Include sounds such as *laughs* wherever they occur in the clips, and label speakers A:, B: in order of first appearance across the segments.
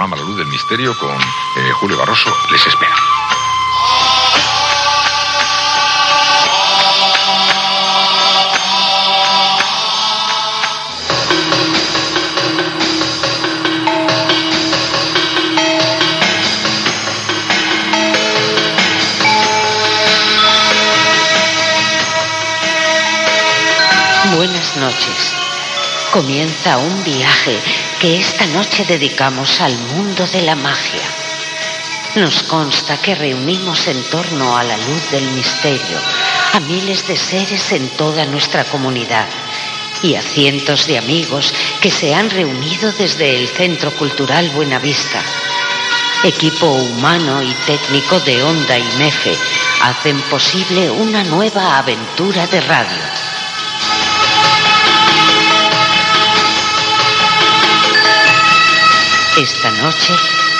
A: programa La Luz del Misterio con eh, Julio Barroso les espera.
B: Buenas noches. Comienza un viaje que esta noche dedicamos al mundo de la magia. Nos consta que reunimos en torno a la luz del misterio a miles de seres en toda nuestra comunidad y a cientos de amigos que se han reunido desde el Centro Cultural Buenavista. Equipo humano y técnico de Onda y Mefe hacen posible una nueva aventura de radio. Esta noche,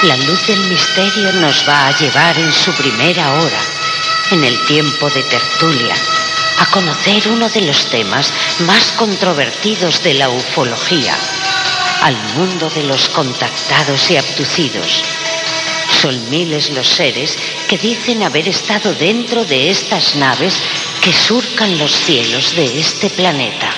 B: la luz del misterio nos va a llevar en su primera hora, en el tiempo de tertulia, a conocer uno de los temas más controvertidos de la ufología, al mundo de los contactados y abducidos. Son miles los seres que dicen haber estado dentro de estas naves que surcan los cielos de este planeta.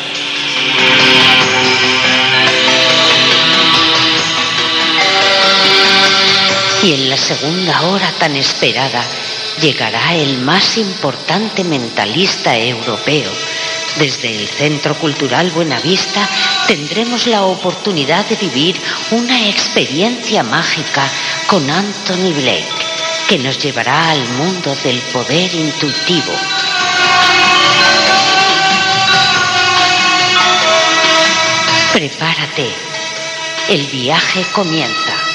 B: Y en la segunda hora tan esperada llegará el más importante mentalista europeo. Desde el Centro Cultural Buenavista tendremos la oportunidad de vivir una experiencia mágica con Anthony Blake, que nos llevará al mundo del poder intuitivo. Prepárate, el viaje comienza.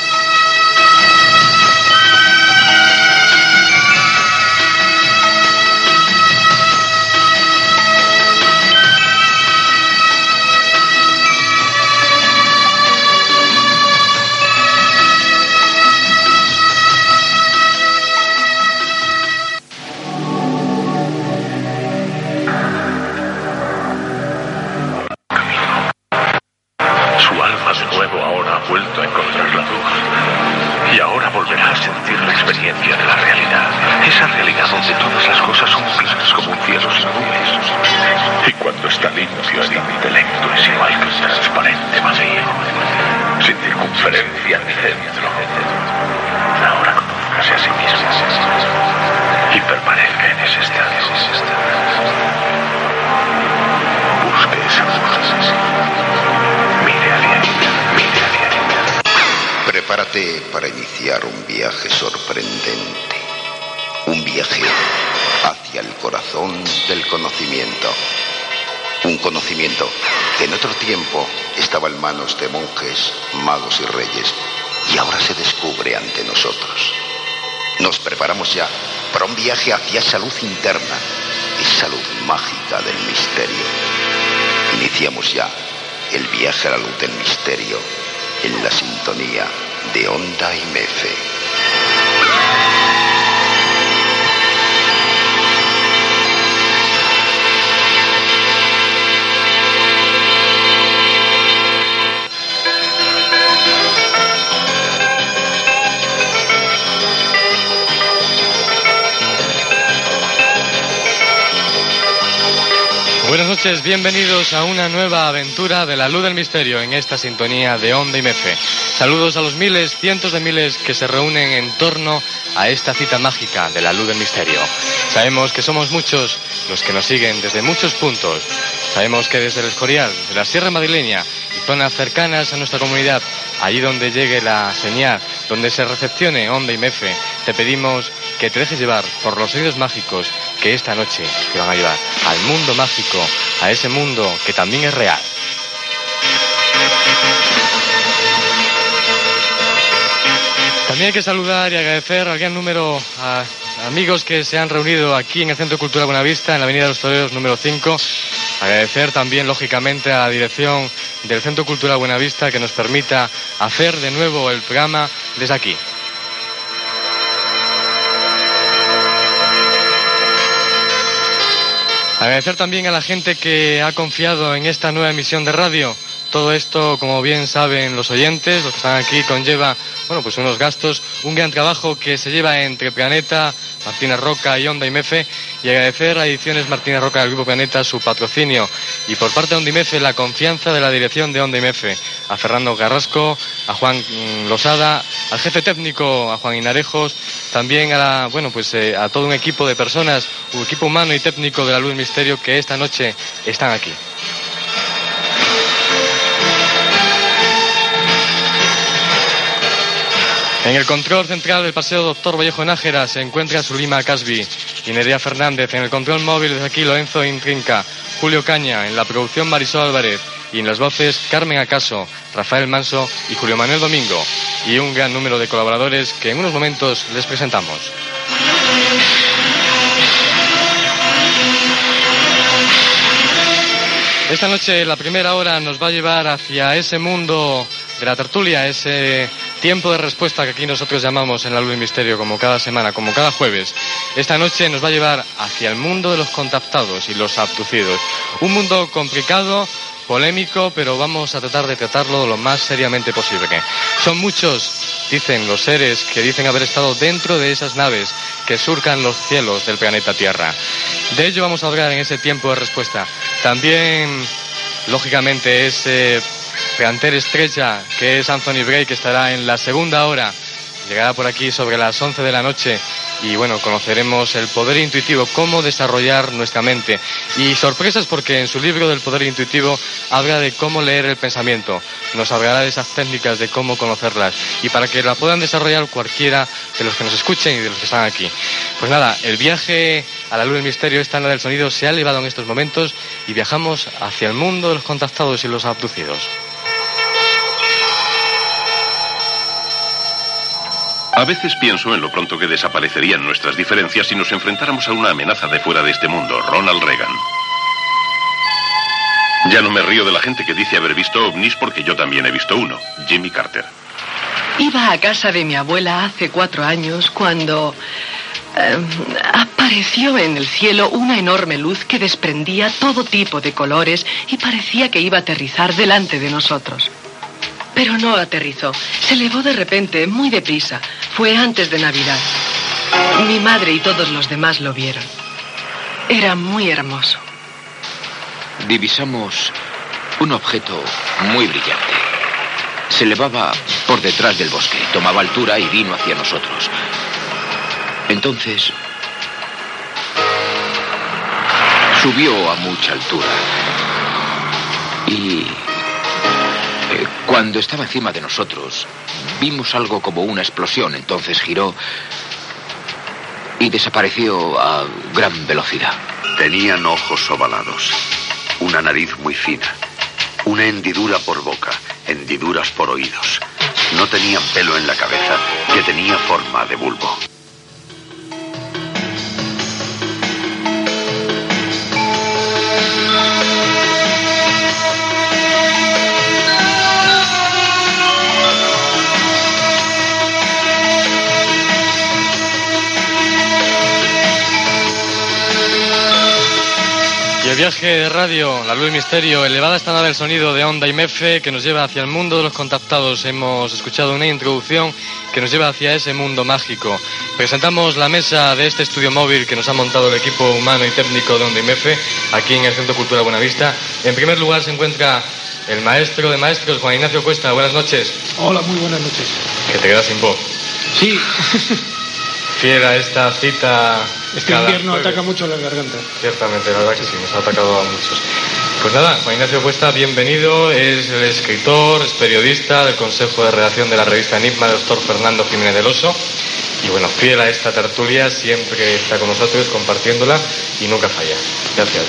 C: Manos de monjes, magos y reyes y ahora se descubre ante nosotros. Nos preparamos ya para un viaje hacia esa luz interna, esa luz mágica del misterio. Iniciamos ya el viaje a la luz del misterio en la sintonía de Onda y Mefe.
D: Buenas noches, bienvenidos a una nueva aventura de la luz del misterio en esta sintonía de Onda y Mefe. Saludos a los miles, cientos de miles que se reúnen en torno a esta cita mágica de la luz del misterio. Sabemos que somos muchos los que nos siguen desde muchos puntos. Sabemos que desde el Escorial, de la Sierra Madrileña y zonas cercanas a nuestra comunidad, allí donde llegue la señal, donde se recepcione Onda y Mefe, te pedimos que te dejes llevar por los sonidos mágicos que esta noche te van a llevar al mundo mágico, a ese mundo que también es real. También hay que saludar y agradecer al gran número a amigos que se han reunido aquí en el Centro Cultural Buenavista, en la Avenida de los Toreros número 5. Agradecer también, lógicamente, a la dirección del Centro Cultural Buenavista que nos permita hacer de nuevo el programa desde aquí. Agradecer también a la gente que ha confiado en esta nueva emisión de radio. Todo esto, como bien saben los oyentes, los que están aquí, conlleva bueno, pues unos gastos, un gran trabajo que se lleva entre Planeta, Martina Roca y Onda Imefe y agradecer a Ediciones Martina Roca del Grupo Planeta su patrocinio y por parte de Onda Imefe la confianza de la dirección de Onda Imefe, a Fernando Carrasco, a Juan mm, Losada, al jefe técnico, a Juan Inarejos, también a, bueno, pues, eh, a todo un equipo de personas, un equipo humano y técnico de la Luz Misterio que esta noche están aquí. En el control central del Paseo Doctor Vallejo Nájera se encuentra Sulima Casbi y Fernández. En el control móvil desde aquí Lorenzo Intrinca, Julio Caña. En la producción Marisol Álvarez y en las voces Carmen Acaso, Rafael Manso y Julio Manuel Domingo. Y un gran número de colaboradores que en unos momentos les presentamos. Esta noche, la primera hora, nos va a llevar hacia ese mundo de la tertulia, ese tiempo de respuesta que aquí nosotros llamamos en la luz del misterio, como cada semana, como cada jueves. Esta noche nos va a llevar hacia el mundo de los contactados y los abducidos. Un mundo complicado, polémico, pero vamos a tratar de tratarlo lo más seriamente posible. Son muchos, dicen los seres, que dicen haber estado dentro de esas naves que surcan los cielos del planeta Tierra. De ello vamos a hablar en ese tiempo de respuesta. También, lógicamente, ese peanter estrella que es Anthony Bray, que estará en la segunda hora. Llegará por aquí sobre las 11 de la noche y bueno, conoceremos el poder intuitivo, cómo desarrollar nuestra mente. Y sorpresas porque en su libro del poder intuitivo habla de cómo leer el pensamiento. Nos hablará de esas técnicas, de cómo conocerlas. Y para que la puedan desarrollar cualquiera de los que nos escuchen y de los que están aquí. Pues nada, el viaje a la luz del misterio, esta la del sonido, se ha elevado en estos momentos y viajamos hacia el mundo de los contactados y los abducidos.
E: A veces pienso en lo pronto que desaparecerían nuestras diferencias si nos enfrentáramos a una amenaza de fuera de este mundo, Ronald Reagan. Ya no me río de la gente que dice haber visto ovnis porque yo también he visto uno, Jimmy Carter.
F: Iba a casa de mi abuela hace cuatro años cuando eh, apareció en el cielo una enorme luz que desprendía todo tipo de colores y parecía que iba a aterrizar delante de nosotros. Pero no aterrizó. Se elevó de repente, muy deprisa. Fue antes de Navidad. Mi madre y todos los demás lo vieron. Era muy hermoso.
G: Divisamos un objeto muy brillante. Se elevaba por detrás del bosque, tomaba altura y vino hacia nosotros. Entonces subió a mucha altura y cuando estaba encima de nosotros, vimos algo como una explosión, entonces giró y desapareció a gran velocidad.
C: Tenían ojos ovalados, una nariz muy fina, una hendidura por boca, hendiduras por oídos. No tenían pelo en la cabeza, que tenía forma de bulbo.
D: Viaje de radio, la luz del misterio, elevada esta nave del sonido de Onda y Mefe que nos lleva hacia el mundo de los contactados. Hemos escuchado una introducción que nos lleva hacia ese mundo mágico. Presentamos la mesa de este estudio móvil que nos ha montado el equipo humano y técnico de Onda y Mefe aquí en el Centro Cultura Buenavista. En primer lugar se encuentra el maestro de maestros, Juan Ignacio Cuesta. Buenas noches.
H: Hola, muy buenas noches.
D: Que te quedas sin voz.
H: Sí, *laughs*
D: Fiera esta cita.
H: este invierno
D: jueves.
H: ataca mucho las gargantas.
D: Ciertamente, la verdad que sí, nos ha atacado a muchos. Pues nada, Juan Ignacio Cuesta, bienvenido. Es el escritor, es periodista del Consejo de Redacción de la revista Enigma, doctor Fernando Jiménez del Oso. Y bueno, fiel a esta tertulia, siempre está con nosotros compartiéndola y nunca falla. Gracias.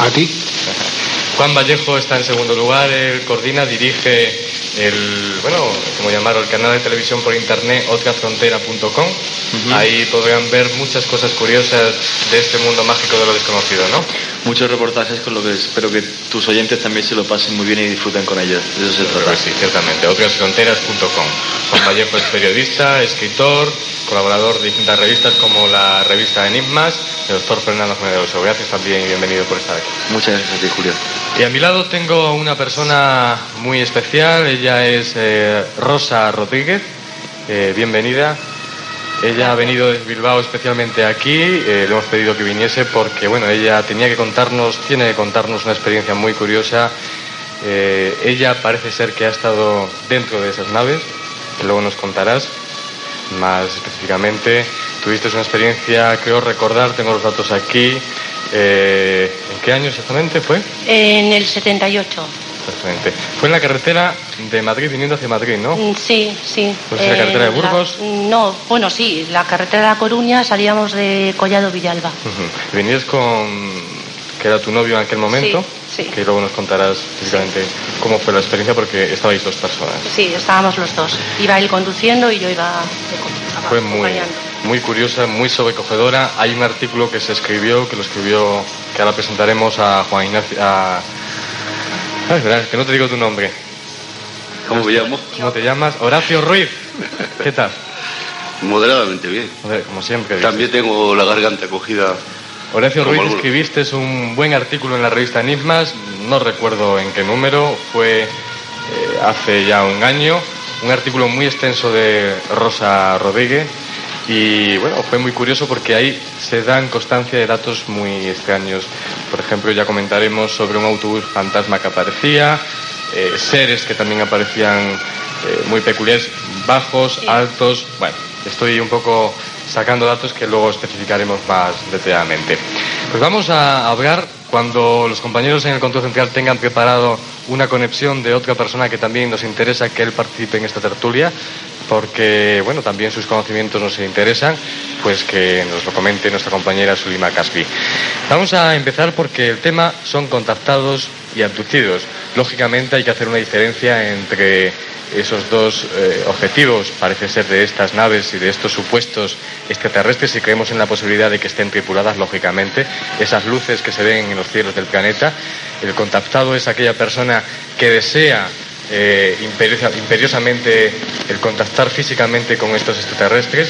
H: ¿A ti? *laughs*
D: Juan Vallejo está en segundo lugar, él coordina, dirige el, bueno, como llamarlo, el canal de televisión por internet otrafrontera.com. Ahí podrán ver muchas cosas curiosas de este mundo mágico de lo desconocido, ¿no?
I: muchos reportajes con lo que espero que tus oyentes también se lo pasen muy bien y disfruten con ellos. Eso se trata.
D: sí, ciertamente. Otrasfronteras.com. Juan Vallejo es periodista, escritor, colaborador de distintas revistas como la revista Enigmas, el doctor Fernando Generoso. Gracias también y bienvenido por estar aquí.
I: Muchas gracias a ti, Julio.
D: Y a mi lado tengo una persona muy especial, ella es eh, Rosa Rodríguez, Eh, bienvenida. Ella ha venido de Bilbao especialmente aquí, eh, le hemos pedido que viniese porque, bueno, ella tenía que contarnos, tiene que contarnos una experiencia muy curiosa. Eh, ella parece ser que ha estado dentro de esas naves, que luego nos contarás más específicamente. Tuviste una experiencia, creo recordar, tengo los datos aquí. Eh, ¿En qué año exactamente fue?
J: En el 78.
D: Exactamente. Fue en la carretera de Madrid viniendo hacia Madrid, ¿no?
J: Mm, Sí, sí.
D: ¿Pues en la carretera de
J: la-
D: Burgos?
J: no, bueno, sí, la carretera de La Coruña salíamos de Collado Villalba.
D: Ujú. Venías con que era tu novio en aquel momento,
J: Sí, sí.
D: que luego nos contarás específicamente cómo fue la experiencia porque estabais dos personas.
J: Sí, estábamos los dos. Iba él conduciendo y yo iba de
D: Fue muy, muy curiosa, muy sobrecogedora. Hay un artículo que se escribió, que lo escribió, que ahora presentaremos a Juan Ignacio. A... Ay, verás, que no te digo tu nombre.
K: ¿Cómo me llamo?
D: ¿Cómo te llamas? Horacio Ruiz. ¿Qué tal?
K: Moderadamente bien.
D: Joder, como siempre. dices.
K: También tengo la garganta cogida.
D: Horacio Ruiz, escribiste un buen artículo en la revista Enigmas, no recuerdo en qué número, fue eh, hace ya un año, un artículo muy extenso de Rosa Rodríguez y bueno, fue muy curioso porque ahí se dan constancia de datos muy extraños. Por ejemplo, ya comentaremos sobre un autobús fantasma que aparecía, eh, seres que también aparecían eh, muy peculiares, bajos, altos, bueno, estoy un poco sacando datos que luego especificaremos más detalladamente. Pues vamos a hablar cuando los compañeros en el control central tengan preparado una conexión de otra persona que también nos interesa que él participe en esta tertulia, porque bueno, también sus conocimientos nos interesan, pues que nos lo comente nuestra compañera Sulima Caspi. Vamos a empezar porque el tema son contactados y abducidos. Lógicamente hay que hacer una diferencia entre esos dos eh, objetivos, parece ser, de estas naves y de estos supuestos extraterrestres, si creemos en la posibilidad de que estén tripuladas, lógicamente, esas luces que se ven en los cielos del planeta. El contactado es aquella persona que desea eh, imperiosa- imperiosamente el contactar físicamente con estos extraterrestres.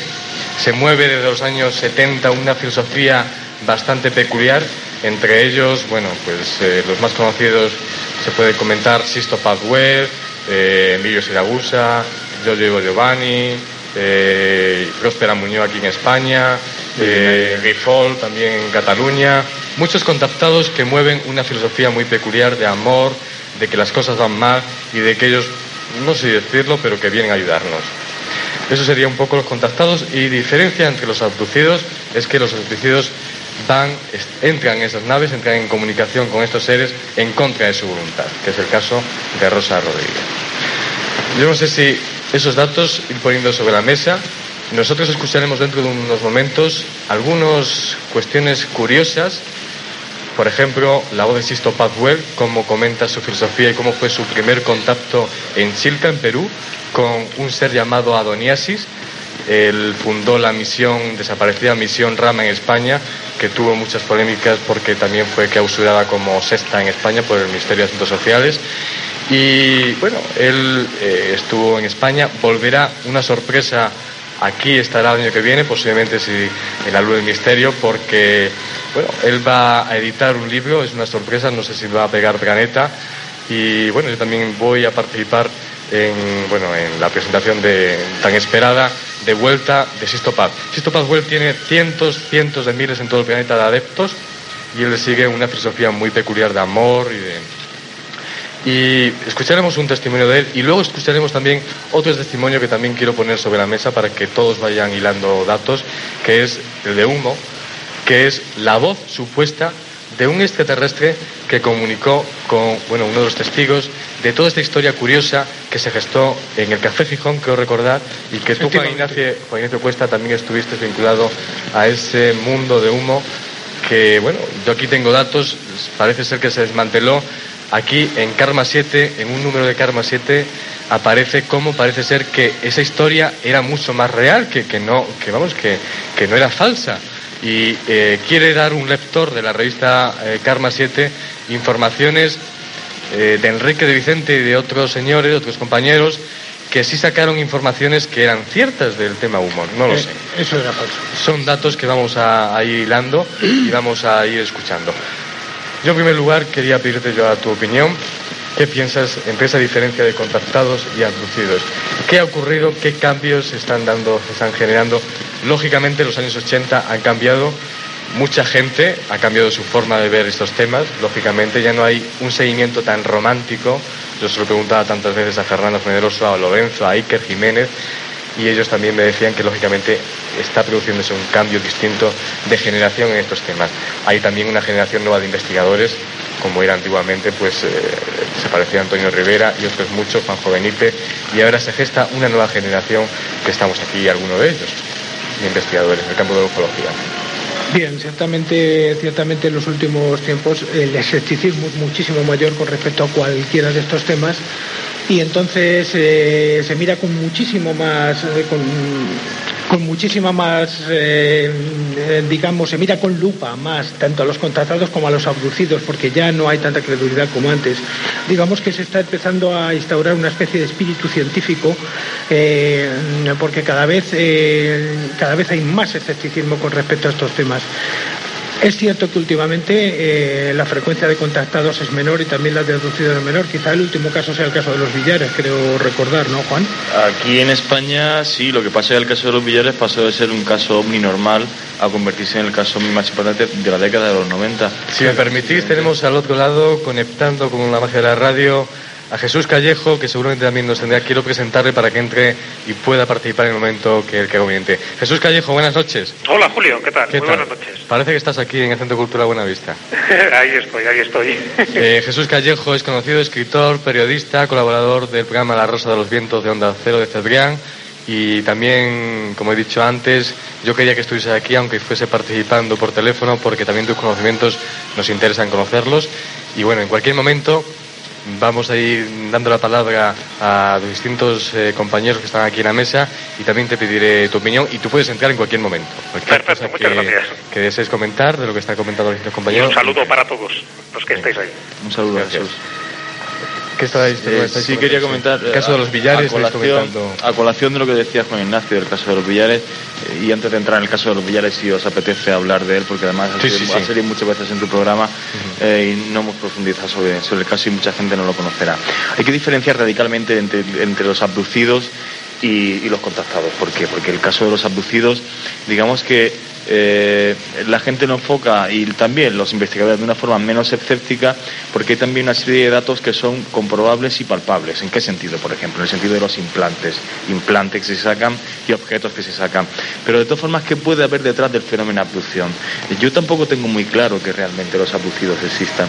D: Se mueve desde los años 70 una filosofía bastante peculiar, entre ellos, bueno, pues eh, los más conocidos se puede comentar Sisto Padwell, eh, Emilio Siragusa, Giorgio Giovanni, eh, Próspera Muñoz aquí en España, eh, Riffol también en Cataluña, muchos contactados que mueven una filosofía muy peculiar de amor, de que las cosas van mal y de que ellos, no sé decirlo, pero que vienen a ayudarnos. Eso sería un poco los contactados y diferencia entre los abducidos es que los abducidos van, entran en esas naves, entran en comunicación con estos seres en contra de su voluntad, que es el caso de Rosa Rodríguez. Yo no sé si esos datos ir poniendo sobre la mesa. Nosotros escucharemos dentro de unos momentos algunas cuestiones curiosas. Por ejemplo, la voz de Sisto Padwell, cómo comenta su filosofía y cómo fue su primer contacto en Chilca, en Perú, con un ser llamado Adoniasis. Él fundó la misión, desaparecida misión Rama en España, que tuvo muchas polémicas porque también fue clausurada como sexta en España por el Ministerio de Asuntos Sociales. Y bueno, él eh, estuvo en España, volverá una sorpresa. Aquí estará el año que viene, posiblemente si en la luz del misterio, porque bueno, él va a editar un libro, es una sorpresa, no sé si va a pegar planeta. Y bueno, yo también voy a participar en, bueno, en la presentación de, tan esperada de vuelta de Sisto Paz. Sisto Paz Well tiene cientos, cientos de miles en todo el planeta de adeptos y él sigue una filosofía muy peculiar de amor y de, y escucharemos un testimonio de él y luego escucharemos también otro testimonio que también quiero poner sobre la mesa para que todos vayan hilando datos, que es el de Humo, que es la voz supuesta de un extraterrestre que comunicó con bueno, uno de los testigos de toda esta historia curiosa que se gestó en el Café Fijón, creo recordar, y que tú, Juan Ignacio, Juan Ignacio Cuesta, también estuviste vinculado a ese mundo de humo que, bueno, yo aquí tengo datos, parece ser que se desmanteló. Aquí en Karma 7, en un número de Karma 7, aparece cómo parece ser que esa historia era mucho más real, que, que no, que vamos, que, que no era falsa. y eh, quiere dar un lector de la revista eh, Karma 7 informaciones eh, de Enrique de Vicente y de otros señores, de otros compañeros, que sí sacaron informaciones que eran ciertas del tema humor. No lo sé.
H: Eso era falso.
D: Son datos que vamos a, a ir hilando y vamos a ir escuchando. Yo, en primer lugar, quería pedirte yo a tu opinión. ¿Qué piensas entre esa diferencia de contactados y abducidos? ¿Qué ha ocurrido? ¿Qué cambios se están dando, se están generando? Lógicamente, los años 80 han cambiado. Mucha gente ha cambiado su forma de ver estos temas. Lógicamente, ya no hay un seguimiento tan romántico. Yo se lo preguntaba tantas veces a Fernando Generoso, a Lorenzo, a Iker Jiménez, y ellos también me decían que lógicamente está produciéndose un cambio distinto de generación en estos temas. Hay también una generación nueva de investigadores, como era antiguamente, pues eh, se parecía Antonio Rivera y otros muchos, Juanjo Benítez, y ahora se gesta una nueva generación que estamos aquí, algunos de ellos, de investigadores en el campo de la ufología.
H: Bien, ciertamente, ciertamente en los últimos tiempos el escepticismo es muchísimo mayor con respecto a cualquiera de estos temas y entonces eh, se mira con muchísimo más, eh, con, muchísima más, eh, digamos, se mira con lupa más tanto a los contratados como a los abducidos porque ya no hay tanta credulidad como antes. Digamos que se está empezando a instaurar una especie de espíritu científico porque cada vez, cada vez hay más escepticismo con respecto a estos temas. Es cierto que últimamente eh, la frecuencia de contactados es menor y también la de abducidos es menor. Quizá el último caso sea el caso de los billares, creo recordar, ¿no, Juan?
I: Aquí en España sí, lo que pasa es que el caso de los billares pasó de ser un caso ovni normal a convertirse en el caso más importante de la década de los 90.
D: Si me permitís, tenemos al otro lado, conectando con la magia de la radio, a Jesús Callejo, que seguramente también nos tendrá. Quiero presentarle para que entre y pueda participar en el momento que el que conveniente. Jesús Callejo, buenas noches.
L: Hola Julio, ¿qué tal?
D: ¿Qué
L: Muy
D: tal?
L: buenas noches.
D: Parece que estás aquí en el Centro Cultural Buenavista. *laughs*
L: ahí estoy, ahí estoy. *laughs*
D: Eh, Jesús Callejo es conocido escritor, periodista, colaborador del programa La Rosa de los Vientos de Onda Cero de Cebrián. Y también, como he dicho antes, yo quería que estuviese aquí, aunque fuese participando por teléfono, porque también tus conocimientos nos interesan conocerlos. Y bueno, en cualquier momento vamos a ir dando la palabra a los distintos eh, compañeros que están aquí en la mesa y también te pediré tu opinión y tú puedes entrar en cualquier momento. Cualquier
L: Perfecto,
D: cosa
L: muchas
D: que,
L: gracias.
D: que desees comentar de lo que están comentando los distintos
L: Y
D: compañeros.
L: un saludo para todos los que estáis ahí.
I: Un saludo
D: Gracias.
I: a Jesús.
D: ¿Qué estáis,
I: Eh,
D: estáis
I: sí, quería comentar.
D: El caso de los billares,
I: a colación, a colación de lo que decía Juan Ignacio del caso de los billares, eh, y antes de entrar en el caso de los billares, si os apetece hablar de él, porque además ha
D: Sí,
I: sido-
D: sí,
I: ha
D: sí.
I: salido muchas veces en tu programa eh, y no hemos profundizado sobre, sobre el caso y mucha gente no lo conocerá. Hay que diferenciar radicalmente entre, entre los abducidos y, y los contactados. ¿Por qué? Porque el caso de los abducidos, digamos que eh, la gente lo enfoca y también los investigadores de una forma menos escéptica porque hay también una serie de datos que son comprobables y palpables. ¿En qué sentido, por ejemplo? En el sentido de los implantes, implantes que se sacan y objetos que se sacan. Pero de todas formas, ¿qué puede haber detrás del fenómeno abducción? Yo tampoco tengo muy claro que realmente los abducidos existan.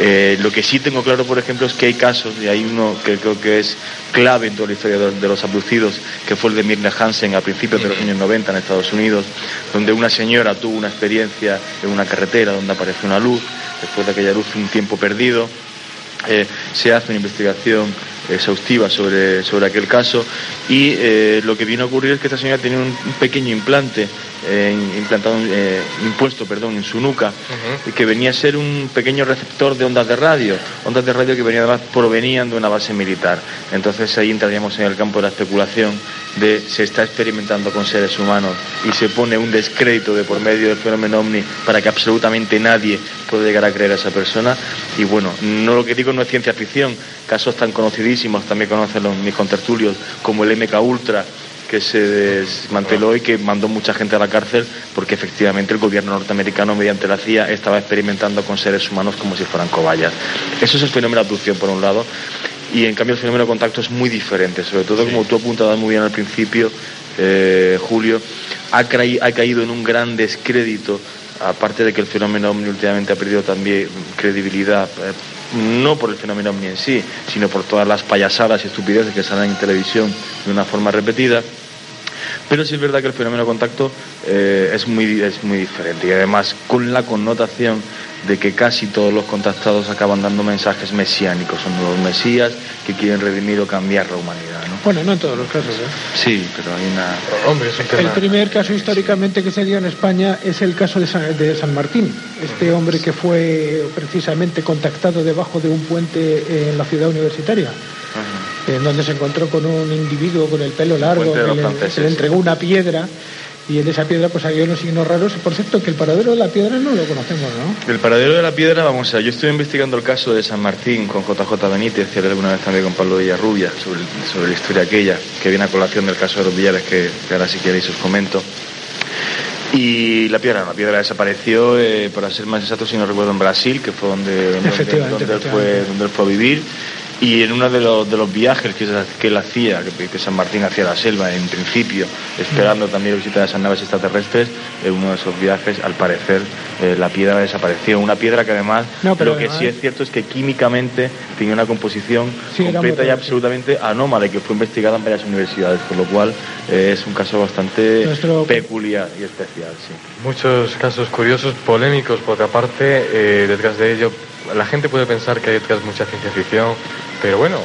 I: Eh, lo que sí tengo claro, por ejemplo, es que hay casos, y hay uno que creo que es clave en toda la historia de, los abducidos, que fue el de Mirna Hansen a principios de los años 90 en Estados Unidos, donde una señora tuvo una experiencia en una carretera donde apareció una luz, después de aquella luz un tiempo perdido, eh, se hace una investigación exhaustiva sobre, sobre aquel caso y eh, lo que vino a ocurrir es que esta señora tenía un, un pequeño implante eh, implantado, eh, impuesto perdón, en su nuca que venía a ser un pequeño receptor de ondas de radio, ondas de radio que venían además provenían de una base militar. Entonces ahí entraríamos en el campo de la especulación de se está experimentando con seres humanos y se pone un descrédito de por medio del fenómeno ovni para que absolutamente nadie pueda llegar a creer a esa persona. Y bueno, no lo que digo no es ciencia ficción, casos tan conocidísimos, también conocen los, mis contertulios, como el MK Ultra, que se desmanteló y que mandó mucha gente a la cárcel porque efectivamente el gobierno norteamericano mediante la CIA estaba experimentando con seres humanos como si fueran cobayas. Eso es el fenómeno de abducción por un lado y en cambio el fenómeno de contacto es muy diferente, sobre todo como tú apuntabas muy bien al principio, eh, Julio, ha, ha caído en un gran descrédito, aparte de que el fenómeno ovni últimamente ha perdido también credibilidad. No por el fenómeno ovni en sí, sino por todas las payasadas y estupideces que salen en televisión de una forma repetida. Pero sí es verdad que el fenómeno contacto eh, es, muy, es muy diferente y además con la connotación de que casi todos los contactados acaban dando mensajes mesiánicos, son los mesías que quieren redimir o cambiar la humanidad. ¿no?
H: Bueno, no en todos los casos. ¿eh?
I: Sí, pero hay una...
D: Hombre, es un tema...
H: El primer caso históricamente que se dio en España es el caso de San, de San Martín, este hombre que fue precisamente contactado debajo de un puente en la ciudad universitaria en donde se encontró con un individuo con el pelo largo, que le, se le entregó una piedra y en esa piedra pues había unos signos raros. Por cierto, que el paradero de la piedra no lo conocemos, ¿no?
I: El paradero de la piedra, vamos a yo estoy investigando el caso de San Martín con JJ Benítez hablé alguna vez también con Pablo Villarrubia sobre, sobre la historia aquella, que viene a colación del caso de los billares, que, que ahora si queréis os comento. Y la piedra, la piedra desapareció, eh, para ser más exacto, si no recuerdo, en Brasil, que fue donde, donde, él, fue, donde él fue a vivir. Y en uno de los, de los viajes que, que él hacía, que, que San Martín hacía la selva en principio, esperando también la visita de esas naves extraterrestres, en uno de esos viajes, al parecer, eh, la piedra desapareció. Una piedra que además,
H: No, pero
I: lo que
H: además-
I: sí es cierto es que químicamente tenía una composición
H: Sí,
I: completa y absolutamente anómala y que fue investigada en varias universidades, por lo cual eh, es un caso bastante
H: Nuestro-
I: peculiar y especial, sí.
D: Muchos casos curiosos, polémicos por otra parte, eh, detrás de ello la gente puede pensar que hay detrás mucha ciencia ficción, pero bueno,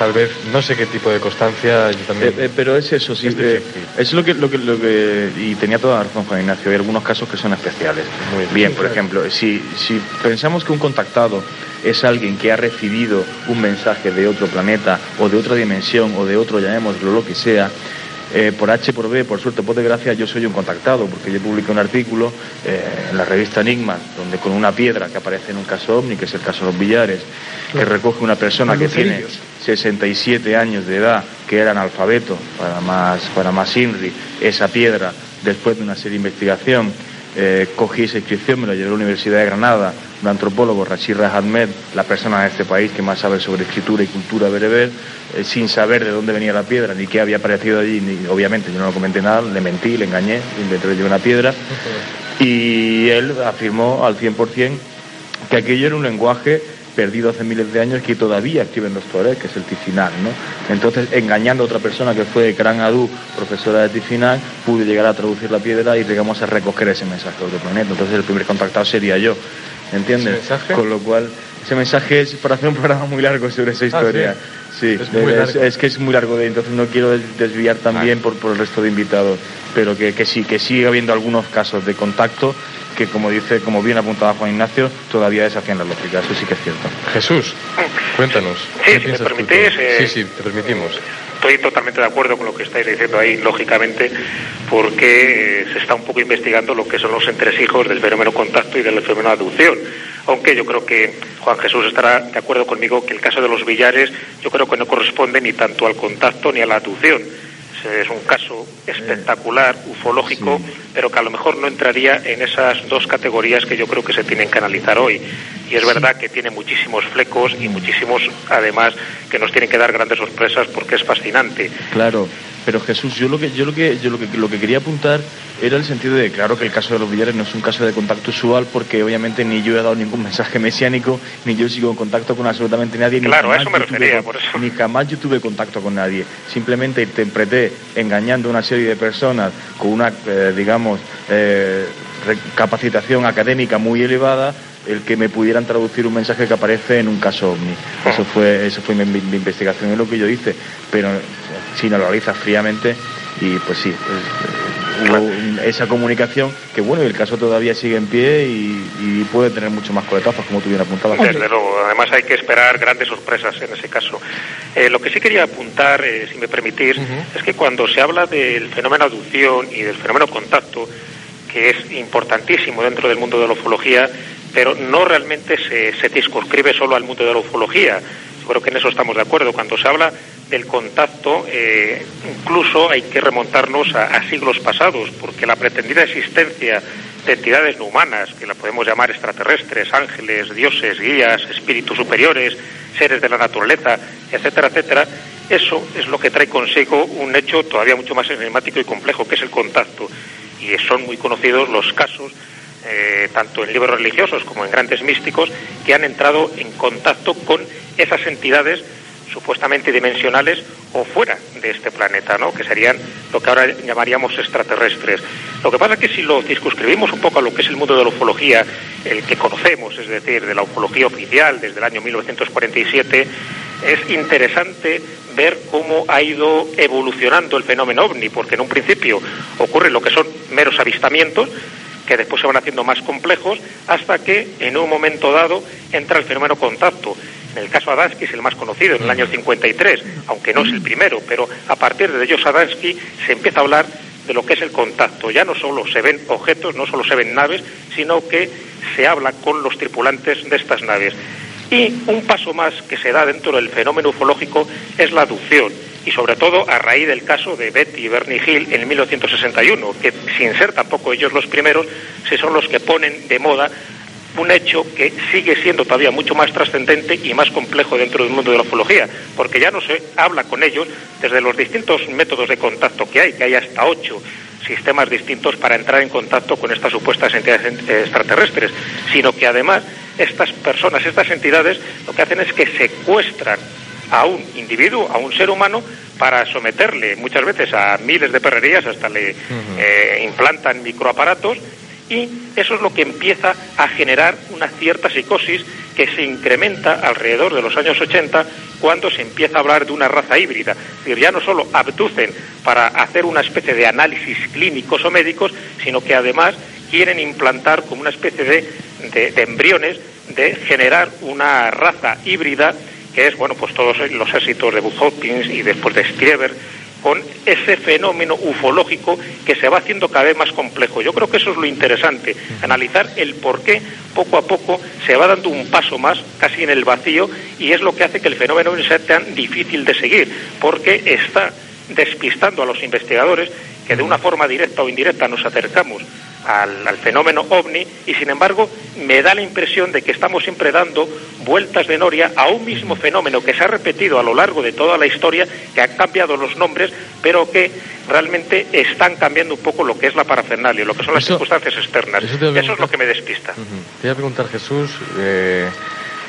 D: tal vez no sé qué tipo de constancia yo también...
I: Eh, eh, pero es eso, sí.
D: Es
I: eh,
D: difícil.
I: es lo que, lo, que, lo que. Y tenía toda la razón Juan Ignacio. Hay algunos casos que son especiales.
D: Muy
I: bien. por ejemplo, si, si pensamos que un contactado es alguien que ha recibido un mensaje de otro planeta o de otra dimensión o de otro, llamémoslo lo que sea, eh, por H, por B, por suerte, por desgracia, yo soy un contactado, porque yo publiqué un artículo eh, en la revista Enigma, donde con una piedra que aparece en un caso ovni, que es el caso de los billares, que recoge una persona que tiene
H: lucerillos.
I: 67 años de edad, que era analfabeto, para más, para más INRI, esa piedra, después de una serie de investigación, eh, cogí esa inscripción, me la llevé a la Universidad de Granada, un antropólogo, Rashid Ahmed, la persona de este país que más sabe sobre escritura y cultura bereber, eh, sin saber de dónde venía la piedra, ni qué había aparecido allí, ni, obviamente yo no le comenté nada, le mentí, le engañé, inventé que una piedra, y él afirmó al 100% que aquello era un lenguaje perdido hace miles de años que todavía escriben los Torres, que es el Tifinag, ¿no? Entonces, engañando a otra persona que fue Gran Adu, profesora de Tifinag, pude llegar a traducir la piedra y llegamos a recoger ese mensaje de otro planeta. Entonces, el primer contactado sería yo, ¿entiendes? Con lo cual, ese mensaje es para hacer un programa muy largo sobre esa historia. sí,
D: Es muy
I: es,
D: largo.
I: es que es muy largo de entonces no quiero des- desviar también por, por el resto de invitados, pero que, que sí, que sigue habiendo algunos casos de contacto que como dice, como bien apuntaba Juan Ignacio, todavía desafían la lógica, eso sí que es cierto.
D: Jesús, cuéntanos.
L: Sí,
D: ¿qué
L: si me permitís, eh,
D: Sí, sí, te permitimos.
L: Estoy totalmente de acuerdo con lo que estáis diciendo ahí, lógicamente, porque eh, se está un poco investigando lo que son los entresijos del fenómeno contacto y del fenómeno aducción. Aunque yo creo que Juan Jesús estará de acuerdo conmigo que el caso de los billares yo creo que no corresponde ni tanto al contacto ni a la aducción. Es un caso espectacular, ufológico, pero que a lo mejor no entraría en esas dos categorías que yo creo que se tienen que analizar hoy. Y es verdad que tiene muchísimos flecos y muchísimos, además, que nos tienen que dar grandes sorpresas porque es fascinante.
I: Claro, pero Jesús, yo lo que yo lo que yo lo que lo que quería apuntar era el sentido de claro que el caso de los billares no es un caso de contacto usual porque obviamente ni yo he dado ningún *laughs* mensaje mesiánico, ni yo sigo en contacto con absolutamente nadie, ni
L: Claro, a
I: jamás
L: eso me refería,
I: con-
L: por eso.
I: ni jamás yo tuve contacto con nadie. Simplemente interpreté engañando a una serie de personas con una eh, digamos eh, capacitación académica muy elevada el que me pudieran traducir un mensaje que aparece en un caso ovni. Eso fue, eso fue mi, mi- mi investigación, es lo que yo hice, pero si no lo analizas fríamente y pues sí, pues, hubo esa comunicación que bueno, el caso todavía sigue en pie y, y puede tener mucho más coletazos, como tú bien apuntabas.
L: Desde luego, además hay que esperar grandes sorpresas en ese caso. Eh, lo que sí quería apuntar, eh, si me permitís, es que cuando se habla del fenómeno aducción y del fenómeno contacto, que es importantísimo dentro del mundo de la ufología, pero no realmente se, se circunscribe solo al mundo de la ufología. Yo creo que en eso estamos de acuerdo. Cuando se habla del contacto, eh, incluso hay que remontarnos a, a siglos pasados, porque la pretendida existencia de entidades no humanas, que la podemos llamar extraterrestres, ángeles, dioses, guías, espíritus superiores, seres de la naturaleza, etcétera, etcétera, eso es lo que trae consigo un hecho todavía mucho más enigmático y complejo, que es el contacto. Y son muy conocidos los casos, eh, tanto en libros religiosos como en grandes místicos, que han entrado en contacto con esas entidades supuestamente dimensionales o fuera de este planeta, ¿no? que serían lo que ahora llamaríamos extraterrestres. Lo que pasa es que si lo circunscribimos un poco a lo que es el mundo de la ufología, el que conocemos, es decir, de la ufología oficial desde el año 1947, es interesante ver cómo ha ido evolucionando el fenómeno ovni, porque en un principio ocurre lo que son meros avistamientos, que después se van haciendo más complejos, hasta que en un momento dado entra el fenómeno contacto. En el caso Adansky es el más conocido, en el año 53, aunque no es el primero, pero a partir de ellos Adansky se empieza a hablar de lo que es el contacto. Ya no solo se ven objetos, no solo se ven naves, sino que se habla con los tripulantes de estas naves. Y un paso más que se da dentro del fenómeno ufológico es la aducción, y sobre todo a raíz del caso de Betty y Bernie Hill en 1961, que sin ser tampoco ellos los primeros, se son los que ponen de moda un hecho que sigue siendo todavía mucho más trascendente y más complejo dentro del mundo de la ufología, porque ya no se habla con ellos desde los distintos métodos de contacto que hay, que hay hasta ocho sistemas distintos para entrar en contacto con estas supuestas entidades extraterrestres, sino que además estas personas, estas entidades, lo que hacen es que secuestran a un individuo, a un ser humano, para someterle muchas veces a miles de perrerías, hasta le eh, implantan microaparatos y eso es lo que empieza a generar una cierta psicosis que se incrementa alrededor de los años 80 cuando se empieza a hablar de una raza híbrida. Es decir, ya no solo abducen para hacer una especie de análisis clínicos o médicos, sino que además quieren implantar como una especie de, de embriones de generar una raza híbrida que es, bueno, pues todos los éxitos de Buzz y después de Strieber, con ese fenómeno ufológico que se va haciendo cada vez más complejo. Yo creo que eso es lo interesante, analizar el por qué poco a poco se va dando un paso más, casi en el vacío, y es lo que hace que el fenómeno sea tan difícil de seguir, porque está despistando a los investigadores que de una forma directa o indirecta nos acercamos al, fenómeno ovni y sin embargo me da la impresión de que estamos siempre dando vueltas de noria a un mismo fenómeno que se ha repetido a lo largo de toda la historia, que ha cambiado los nombres, pero que realmente están cambiando un poco lo que es la parafernalia, lo que son las circunstancias externas. Eso, es lo que me despista.
D: Te voy a preguntar, Jesús, eh,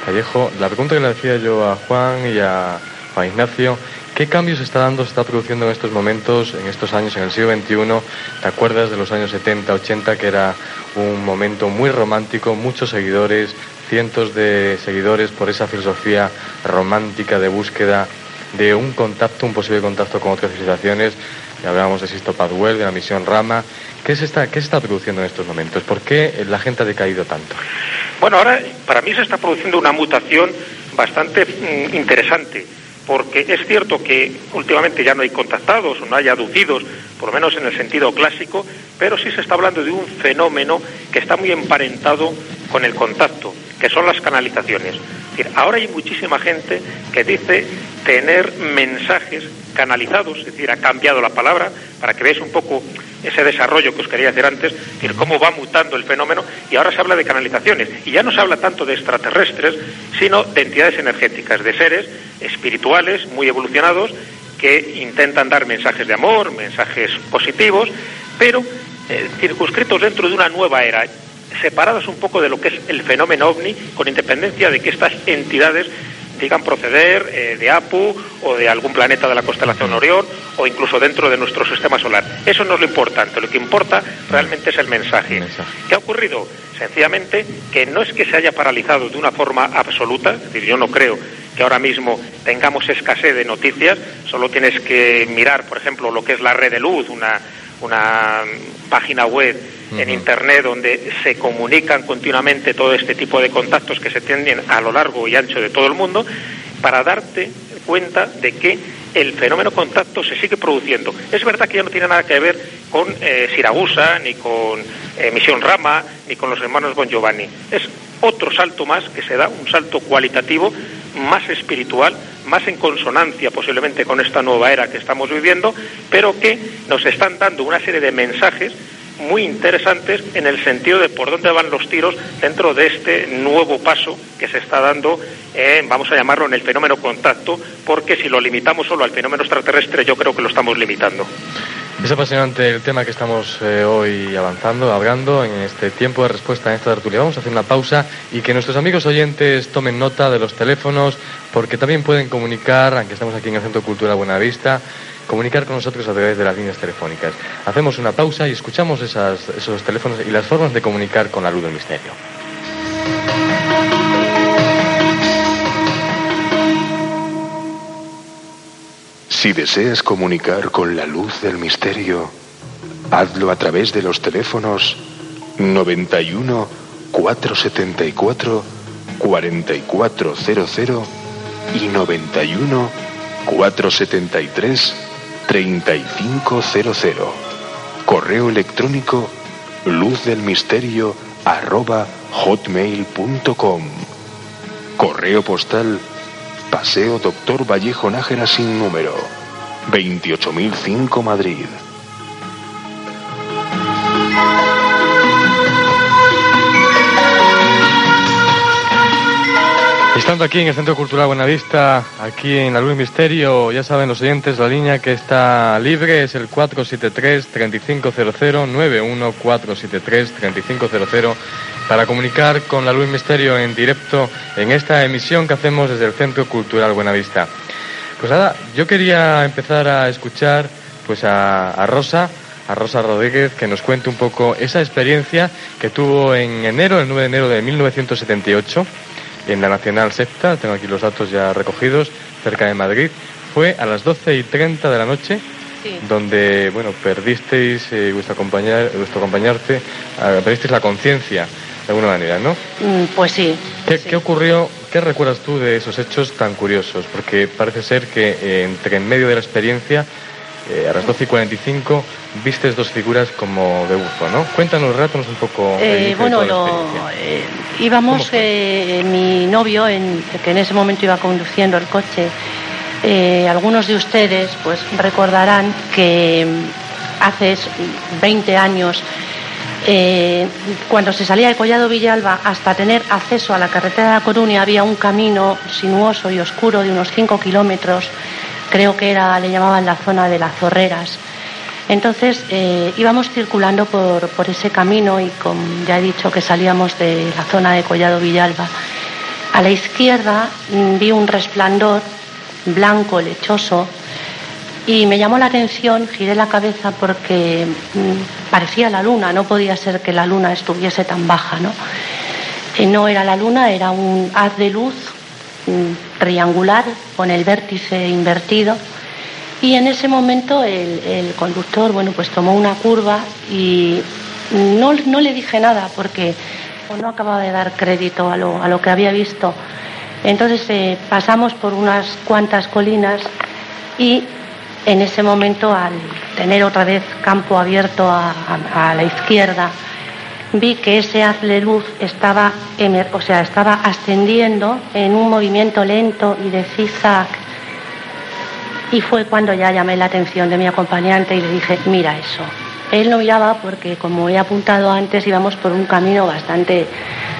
D: Callejo, la pregunta que le hacía yo a Juan y a Juan Ignacio ¿Qué cambios está dando, se está produciendo en estos momentos, en estos años, en el siglo XXI? ¿Te acuerdas de los años 70, 80, que era un momento muy romántico, muchos seguidores, cientos de seguidores por esa filosofía romántica de búsqueda de un contacto, un posible contacto con otras civilizaciones? hablábamos de Sisto Padwell, de la misión Rama. ¿Qué se, está, ¿Qué está produciendo en estos momentos? ¿Por qué la gente ha decaído tanto?
L: Bueno, ahora para mí se está produciendo una mutación bastante mm, interesante porque es cierto que últimamente ya no hay contactados o no hay aducidos, por lo menos en el sentido clásico, pero sí se está hablando de un fenómeno que está muy emparentado con el contacto, que son las canalizaciones. Ahora hay muchísima gente que dice tener mensajes canalizados, es decir, ha cambiado la palabra para que veáis un poco ese desarrollo que os quería decir antes, es decir, cómo va mutando el fenómeno y ahora se habla de canalizaciones. Y ya no se habla tanto de extraterrestres, sino de entidades energéticas, de seres espirituales muy evolucionados que intentan dar mensajes de amor, mensajes positivos, pero eh, circunscritos dentro de una nueva era, separados un poco de lo que es el fenómeno ovni, con independencia de que estas entidades digan proceder eh, de Apu o de algún planeta de la constelación Orión o incluso dentro de nuestro sistema solar. Eso no es lo importante, lo que importa realmente es el mensaje. ¿Qué ha ocurrido? Sencillamente que no es que se haya paralizado de una forma absoluta, es decir, yo no creo que ahora mismo tengamos escasez de noticias, solo tienes que mirar, por ejemplo, lo que es la red de luz, una, una página web en Internet donde se comunican continuamente todo este tipo de contactos que se tienen a lo largo y ancho de todo el mundo, para darte cuenta de que el fenómeno contacto se sigue produciendo. Es verdad que ya no tiene nada que ver con eh, Siragusa, ni con eh, Misión Rama, ni con los hermanos Bon Giovanni. Es otro salto más que se da, un salto cualitativo, más espiritual, más en consonancia posiblemente con esta nueva era que estamos viviendo, pero que nos están dando una serie de mensajes muy interesantes en el sentido de por dónde van los tiros dentro de este nuevo paso que se está dando, vamos a llamarlo, en el fenómeno contacto, porque si lo limitamos solo al fenómeno extraterrestre, yo creo que lo estamos limitando.
D: Es apasionante el tema que estamos eh, hoy avanzando, hablando en este tiempo de respuesta en esta tertulia. Vamos a hacer una pausa y que nuestros amigos oyentes tomen nota de los teléfonos, porque también pueden comunicar, aunque estamos aquí en el Centro Cultural Buenavista, comunicar con nosotros a través de las líneas telefónicas. Hacemos una pausa y escuchamos esos teléfonos y las formas de comunicar con la luz del misterio.
A: Si deseas comunicar con la luz del misterio, hazlo a través de los teléfonos 91 474 4400 y 91 473 3500. Correo electrónico luzdelmisterio arroba hotmail.com. Correo postal Paseo Doctor Vallejo Nájera sin número. 28005 Madrid.
D: Estando aquí en el Centro Cultural Buenavista, aquí en la Luz Misterio, ya saben los oyentes, la línea que está libre es el 473-3500, 91473-3500, para comunicar con la Luz Misterio en directo en esta emisión que hacemos desde el Centro Cultural Buenavista. Pues nada, yo quería empezar a escuchar pues a, a Rosa, a Rosa Rodríguez, que nos cuente un poco esa experiencia que tuvo en enero, el 9 de enero de 1978 en la Nacional Septa, tengo aquí los datos ya recogidos, cerca de Madrid. Fue a las 12 y 30 de la noche, donde, bueno, perdisteis eh, vuestro, acompañar, vuestro acompañarte, ah, perdisteis la conciencia, de alguna manera, ¿no?
J: Mm, Pues sí.
D: ¿Qué, qué ocurrió, qué recuerdas tú de esos hechos tan curiosos? Porque parece ser que eh, entre en medio de la experiencia, eh, a las 12 y 45, vistes dos figuras como de bufo, ¿no? Cuéntanos, rátanos un poco.
J: Eh, bueno, lo, eh, íbamos, mi novio, en, que en ese momento iba conduciendo el coche, algunos de ustedes pues recordarán que mm, hace s- 20 años, cuando se salía de Collado Villalba hasta tener acceso a la carretera de La Coruña había un camino sinuoso y oscuro de unos 5 kilómetros, creo que era, le llamaban la zona de las zorreras. Entonces eh, íbamos circulando por, por ese camino y como ya he dicho que salíamos de la zona de Collado Villalba. A la izquierda mm, vi un resplandor blanco, lechoso, y me llamó la atención, giré la cabeza porque mm, parecía la luna, no podía ser que la luna estuviese tan baja, ¿no? Eh, no era la luna, era un haz de luz triangular con el vértice invertido. Y en ese momento el, conductor, bueno, pues tomó una curva y no, no le dije nada porque no acababa de dar crédito a lo, a lo que había visto. Entonces eh, pasamos por unas cuantas colinas y en ese momento, al tener otra vez campo abierto a la izquierda, vi que ese haz de luz estaba, o sea, estaba ascendiendo en un movimiento lento y de zigzag. Y fue cuando ya llamé la atención de mi acompañante y le dije, mira eso. Él no miraba porque, como he apuntado antes, íbamos por un camino bastante,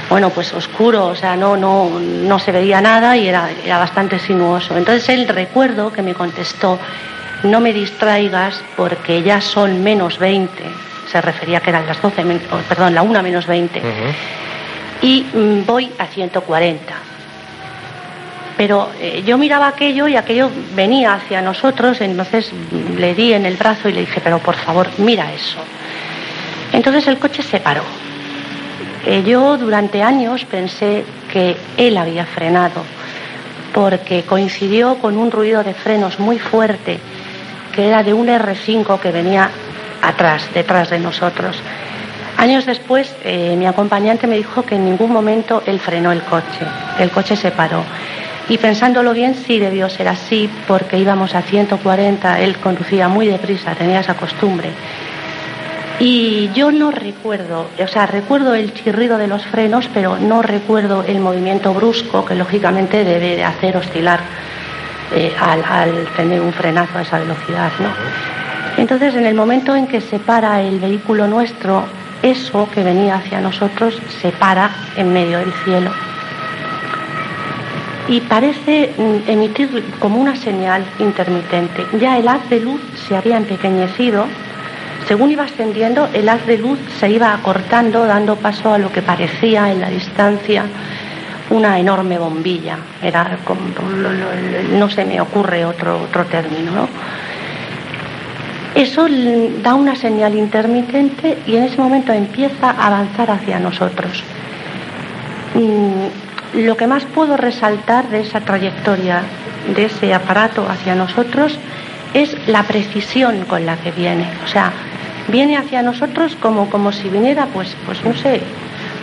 J: bueno, pues oscuro, o sea, no, no, no se veía nada y era, era bastante sinuoso. Entonces él recuerdo que me contestó, no me distraigas porque ya son menos 20. Se refería que eran las 12, men- oh, perdón, la 1 menos 20. Y mm, voy a 140. Pero eh, yo miraba aquello y aquello venía hacia nosotros, entonces mm, le di en el brazo y le dije, pero por favor, mira eso. Entonces el coche se paró. Eh, yo durante años pensé que él había frenado, porque coincidió con un ruido de frenos muy fuerte, que era de un R5 que venía atrás, detrás de nosotros. Años después, eh, mi acompañante me dijo que en ningún momento él frenó el coche, el coche se paró. Y pensándolo bien, sí debió ser así, porque íbamos a 140, él conducía muy deprisa, tenía esa costumbre. Y yo no recuerdo, o sea, recuerdo el chirrido de los frenos, pero no recuerdo el movimiento brusco que lógicamente debe de hacer oscilar eh, al, al tener un frenazo a esa velocidad, ¿no? Entonces, en el momento en que se para el vehículo nuestro, eso que venía hacia nosotros se para en medio del cielo y parece mm, emitir como una señal intermitente. Ya el haz de luz se había empequeñecido según iba ascendiendo, el haz de luz se iba acortando, dando paso a lo que parecía en la distancia una enorme bombilla. Era como, no se me ocurre otro, otro término, ¿no? Eso da una señal intermitente y en ese momento empieza a avanzar hacia nosotros. Mm, lo que más puedo resaltar de esa trayectoria, de ese aparato hacia nosotros, es la precisión con la que viene. O sea, viene hacia nosotros como, como si viniera, pues, pues no sé,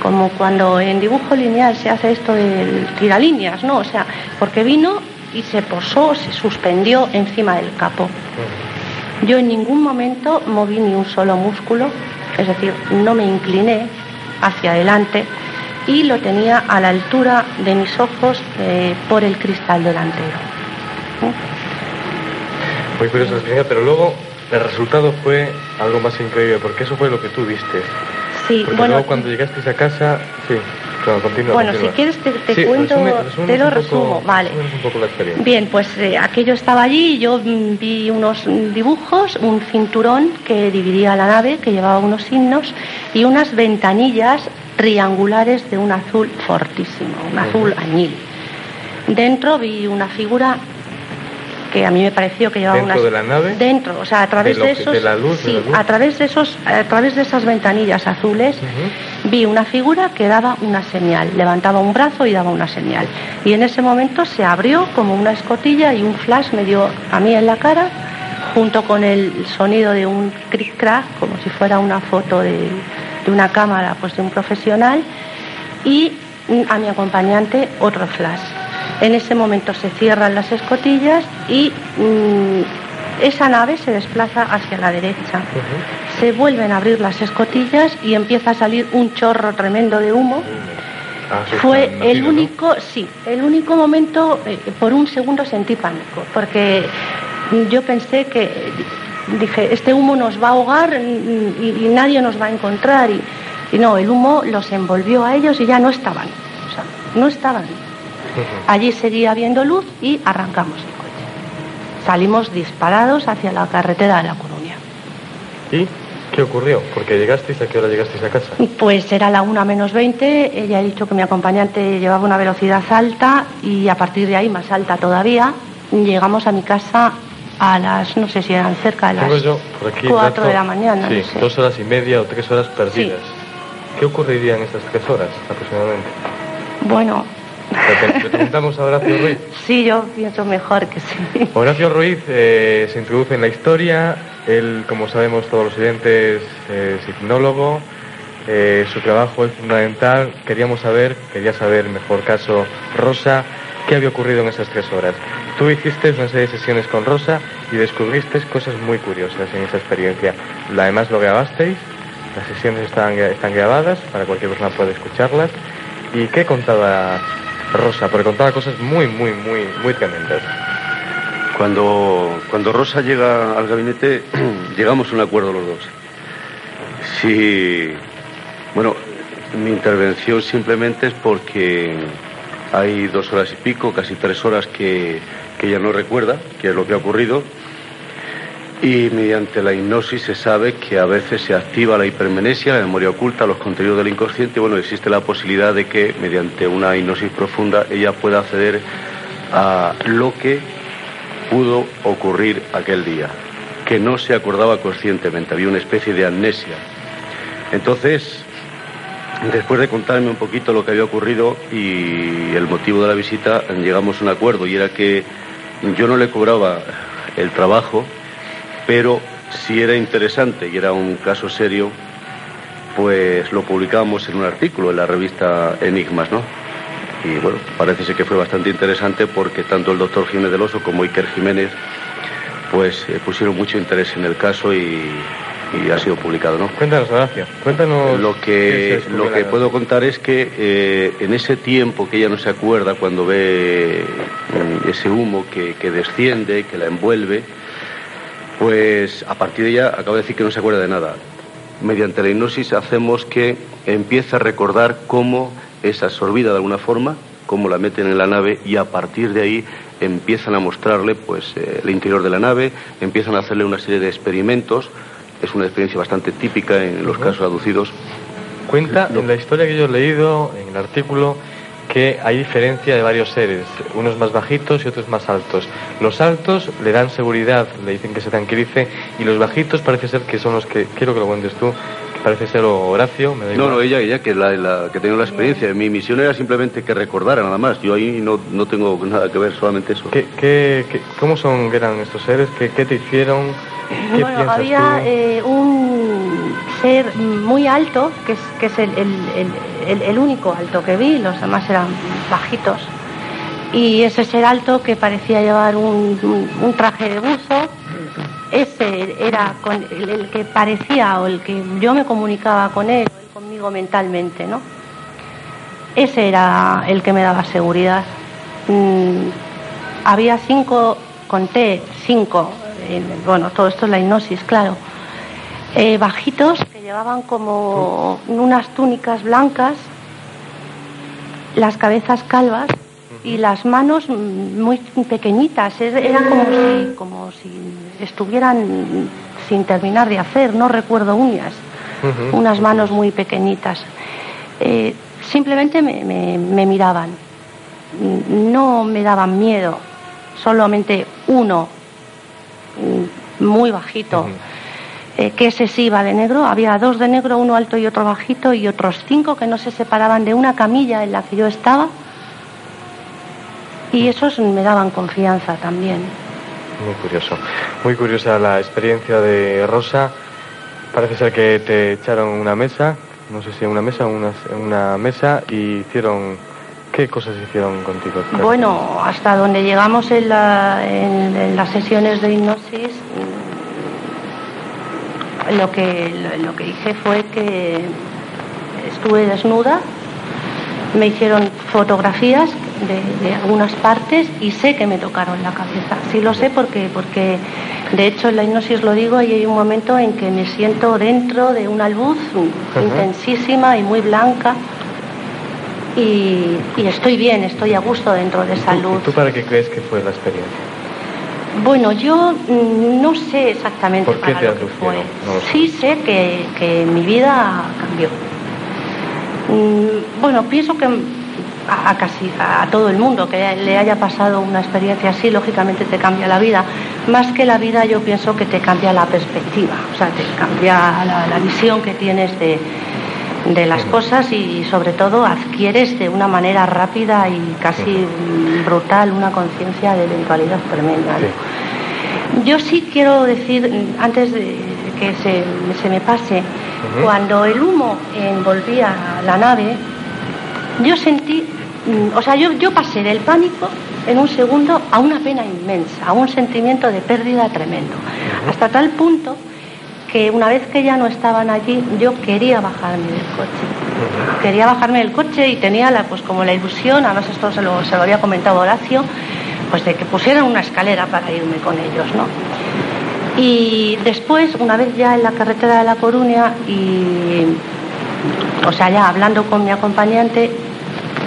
J: como cuando en dibujo lineal se hace esto de tiralíneas, ¿no? O sea, porque vino y se posó, se suspendió encima del capo. Yo en ningún momento moví ni un solo músculo, es decir, no me incliné hacia adelante y lo tenía a la altura de mis ojos eh, por el cristal delantero.
D: Muy curiosa experiencia, pero luego el resultado fue algo más increíble, porque eso fue lo que tú viste.
J: Sí,
D: porque
J: bueno.
D: Luego cuando llegasteis a casa, sí, claro, continúa.
J: Bueno,
D: continúa.
J: si quieres te, te
D: Sí,
J: cuento,
D: resume-
J: te lo
D: poco-
J: resumo, vale.
D: resúmenos un poco la experiencia.
J: Bien, pues eh, aquello estaba allí, yo mm, vi unos dibujos, un cinturón que dividía la nave, que llevaba unos signos, y unas ventanillas triangulares de un azul fortísimo, un azul añil. Dentro vi una figura que a mí me pareció que llevaba
D: ¿Dentro
J: unas
D: de la nave?
J: dentro, o sea, a través
D: ¿De lo
J: esos
D: de la luz, de
J: sí,
D: la luz?
J: a través de esos a través de esas ventanillas azules vi una figura que daba una señal, levantaba un brazo y daba una señal. Y en ese momento se abrió como una escotilla y un flash me dio a mí en la cara, junto con el sonido de un cric crack, como si fuera una foto de, de una cámara, pues de un profesional, y a mi acompañante otro flash. En ese momento se cierran las escotillas y mm, esa nave se desplaza hacia la derecha se vuelven a abrir las escotillas y empieza a salir un chorro tremendo de humo.
D: Ah,
J: Fue el único, sí, el único momento, eh, por un segundo sentí pánico, porque yo pensé que, dije, este humo nos va a ahogar y, y nadie nos va a encontrar. Y, y no, el humo los envolvió a ellos y ya no estaban, o sea, no estaban. Allí seguía habiendo luz y arrancamos el coche. Salimos disparados hacia la carretera de La Coruña.
D: ¿Y qué ocurrió? Porque llegasteis, ¿a qué hora llegasteis a casa?
J: Pues era la una menos 20, ella ha dicho que mi acompañante llevaba una velocidad alta y a partir de ahí más alta todavía. Llegamos a mi casa a las, no sé si eran cerca de las
D: Tengo yo por aquí
J: 4
D: dato-
J: de la mañana.
D: Sí,
J: no sé.
D: dos horas y media o tres horas perdidas. ¿Qué ocurriría en estas tres horas aproximadamente?
J: Bueno,
D: Le preguntamos a Horacio Ruiz.
J: sí, yo pienso mejor que sí.
D: Horacio Ruiz eh, se introduce en la historia. Él, como sabemos todos los oyentes, es hipnólogo. Eh, su trabajo es fundamental. Queríamos saber, quería saber, mejor caso, Rosa, qué había ocurrido en esas tres horas. Tú hiciste una serie de sesiones con Rosa y descubriste cosas muy curiosas en esa experiencia. Además lo grabasteis, las sesiones están, están grabadas, para cualquier persona puede escucharlas. ¿Y qué contaba Rosa? Porque contaba cosas muy, muy, muy, muy tremendas.
K: Cuando, cuando Rosa llega al gabinete, *clears throat* llegamos a un acuerdo los dos. Sí, bueno, mi intervención simplemente es porque hay dos horas y pico, casi tres horas que, que ella no recuerda, que es lo que ha ocurrido. Y mediante la hipnosis se sabe que a veces se activa la hipermenesia, la memoria oculta, los contenidos del inconsciente. Bueno, existe la posibilidad de que mediante una hipnosis profunda ella pueda acceder a lo que pudo ocurrir aquel día, que no se acordaba conscientemente, había una especie de amnesia. Entonces, después de contarme un poquito lo que había ocurrido y el motivo de la visita, llegamos a un acuerdo y era que yo no le cobraba el trabajo, pero si era interesante y era un caso serio, pues lo publicábamos en un artículo en la revista Enigmas, ¿no? Y bueno, parece ser que fue bastante interesante porque tanto el doctor Jiménez del Oso como Iker Jiménez pues eh, pusieron mucho interés en el caso y, y ha sido publicado, ¿no?
D: Cuéntanos, Horacio, cuéntanos.
K: Lo que, lo que puedo contar es que eh, en ese tiempo que ella no se acuerda cuando ve mm, ese humo que, que desciende, que la envuelve, pues a partir de ella acaba de decir que no se acuerda de nada. Mediante la hipnosis hacemos que empiece a recordar cómo es absorbida de alguna forma, cómo la meten en la nave y a partir de ahí empiezan a mostrarle pues eh, el interior de la nave, empiezan a hacerle una serie de experimentos es una experiencia bastante típica en los casos aducidos.
D: Cuenta en la historia que yo he leído, en el artículo, que hay diferencia de varios seres, unos más bajitos y otros más altos. Los altos le dan seguridad, le dicen que se tranquilice, y los bajitos parece ser que son los que, quiero que lo cuentes tú, que parece ser Horacio. Me da
K: No,
D: igual.
K: no, ella, ella que la, la- que tenía la experiencia. Mi misión era simplemente que recordara nada más. Yo ahí no, no tengo nada que ver, solamente eso.
D: ¿Qué, qué, qué- cómo son, eran estos seres? ¿Qué, qué te hicieron? ¿Qué
J: Bueno,
D: piensas
J: había
D: tú?
J: eh, un ser muy alto, que es, que es el, el- el- el- único alto que vi, los demás eran bajitos. Y ese ser alto que parecía llevar un, traje de buzo, ese era el, que parecía o el que yo me comunicaba con él, conmigo mentalmente, ¿no? Ese era el que me daba seguridad. Mm, había cinco, conté cinco, eh, bueno, todo esto es la hipnosis, claro, eh, bajitos llevaban como unas túnicas blancas, las cabezas calvas y las manos muy pequeñitas, era como si, como si estuvieran sin terminar de hacer, no recuerdo uñas, unas manos muy pequeñitas. Eh, simplemente me, me- me miraban, no me daban miedo, solamente uno, mm, muy bajito, eh, que sí iba de negro, había dos de negro, uno alto y otro bajito, y otros cinco que no se separaban de una camilla en la que yo estaba, y esos me daban confianza también.
D: Muy curioso. Muy curiosa la experiencia de Rosa. Parece ser que te echaron una mesa, no sé si una mesa o una, una mesa, y hicieron... ¿Qué cosas hicieron contigo?
J: Bueno, hasta donde llegamos en, la- en- en las sesiones de hipnosis, lo que, lo que hice fue que estuve desnuda, me hicieron fotografías de, de algunas partes y sé que me tocaron la cabeza. Sí lo sé porque, porque de hecho en la hipnosis lo digo y hay un momento en que me siento dentro de una luz intensísima y muy blanca y, y estoy bien, estoy a gusto dentro de esa luz.
D: ¿Tú para qué crees que fue la experiencia?
J: Bueno, yo mm, no sé exactamente
D: ¿Por qué
J: para
D: te
J: lo que fue.
D: No lo sé.
J: Sí sé que, que mi vida cambió. Mm, Bueno, pienso que a, a casi a todo el mundo que le haya pasado una experiencia así, lógicamente te cambia la vida. Más que la vida, yo pienso que te cambia la perspectiva, o sea, te cambia la, la visión que tienes de, de las cosas y sobre todo adquieres de una manera rápida y casi brutal una conciencia de eventualidad tremenda. ¿no? Yo sí quiero decir, antes de que se, se me pase, cuando el humo envolvía la nave, yo sentí, mm, o sea, yo, yo pasé del pánico en un segundo a una pena inmensa, a un sentimiento de pérdida tremendo. Hasta tal punto que una vez que ya no estaban allí, yo quería bajarme del coche. Quería bajarme del coche y tenía la, pues como la ilusión, además esto se lo, se lo había comentado Horacio, pues de que pusieran una escalera para irme con ellos, ¿no? Y después, una vez ya en la carretera de La Coruña y, o sea, ya hablando con mi acompañante,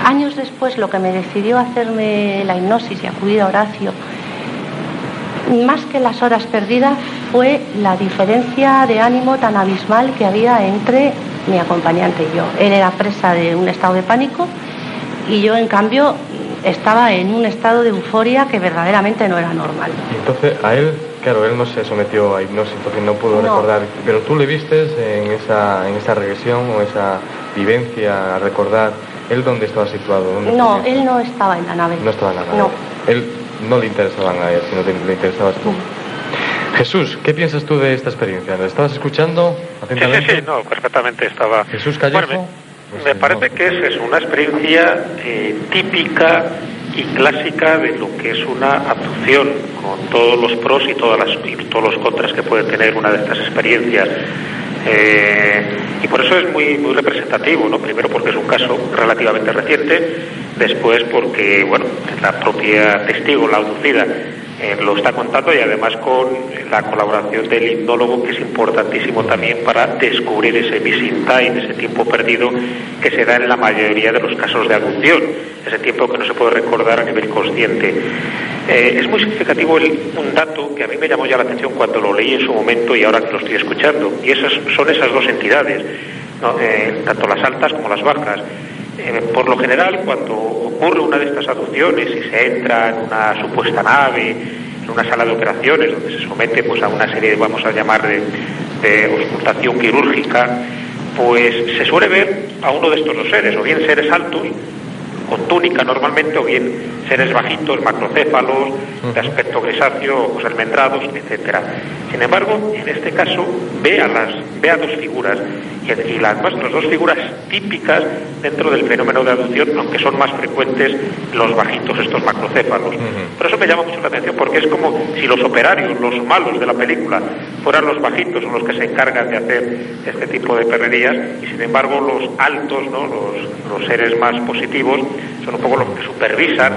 J: años después lo que me decidió hacerme la hipnosis y acudir a Horacio, más que las horas perdidas, fue la diferencia de ánimo tan abismal que había entre mi acompañante y yo. Él era presa de un estado de pánico y yo, en cambio, estaba en un estado de euforia que verdaderamente no era normal.
D: Y entonces a él, claro, él no se sometió a hipnosis, entonces no pudo
J: No.
D: recordar. Pero tú le vistes en esa, en esa regresión o esa vivencia a recordar, ¿él dónde estaba situado? ¿Dónde
J: No, él no estaba en la nave.
D: No estaba en la nave.
J: No.
D: Él no le interesaban a él, sino que le interesabas tú. Jesús, ¿qué piensas tú de esta experiencia? ¿La estabas escuchando
L: Sí, sí, sí, no, perfectamente estaba.
D: Jesús Callejo.
L: Bueno, me, me parece que es, es una experiencia eh, típica y clásica de lo que es una abducción, con todos los pros y, todas las, y todos los contras que puede tener una de estas experiencias. Eh, y por eso es muy, muy representativo, ¿no? Primero porque es un caso relativamente reciente, después porque, bueno, la propia testigo, la abducida, eh, lo está contando y además con la colaboración del hipnólogo que es importantísimo también para descubrir ese missing time, ese tiempo perdido que se da en la mayoría de los casos de adopción, ese tiempo que no se puede recordar a nivel consciente. Eh, es muy significativo un dato que a mí me llamó ya la atención cuando lo leí en su momento y ahora que lo estoy escuchando, y esas son esas dos entidades, eh, tanto las altas como las bajas. por lo general, cuando ocurre una de estas adopciones y se entra en una supuesta nave, en una sala de operaciones donde se somete pues, a una serie, vamos a llamar, de, de quirúrgica, pues se suele ver a uno de estos dos seres, o bien seres altos, con túnica normalmente, o bien seres bajitos, macrocéfalos, de aspecto grisáceo, pues almendrados, etcétera. Sin embargo, en este caso ve a las ve a dos figuras y, las, las dos figuras típicas dentro del fenómeno de adopción, aunque son más frecuentes los bajitos, estos macrocéfalos. Por eso me llama mucho la atención porque es como si los operarios, los malos de la película, fueran los bajitos o los que se encargan de hacer este tipo de perrerías y sin embargo los altos, ¿no? los, los seres más positivos, son un poco los que supervisan,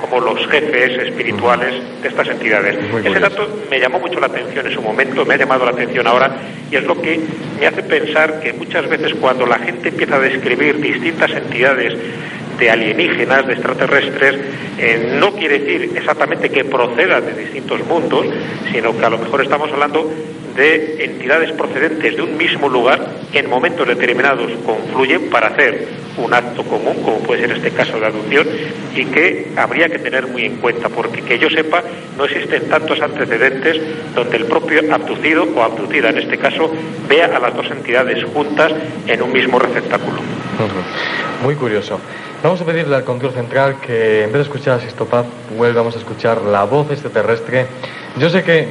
L: como los jefes espirituales de estas entidades. Ese dato me llamó mucho la atención en su momento, me ha llamado la atención ahora y es lo que me hace pensar que muchas veces cuando la gente empieza a describir distintas entidades de alienígenas, de extraterrestres, eh, no quiere decir exactamente que procedan de distintos mundos, sino que a lo mejor estamos hablando de entidades procedentes de un mismo lugar que en momentos determinados confluyen para hacer un acto común, como puede ser este caso de adopción, y que habría que tener muy en cuenta, porque que yo sepa, no existen tantos antecedentes donde el propio abducido o abducida en este caso vea a las dos entidades juntas en un mismo receptáculo.
D: Muy curioso. Vamos a pedirle al control central que en vez de escuchar a Sistopaz, vuelvamos a escuchar la voz extraterrestre. Yo sé que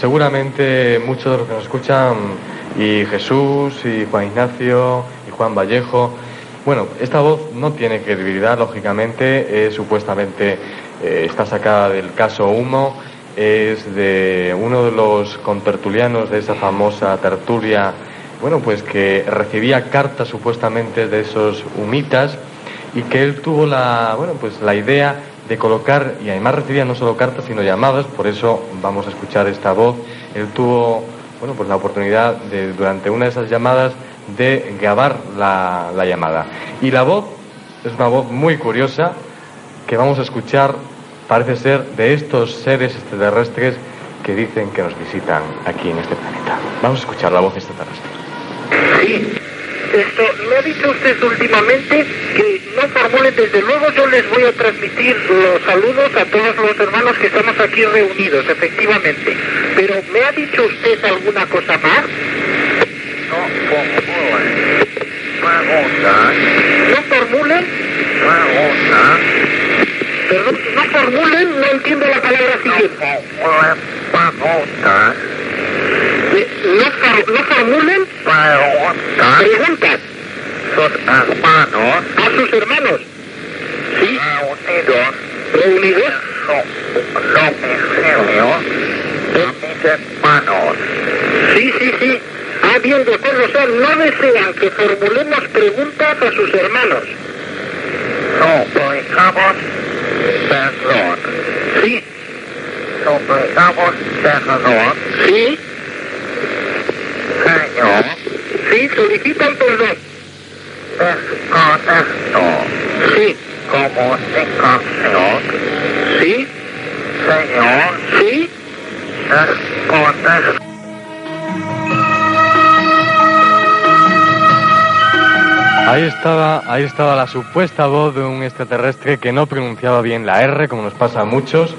D: seguramente muchos de los que nos escuchan, y Jesús, y Juan Ignacio, y Juan Vallejo, bueno, esta voz no tiene credibilidad, lógicamente, es supuestamente eh, está sacada del caso Humo, es de uno de los contertulianos de esa famosa tertulia, bueno, pues que recibía cartas supuestamente de esos humitas y que él tuvo la, bueno, pues la idea de colocar, y además recibía no solo cartas, sino llamadas, por eso vamos a escuchar esta voz. Él tuvo, bueno, pues la oportunidad de, durante una de esas llamadas, de grabar la, la llamada. Y la voz es una voz muy curiosa que vamos a escuchar, parece ser, de estos seres extraterrestres que dicen que nos visitan aquí en este planeta. Vamos a escuchar la voz extraterrestre.
M: Sí. Esto, me ha dicho usted últimamente que no formulen, desde luego yo les voy a transmitir los saludos a todos los hermanos que estamos aquí reunidos, efectivamente. Pero ¿me ha dicho usted alguna cosa más?
N: No formulen. Preguntas.
M: ¿No formulen?
N: Preguntas.
M: Perdón, no formulen, no entiendo la palabra siguiente.
N: No formulen preguntas.
M: No, no formulen
N: preguntas.
M: Preguntas.
N: Sus hermanos.
M: A sus hermanos. Sí.
N: Reunidos.
M: Reunidos.
N: Hermanos.
M: Sí, sí, sí. Ah, bien, de acuerdo. O sea, no desean que formulemos preguntas a sus hermanos.
N: Suplicamos perdón.
M: Sí.
N: Suplicamos perdón.
M: Sí.
N: Señor.
M: Sí, solicitan perdón.
N: Desconecto.
M: Sí.
N: Comunicación.
M: Sí.
N: Señor.
M: Sí.
N: Desconecto.
D: Ahí estaba, ahí estaba la supuesta voz de un extraterrestre que no pronunciaba bien la R, como nos pasa a muchos.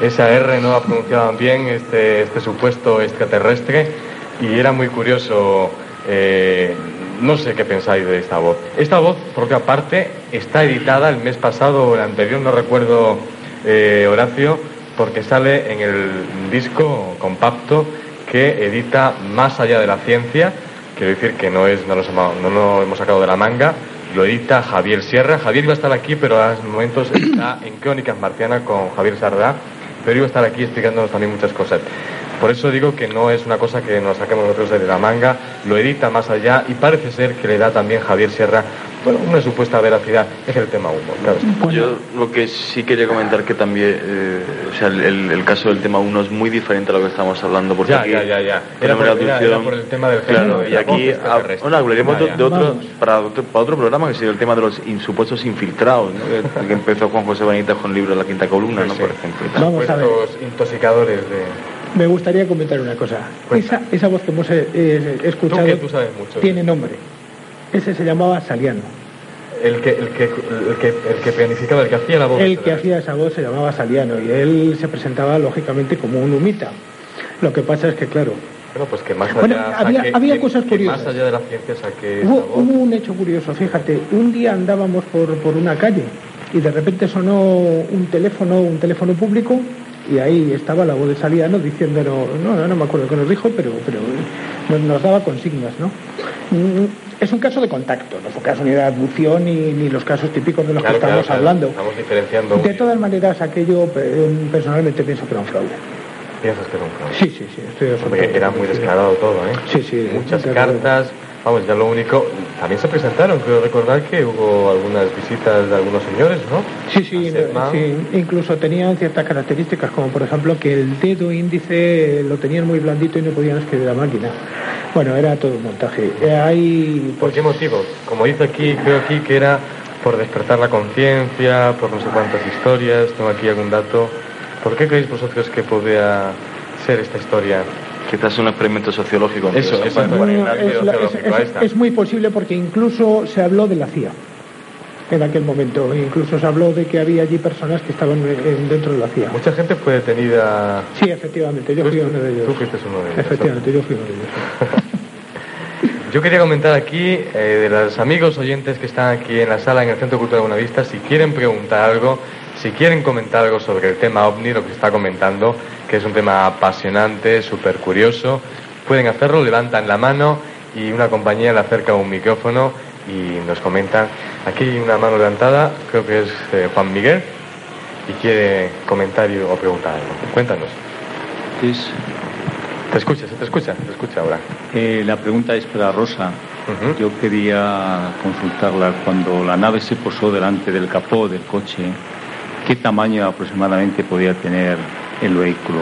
D: Esa R no la pronunciaban bien este, este supuesto extraterrestre y era muy curioso. eh, no sé qué pensáis de esta voz. Esta voz, por otra parte, está editada el mes pasado o el anterior, no recuerdo, eh, Horacio, porque sale en el disco compacto que edita Más allá de la ciencia. Quiero decir que no, es, no, lo, hemos- no lo hemos sacado de la manga, lo edita Javier Sierra. Javier iba a estar aquí, pero a momentos está en Crónicas Marcianas con Javier Sardá, pero iba a estar aquí explicándonos también muchas cosas. Por eso digo que no es una cosa que nos saquemos nosotros de la manga, lo edita más allá y parece ser que le da también Javier Sierra bueno, una supuesta veracidad es el tema humo. Claro.
I: Yo lo que sí quería comentar que también, eh, o sea, el, el caso del tema 1 es muy diferente a lo que estamos hablando, porque
D: Ya,
I: aquí
D: ya, ya, ya. Era por- era- era por el tema del
I: claro,
D: género, de
I: y aquí
D: voz extraterrestre.
I: bueno, hablaremos de, de otro, para, otro, para otro programa que sería el tema de los supuestos infiltrados, ¿no? que, que empezó Juan José Benítez con el libro La Quinta Columna, ¿no? por ejemplo.
H: Vamos a ver.
D: Intoxicadores de...
H: Me gustaría comentar una cosa. Esa, esa voz que hemos eh, eh, escuchado
D: Tú que tú sabes mucho.
H: tiene nombre. Ese se llamaba Saliano.
D: El que, el, que, el, que, el que planificaba, el que hacía la voz.
H: El que hacía esa voz se llamaba Saliano y él se presentaba lógicamente como un humita. Lo que pasa es que, claro,
D: Bueno, pues que más allá,
H: Bueno, había-
D: saque-
H: había
D: que-
H: cosas
D: que
H: curiosas.
D: Más allá de la ciencia saque esa
H: hubo, hubo un hecho curioso, fíjate, un día andábamos por, por una calle y de repente sonó un teléfono, un teléfono público y ahí estaba la voz de Saliano diciéndonos, no, no, no me acuerdo qué nos dijo, pero, pero nos, nos daba consignas, ¿no? Mm, Es un caso de contacto, no es un caso ni de abducción ni, ni los casos típicos de los
D: Claro,
H: que estamos
D: claro,
H: hablando.
D: Estamos diferenciando.
H: De todas maneras, aquello eh, personalmente pienso que era un fraude.
D: Piensas que era un fraude.
H: Sí, sí, sí, estoy
D: Porque era muy descarado todo, ¿eh?
H: Sí, sí.
D: Muchas cartas. Vamos, ya lo único. También se presentaron, creo recordar que hubo algunas visitas de algunos señores, ¿no?
H: Sí, sí,
D: Sedman.
H: sí, incluso tenían ciertas características, como por ejemplo que el dedo índice lo tenían muy blandito y no podían escribir la máquina. Bueno, era todo un montaje. Eh, hay,
D: ¿Por qué motivo? Como dice aquí, creo aquí que era por despertar la conciencia, por no sé cuántas historias. Tengo aquí algún dato. ¿Por qué creéis vosotros que podría ser esta historia?
I: Quizás un experimento sociológico.
D: Eso,
H: es, la- es-
D: sociológico, ahí
H: es-
D: está.
H: es muy posible porque incluso se habló de la CIA en aquel momento. Incluso se habló de que había allí personas que estaban en- dentro de la CIA.
D: Mucha gente fue detenida.
H: Sí, efectivamente, yo fui uno de ellos.
D: Tú fuiste uno de ellos.
H: Efectivamente, yo fui uno de ellos. *laughs*
D: Yo quería comentar aquí, eh, de los amigos oyentes que están aquí en la sala en el Centro Cultural Buenavista, si quieren preguntar algo, si quieren comentar algo sobre el tema OVNI, lo que se está comentando, que es un tema apasionante, súper curioso, pueden hacerlo, levantan la mano y una compañía le acerca un micrófono y nos comentan. Aquí hay una mano levantada, creo que es eh, Juan Miguel, y quiere comentar y- o preguntar algo. Cuéntanos. Te escucha, se te escucha, te escucha ahora.
O: Eh, la pregunta es para Rosa. Yo quería consultarla cuando la nave se posó delante del capó del coche, ¿qué tamaño aproximadamente podía tener el vehículo,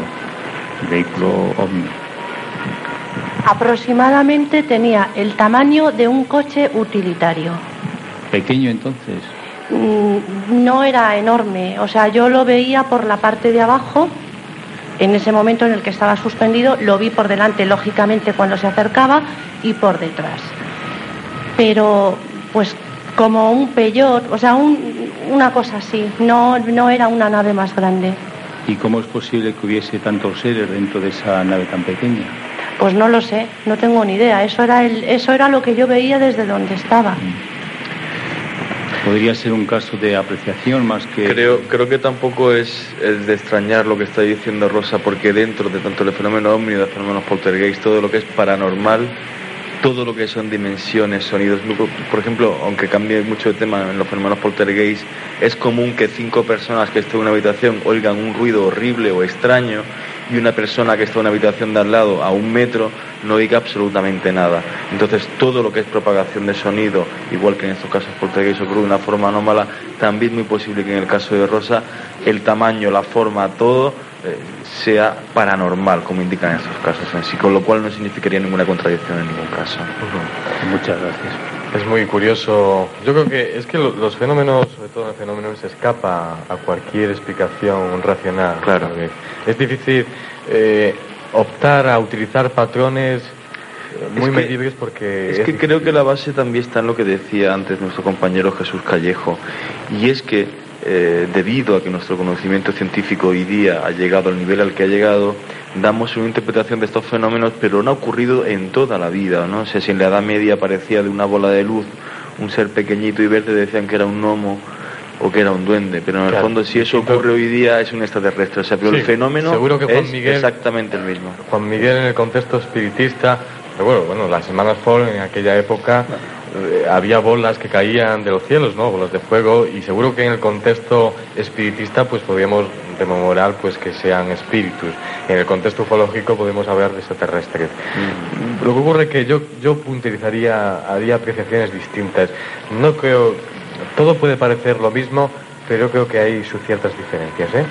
O: el vehículo ovni?
J: Aproximadamente tenía el tamaño de un coche utilitario.
O: Pequeño entonces.
J: Mm, No era enorme, o sea, yo lo veía por la parte de abajo, en ese momento en el que estaba suspendido, lo vi por delante, lógicamente, cuando se acercaba, y por detrás. Pero, pues, como un peyot, o sea, un- una cosa así, no, no era una nave más grande.
O: ¿Y cómo es posible que hubiese tantos seres dentro de esa nave tan pequeña?
J: Pues no lo sé, no tengo ni idea, eso era, el, eso era lo que yo veía desde donde estaba.
O: Podría ser un caso de apreciación más que...
I: Creo, creo que tampoco es, es de extrañar lo que está diciendo Rosa, porque dentro de tanto el fenómeno ovni, de fenómenos poltergeist, todo lo que es paranormal, todo lo que son dimensiones, sonidos, por- ejemplo, aunque cambie mucho de tema en los fenómenos poltergeist, es común que cinco personas que estén en una habitación oigan un ruido horrible o extraño y una persona que está en una habitación de al lado a un metro no oiga absolutamente nada. Entonces todo lo que es propagación de sonido, igual que en estos casos poltergeist ocurre de una forma anómala, también es muy posible que en el caso de Rosa el tamaño, la forma, todo eh, sea paranormal, como indican en estos casos en sí, con lo cual no significaría ninguna contradicción en ningún caso.
O: Muchas gracias.
D: Es muy curioso. Yo creo que es que lo- los fenómenos, sobre todo el fenómeno, se escapa a cualquier explicación racional.
I: Claro.
D: Es difícil eh, optar a utilizar patrones eh, muy
I: Es que-
D: medibles porque
I: Es que creo que la base también está en lo que decía antes nuestro compañero Jesús Callejo, y es que eh, debido a que nuestro conocimiento científico hoy día ha llegado al nivel al que ha llegado, damos una interpretación de estos fenómenos, pero no ha ocurrido en toda la vida, ¿no? O sea, si en la Edad Media aparecía de una bola de luz un ser pequeñito y verde, decían que era un gnomo o que era un duende, pero en el fondo si eso ocurre hoy día es un extraterrestre, o sea, pero
D: Sí,
I: el fenómeno
D: seguro que Juan
I: es
D: Miguel-
I: exactamente el mismo.
D: Juan Miguel en el contexto espiritista, pero bueno, bueno, las semanas Fall en aquella época había bolas que caían de los cielos, ¿no? Bolas de fuego y seguro que en el contexto espiritista pues podríamos
P: moral, pues que sean espíritus. En el contexto ufológico podemos hablar de extraterrestres. Lo que ocurre es que yo, yo puntualizaría, haría apreciaciones distintas. No creo, todo puede parecer lo mismo, pero creo que hay sus ciertas diferencias, ¿eh?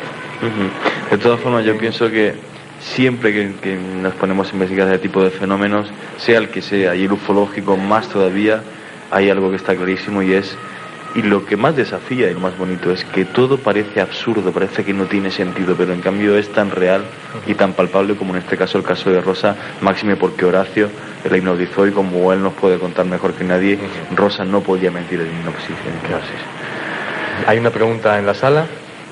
I: De todas formas, yo pienso que siempre que, que nos ponemos a investigar ese tipo de fenómenos, sea el que sea, y el ufológico más todavía, hay algo que está clarísimo y es, y lo que más desafía y lo más bonito es que todo parece absurdo, parece que no tiene sentido, pero en cambio es tan real y tan palpable como en este caso el caso de Rosa, máxime porque Horacio la hipnotizó y como él nos puede contar mejor que nadie, Rosa no podía mentir en hipnosis.
P: Hay una pregunta en la sala.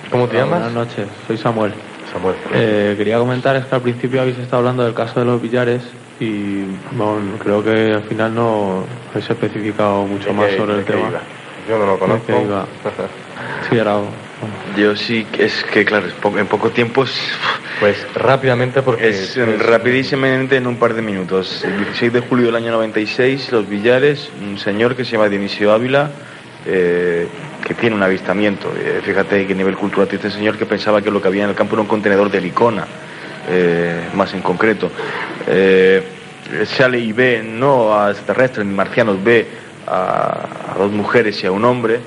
P: ¿Cómo te
Q: Hola,
P: llamas?
Q: Buenas noches, soy Samuel.
P: Samuel.
Q: Eh, quería comentar es que al principio habéis estado hablando del caso de los billares y bueno, creo que al final no habéis especificado mucho
P: ¿De
Q: más sobre el tema.
P: iba? Yo no lo
Q: ¿De
P: conozco. *laughs*
Q: Sí, era...
I: Yo sí, es que claro, es en poco tiempo es...
P: Pues rápidamente porque...
I: Es eh, rapidísimamente en un par de minutos. El 16 de julio del año 96, Los Villares, un señor que se llama Dionisio Ávila, eh, que tiene un avistamiento. Eh, fíjate qué nivel cultural tiene este señor que pensaba que lo que había en el campo era un contenedor de licona, eh, más en concreto. Eh, sale y ve, no a extraterrestres ni marcianos, ve a, a dos mujeres y a un hombre.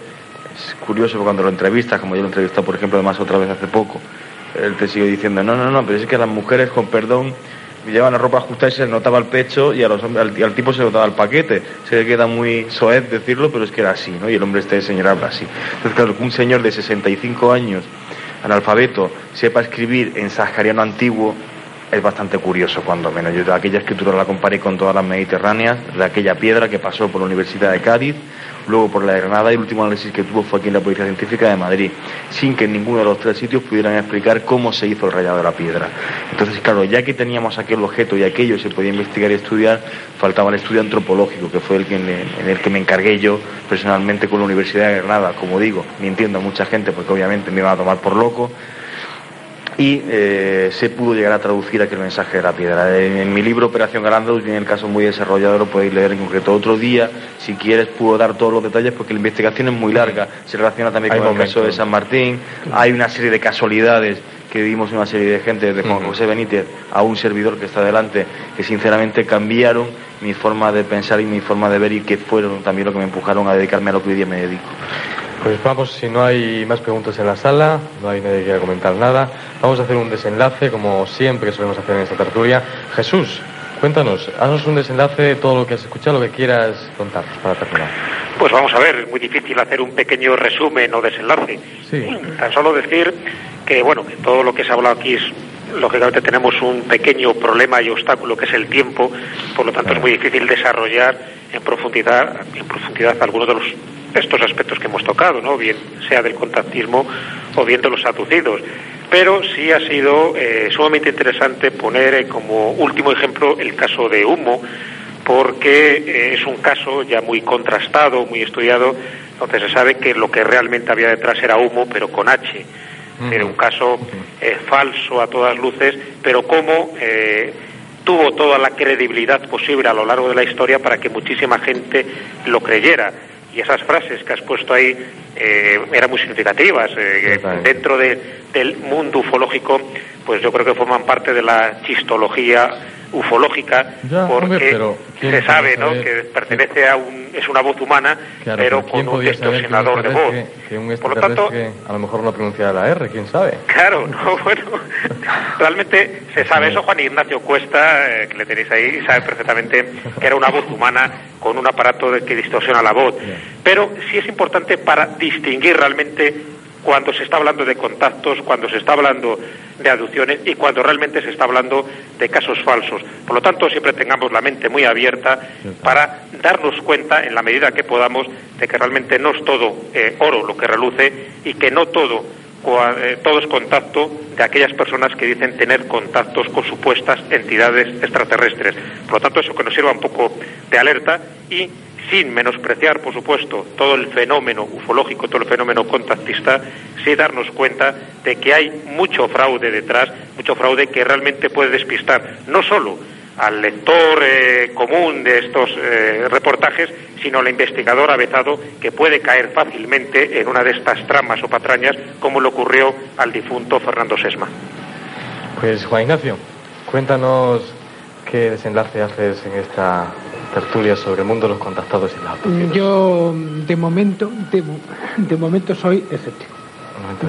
I: Es curioso cuando lo entrevistas, como yo lo he entrevistado, por ejemplo, además otra vez hace poco, él te sigue diciendo, no, no, no, pero es que las mujeres, con perdón, llevan la ropa ajustada y se notaba el pecho y, a los, al, al tipo se notaba el paquete. Se le queda muy soez decirlo, pero es que era así, ¿no? Y el hombre este señor habla así. Entonces, claro, que un señor de 65 años, analfabeto, sepa escribir en sahariano antiguo, es bastante curioso, cuando menos. Yo aquella escritura la comparé con todas las mediterráneas, de aquella piedra que pasó por la Universidad de Cádiz, luego por la Granada y el último análisis que tuvo fue aquí en la Policía Científica de Madrid, sin que en ninguno de los tres sitios pudieran explicar cómo se hizo el rayado de la piedra. Entonces, claro, ya que teníamos aquel objeto y aquello se podía investigar y estudiar, faltaba el estudio antropológico, que fue el que, en el que me encargué yo personalmente con la Universidad de Granada, como digo, mintiendo a mucha gente porque obviamente me iban a tomar por loco, y eh, se pudo llegar a traducir aquel mensaje de la piedra. En, en mi libro Operación Galandros viene el caso muy desarrollado, lo podéis leer en concreto otro día. Si quieres puedo dar todos los detalles porque la investigación es muy larga, se relaciona también
P: Hay
I: con el caso de. San Martín, hay una serie de casualidades que vimos una serie de gente, desde Juan José Benítez a un servidor que está delante, que sinceramente cambiaron mi forma de pensar y mi forma de ver y que fueron también lo que me empujaron a dedicarme a lo que hoy día me dedico.
P: Pues vamos, si no hay más preguntas en la sala, no hay nadie que quiera comentar nada, vamos a hacer un desenlace, como siempre solemos hacer en esta tertulia. Jesús, cuéntanos, haznos un desenlace de todo lo que has escuchado, lo que quieras contarnos para terminar.
L: Pues vamos a ver, es muy difícil hacer un pequeño resumen o desenlace.
P: Sí.
L: Tan solo decir que, bueno, que todo lo que se ha hablado aquí es, lógicamente tenemos un pequeño problema y obstáculo que es el tiempo, por lo tanto es muy difícil desarrollar en profundidad, en profundidad algunos de los estos aspectos que hemos tocado, ¿no? Bien sea del contactismo o bien de los aducidos. Pero sí ha sido eh, sumamente interesante poner eh, como último ejemplo el caso de Humo, porque eh, es un caso ya muy contrastado, muy estudiado, donde se sabe que lo que realmente había detrás era humo, pero con H. Era un caso falso a todas luces, pero cómo eh, tuvo toda la credibilidad posible a lo largo de la historia para que muchísima gente lo creyera. Y esas frases que has puesto ahí eh, eran muy significativas. eh, dentro de- del mundo ufológico, pues yo creo que forman parte de la chistología ufológica,
P: Ya,
L: porque
P: hombre, pero ¿quién
L: se sabe ¿no?
P: saber?
L: que pertenece a un, es una voz humana,
P: Claro,
L: pero
P: ¿quién
L: con un distorsionador de voz.
P: Que un
L: Por lo tanto,
P: a lo mejor no pronuncia la R, quién sabe.
L: Claro, *laughs* no, bueno, realmente se sabe eso. Juan Ignacio Cuesta, eh, que le tenéis ahí, sabe perfectamente que era una voz humana con un aparato de- que distorsiona la voz. Pero sí es importante para distinguir realmente cuando se está hablando de contactos, cuando se está hablando de aducciones y cuando realmente se está hablando de casos falsos. Por lo tanto, siempre tengamos la mente muy abierta para darnos cuenta, en la medida que podamos, de que realmente no es todo eh, oro lo que reluce y que no todo eh, todo es contacto de aquellas personas que dicen tener contactos con supuestas entidades extraterrestres. Por lo tanto, eso que nos sirva un poco de alerta y sin menospreciar, por supuesto, todo el fenómeno ufológico, todo el fenómeno contactista, sí darnos cuenta de que hay mucho fraude detrás, mucho fraude que realmente puede despistar no solo al lector eh, común de estos eh, reportajes, sino al investigador avezado que puede caer fácilmente en una de estas tramas o patrañas, como le ocurrió al difunto Fernando Sesma.
D: Pues Juan Ignacio, cuéntanos qué desenlace haces en esta tertulia sobre el mundo de los contactados y la
H: Yo, de momento, de, de momento soy escéptico.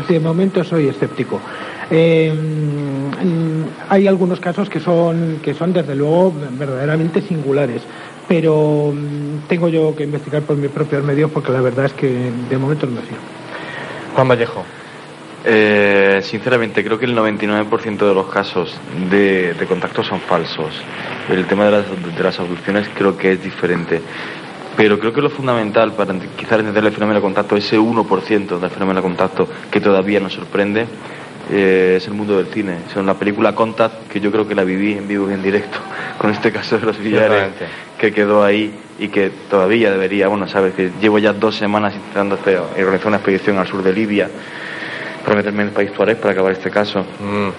H: De momento soy escéptico. Eh, hay algunos casos que son, que son desde luego verdaderamente singulares, pero mm, tengo yo que investigar por mis propios medios porque la verdad es que de momento no me fío.
D: Juan Vallejo.
I: Eh, sinceramente, creo que el 99% de los casos de, de contactos son falsos. El tema de las, de las abducciones creo que es diferente. Pero creo que lo fundamental para quizás entender el fenómeno de contacto, ese 1% del fenómeno de contacto que todavía nos sorprende, eh, es el mundo del cine. Son la película Contact, que yo creo que la viví en vivo y en directo, *laughs* con este caso de los billares que quedó ahí y que todavía debería, bueno, sabes que llevo ya dos semanas intentando hacer, organizar una expedición al sur de Libia para meterme en el país Tuareg para acabar este caso.
D: Mm,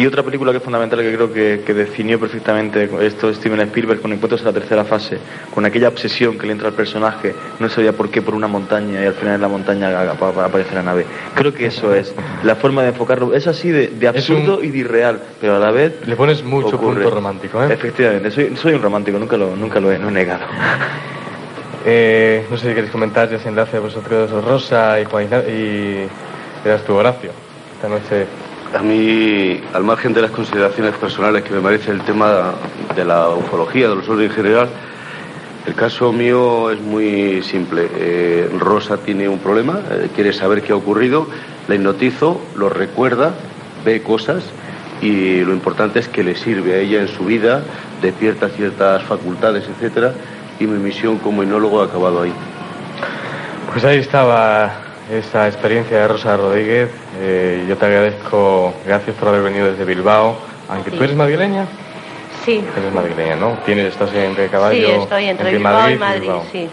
I: Y otra película que es fundamental que creo que, que definió perfectamente esto de Steven Spielberg con Encuentros en la tercera fase, con aquella obsesión que le entra al personaje, no sabía por qué por una montaña y al final en la montaña aparece la nave. Creo que eso es la forma de enfocarlo. Es así de, de absurdo y de irreal, pero a la vez...
D: Le pones mucho
I: ocurre.
D: punto romántico, ¿eh?
I: Efectivamente, soy, soy un romántico, nunca lo, nunca lo he, no he negado.
D: Eh, no sé si queréis comentar ya ese enlace vosotros, Rosa y Juan y eras tu Horacio, esta noche.
K: A mí, al margen de las consideraciones personales que me merece el tema de la ufología, de los ovnis en general, el caso mío es muy simple. Eh, Rosa tiene un problema, eh, quiere saber qué ha ocurrido, la hipnotizo, lo recuerda, ve cosas y lo importante es que le sirve a ella en su vida, despierta ciertas facultades, etcétera, y mi misión como hipnólogo ha acabado ahí.
D: Pues ahí estaba esa experiencia de Rosa Rodríguez. Eh, yo te agradezco, gracias por haber venido desde Bilbao. Aunque tú eres madrileña.
J: Sí.
D: Eres madrileña, ¿no? Tienes, estás entre caballo.
J: Sí, estoy entre Bilbao y Madrid, sí.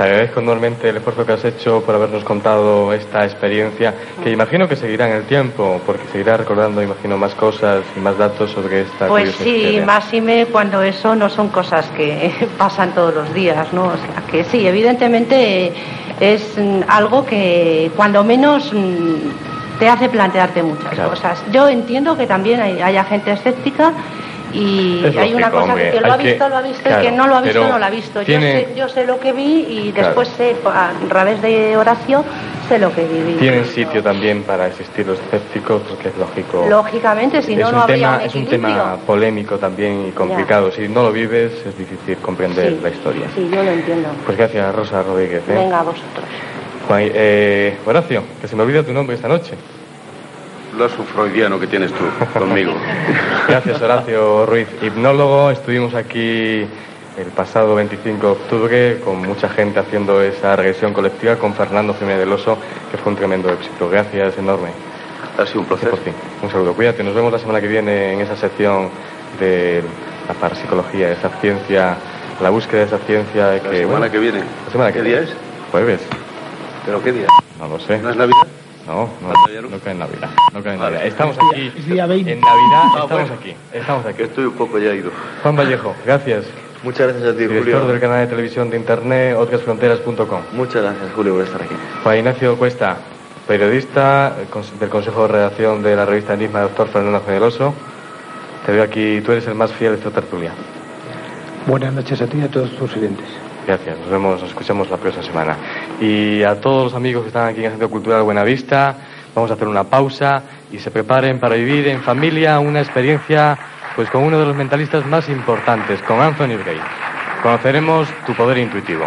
D: Te agradezco enormemente el esfuerzo que has hecho por habernos contado esta experiencia, que imagino que seguirá en el tiempo, porque seguirá recordando, imagino, más cosas y más datos sobre esta
J: Pues sí,
D: historia.
J: máxime cuando eso no son cosas que *laughs* pasan todos los días, ¿no? O sea, que sí, evidentemente es mm, algo que cuando menos mm, te hace plantearte muchas
D: Claro.
J: cosas. Yo entiendo que también hay, haya gente escéptica y
D: Es
J: hay una cosa
D: hombre,
J: que lo ha
D: hay que-
J: visto, lo ha visto
D: claro,
J: y quien no lo ha visto, no lo ha visto.
D: tiene-
J: Yo, sé, yo sé lo que vi y
D: Claro.
J: después sé, a través de Horacio, sé lo que viví.
D: Tienen sitio también para existir los escépticos, porque es lógico.
J: Lógicamente, si
D: es
J: no,
D: un
J: no habría
D: tema,
J: un
D: es un tema polémico también y complicado. Si no lo vives, es difícil comprender
J: Sí.
D: la historia.
J: Sí, yo lo entiendo.
D: Pues gracias, Rosa Rodríguez. ¿eh?
J: Venga, a vosotros.
D: Juan- eh, Horacio, que se me olvida tu nombre esta noche.
K: Lo freudiano que tienes tú conmigo. *laughs*
D: Gracias, Horacio Ruiz, hipnólogo. Estuvimos aquí el pasado 25 de octubre con mucha gente haciendo esa regresión colectiva con Fernando Jiménez del Oso, que fue un tremendo éxito. Gracias enorme.
K: Ha sido un placer.
D: Por fin. Un saludo. Cuídate. Nos vemos la semana que viene en esa sección de la parapsicología, esa ciencia, la búsqueda de esa ciencia. Que,
K: La semana
D: bueno,
K: que viene.
D: La semana que
K: ¿Qué
D: viene.
K: día es?
D: Jueves.
K: ¿Pero qué día?
D: No lo sé.
K: ¿No es Navidad?
D: No, no, no cae en Navidad. No cae en Navidad. Estamos aquí.
H: Es día 20.
D: En Navidad
K: Ah,
D: estamos aquí. Estamos aquí.
K: Estoy un poco ya ido.
D: Juan Vallejo, gracias.
I: Muchas gracias a ti,
D: Director
I: Julio.
D: del canal de televisión de internet otrasfronteras.com.
I: Muchas gracias, Julio, por estar aquí.
D: Juan Ignacio Cuesta, periodista eh, del Consejo de Redacción de la revista Enigma, doctor Fernando Generoso. Te veo aquí, tú eres el más fiel de esta tertulia.
H: Buenas noches a ti y a todos tus oyentes.
D: Gracias, nos vemos, nos escuchamos la próxima semana. Y a todos los amigos que están aquí en el Centro Cultural Buenavista, vamos a hacer una pausa y se preparen para vivir en familia una experiencia pues con uno de los mentalistas más importantes, con Anthony Bray. Conoceremos tu poder intuitivo.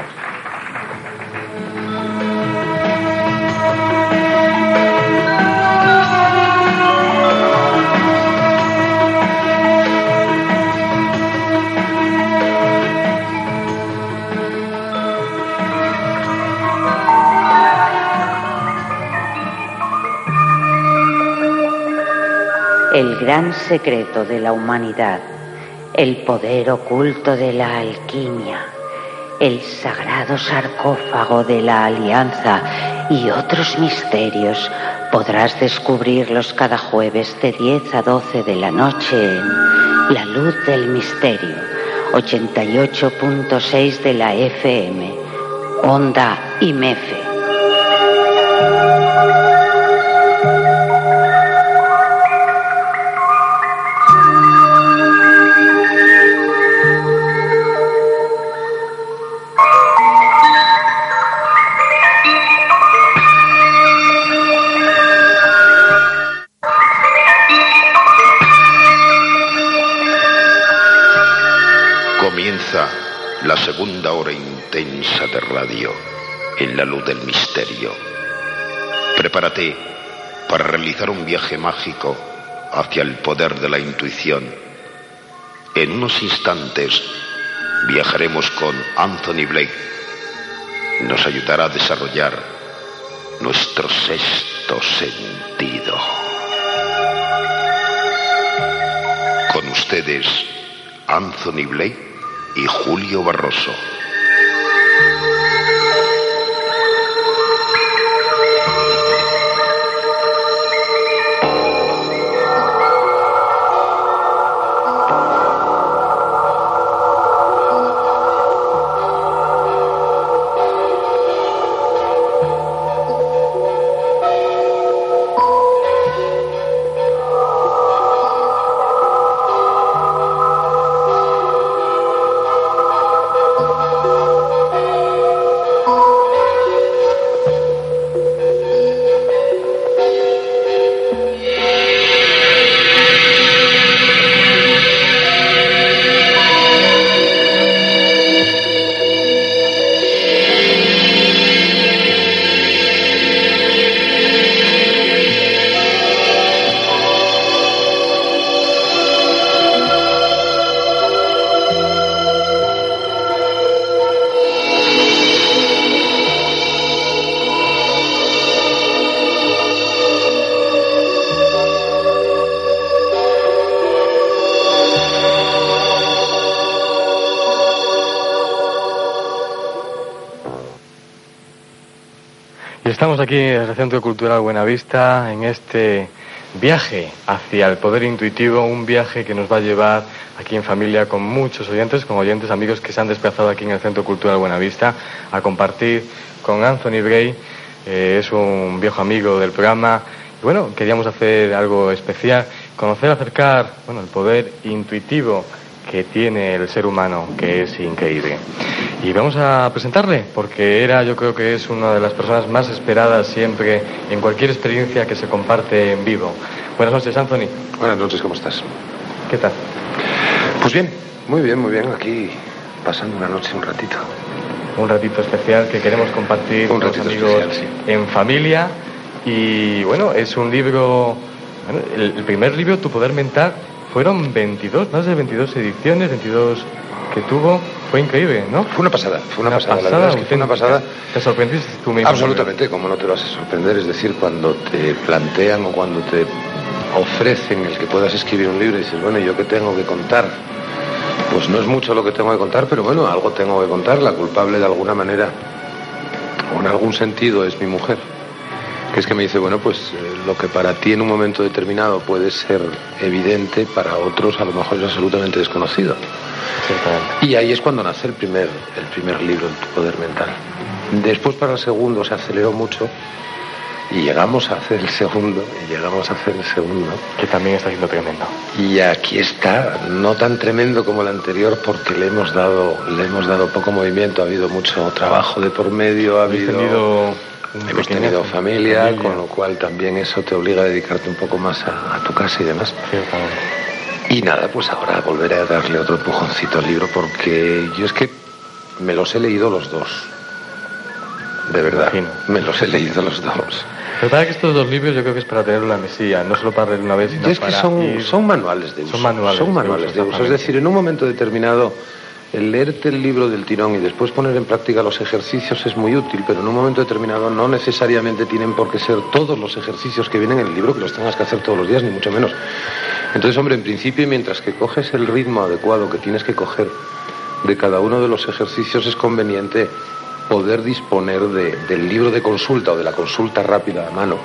B: Gran secreto de la humanidad, el poder oculto de la alquimia, el sagrado sarcófago de la alianza y otros misterios podrás descubrirlos cada jueves de 10 a 12 de la noche en La luz del misterio, 88.6 de la FM, Onda y Mefe.
C: La segunda hora intensa de radio en la luz del misterio. Prepárate para realizar un viaje mágico hacia el poder de la intuición. En unos instantes viajaremos con Anthony Blake. Nos ayudará a desarrollar nuestro sexto sentido. Con ustedes, Anthony Blake y Julio Barroso.
D: Aquí el Centro Cultural Buenavista en este viaje hacia el poder intuitivo, un viaje que nos va a llevar aquí en familia con muchos oyentes, con oyentes amigos que se han desplazado aquí en el Centro Cultural Buenavista a compartir con Anthony Bray, eh, es un viejo amigo del programa. Y bueno, queríamos hacer algo especial, conocer, acercar, bueno, el poder intuitivo que tiene el ser humano, que es increíble. Y vamos a presentarle, porque era, yo creo que es una de las personas más esperadas siempre en cualquier experiencia que se comparte en vivo. Buenas noches, Anthony.
R: Buenas noches, ¿cómo estás?
D: ¿Qué tal?
R: Pues bien, muy bien, muy bien. Aquí pasando una noche un ratito.
D: Un ratito especial que queremos compartir
R: Un
D: con los amigos
R: especial,
D: en familia. Y bueno, es un libro, bueno, el primer libro, Tu Poder Mental, fueron 22, más de 22 ediciones, 22 que tuvo. Fue increíble, ¿no?
R: Fue una pasada, fue una, pasada. La verdad es que fue una pasada.
D: Te sorprendiste tú mismo.
R: Absolutamente, como no te vas a sorprender. Es decir, cuando te plantean o cuando te ofrecen el que puedas escribir un libro y dices, bueno, ¿y ¿yo qué tengo que contar? Pues no es mucho lo que tengo que contar, pero bueno, algo tengo que contar. La culpable de alguna manera o en algún sentido es mi mujer. Que es que me dice, bueno, pues eh, lo que para ti en un momento determinado puede ser evidente, para otros a lo mejor es absolutamente desconocido. Y ahí es cuando nace el primer, el primer libro, El Poder Mental. Después para el segundo se aceleró mucho y llegamos a hacer el segundo, y llegamos a hacer el segundo.
D: Que también está siendo tremendo.
R: Y aquí está, no tan tremendo como el anterior porque le hemos dado, le hemos dado poco movimiento, ha habido mucho trabajo de por medio, ha habido...
D: tenido
R: Hemos tenido familia,
D: familia.
R: con lo cual también eso te obliga a dedicarte un poco más a, a tu casa y demás. Y nada, pues ahora volveré a darle otro empujoncito al libro porque yo es que me los he leído los dos. De verdad, me los he leído los dos.
D: Pero para que estos dos libros yo creo que es para tenerlo en la mesilla, no solo para leer una vez, sino
R: Y es que
D: para
R: son,
D: ir-
R: son manuales de uso.
D: Son manuales de
R: manuales
D: uso,
R: de uso. Es decir, en un momento determinado, el leerte el libro del tirón y después poner en práctica los ejercicios es muy útil, pero en un momento determinado no necesariamente tienen por qué ser todos los ejercicios que vienen en el libro que los tengas que hacer todos los días, ni mucho menos. Entonces, hombre, en principio, mientras que coges el ritmo adecuado que tienes que coger de cada uno de los ejercicios, es conveniente poder disponer de- del libro de consulta o de la consulta rápida a mano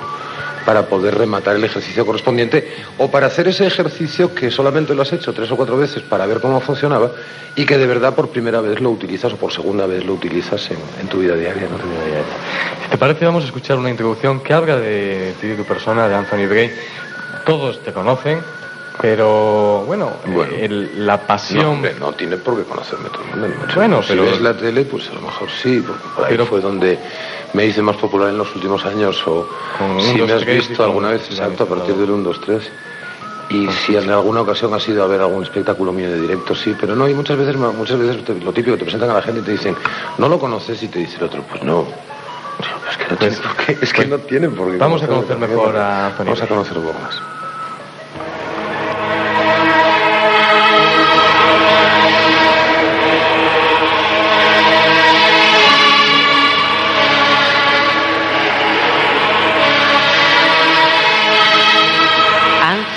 R: para poder rematar el ejercicio correspondiente o para hacer ese ejercicio que solamente lo has hecho tres o cuatro veces para ver cómo funcionaba y que de verdad por primera vez lo utilizas o por segunda vez lo utilizas en, tu vida diaria.
D: Si te parece, vamos a escuchar una introducción que habla de ti, de tu persona, de Anthony Bray. Todos te conocen, pero bueno, la pasión.
R: No, no tiene por qué conocerme todo el mundo. Bueno, pero. Si ves la tele, pues a lo mejor sí, porque por ahí fue donde me hice más popular en los últimos años. O si me has visto alguna vez, exacto, a partir del 1, 2, 3. Y si en alguna ocasión has ido a ver algún espectáculo mío de directo, sí, pero no, y muchas veces, muchas veces lo típico, te presentan a la gente y te dicen, no lo conoces, y te dice el otro, pues no. Es que no, tiene por qué, es que no tienen por qué.
D: Vamos a conocer mejor a
R: Vamos a conocer un poco más.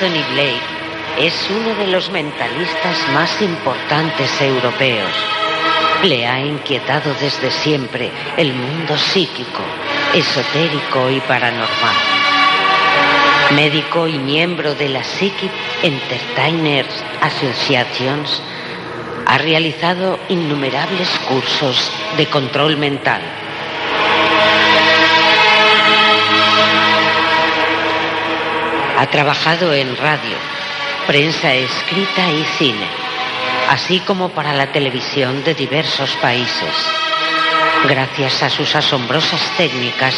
B: Anthony Blake es uno de los mentalistas más importantes europeos. Le ha inquietado desde siempre el mundo psíquico, esotérico y paranormal. Médico y miembro de la Psychic Entertainers Associations, ha realizado innumerables cursos de control mental Ha trabajado en radio, prensa escrita y cine, así como para la televisión de diversos países. Gracias a sus asombrosas técnicas,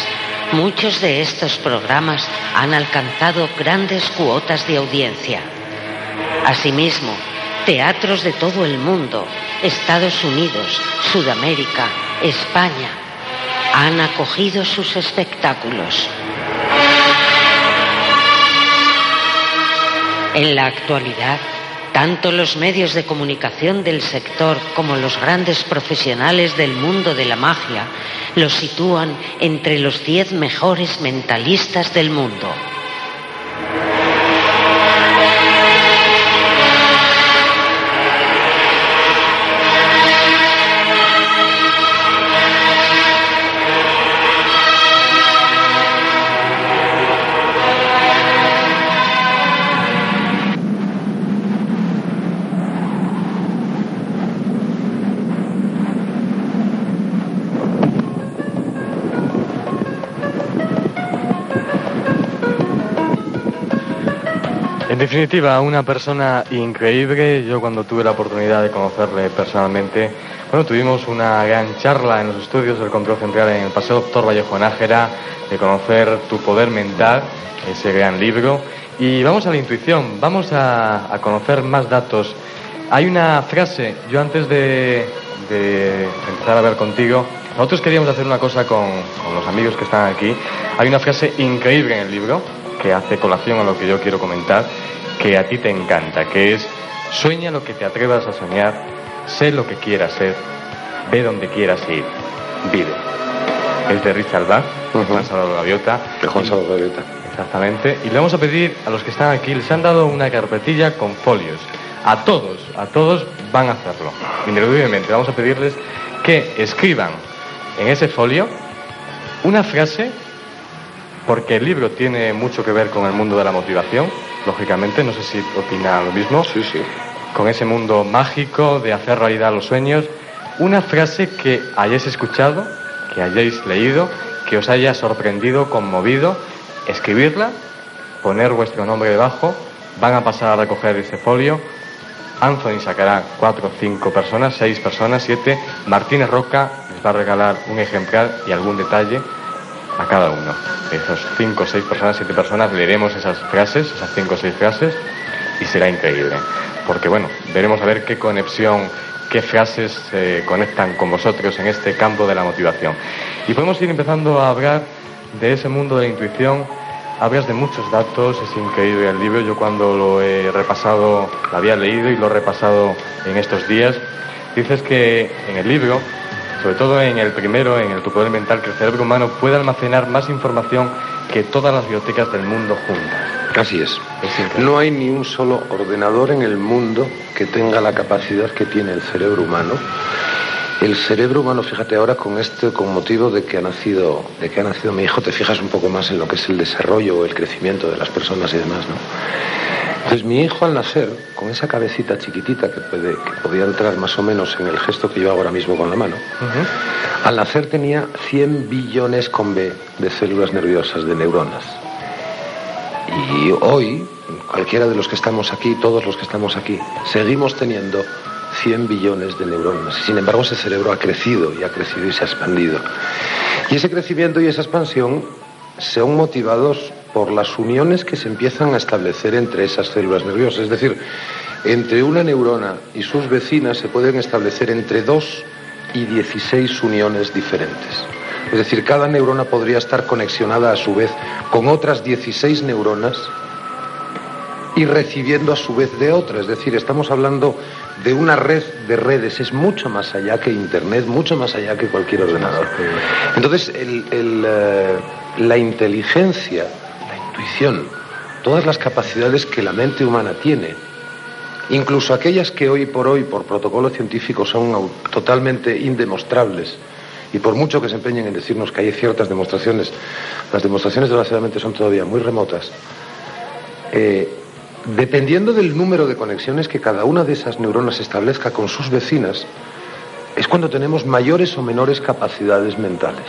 B: muchos de estos programas han alcanzado grandes cuotas de audiencia. Asimismo, teatros de todo el mundo, Estados Unidos, Sudamérica, España, han acogido sus espectáculos. En la actualidad, tanto los medios de comunicación del sector como los grandes profesionales del mundo de la magia lo sitúan entre los diez mejores mentalistas del mundo.
D: Definitiva, una persona increíble. Yo cuando tuve la oportunidad de conocerle personalmente, bueno, tuvimos una gran charla en los estudios del Control Central en el Paseo Doctor Vallejo Nájera, de conocer tu poder mental, ese gran libro. Y vamos a la intuición, vamos a, conocer más datos. Hay una frase, yo antes de, empezar a ver contigo, nosotros queríamos hacer una cosa con, con los amigos que están aquí. Hay una frase increíble en el libro que hace colación a lo que yo quiero comentar que a ti te encanta, que es sueña lo que te atrevas a soñar, sé lo que quieras ser, ve donde quieras ir, vive. Es de Richard Bach, Juan Salvador Gaviota.
R: De Juan Salvador Gaviota.
D: Exactamente. Y le vamos a pedir a los que están aquí, les han dado una carpetilla con folios. A todos, a todos van a hacerlo. Indudablemente, vamos a pedirles que escriban en ese folio una frase, porque el libro tiene mucho que ver con el mundo de la motivación, lógicamente, no sé si opina lo mismo.
R: Sí, sí.
D: Con ese mundo mágico de hacer realidad los sueños, una frase que hayáis escuchado, que hayáis leído, que os haya sorprendido, conmovido, escribirla, poner vuestro nombre debajo, van a pasar a recoger ese folio. Anthony sacará cuatro, cinco personas, seis personas, siete. Martínez Roca les va a regalar un ejemplar y algún detalle a cada uno. De esos cinco, seis personas, siete personas, leeremos esas frases, esas cinco o seis frases, y será increíble. Porque bueno, veremos a ver qué conexión, qué frases se conectan con vosotros en este campo de la motivación. Y podemos ir empezando a hablar de ese mundo de la intuición. Hablas de muchos datos, es increíble el libro. Yo cuando lo he repasado, lo había leído y lo he repasado en estos días. Dices que en el libro sobre todo en el primero, en el tu poder mental, que el cerebro humano puede almacenar más información que todas las bibliotecas del mundo juntas.
R: Así es. no hay ni un solo ordenador en el mundo que tenga la capacidad que tiene el cerebro humano El cerebro humano, fíjate ahora con esto, con motivo de que ha nacido, de que ha nacido mi hijo, te fijas un poco más en lo que es el desarrollo o el crecimiento de las personas y demás, ¿no? Entonces mi hijo al nacer, con esa cabecita chiquitita que, puede, que podía entrar más o menos en el gesto que yo hago ahora mismo con la mano, al nacer tenía 100 billones con B de células nerviosas, de neuronas. Y hoy, cualquiera de los que estamos aquí, todos los que estamos aquí, seguimos teniendo 100 billones de neuronas. Sin embargo, ese cerebro ha crecido y ha crecido y se ha expandido. Y ese crecimiento y esa expansión son motivados por las uniones que se empiezan a establecer entre esas células nerviosas. Es decir, entre una neurona y sus vecinas se pueden establecer entre 2 y 16 uniones diferentes. Es decir, cada neurona podría estar conexionada a su vez con otras 16 neuronas y recibiendo a su vez de otras. Es decir, estamos hablando de una red de redes, es mucho más allá que Internet, mucho más allá que cualquier ordenador. Entonces, el- el, eh, la inteligencia, la intuición, todas las capacidades que la mente humana tiene, incluso aquellas que hoy por hoy, por protocolo científico, son totalmente indemostrables, y por mucho que se empeñen en decirnos que hay ciertas demostraciones, las demostraciones desgraciadamente son todavía muy remotas, eh, dependiendo del número de conexiones que cada una de esas neuronas establezca con sus vecinas, es cuando tenemos mayores o menores capacidades mentales.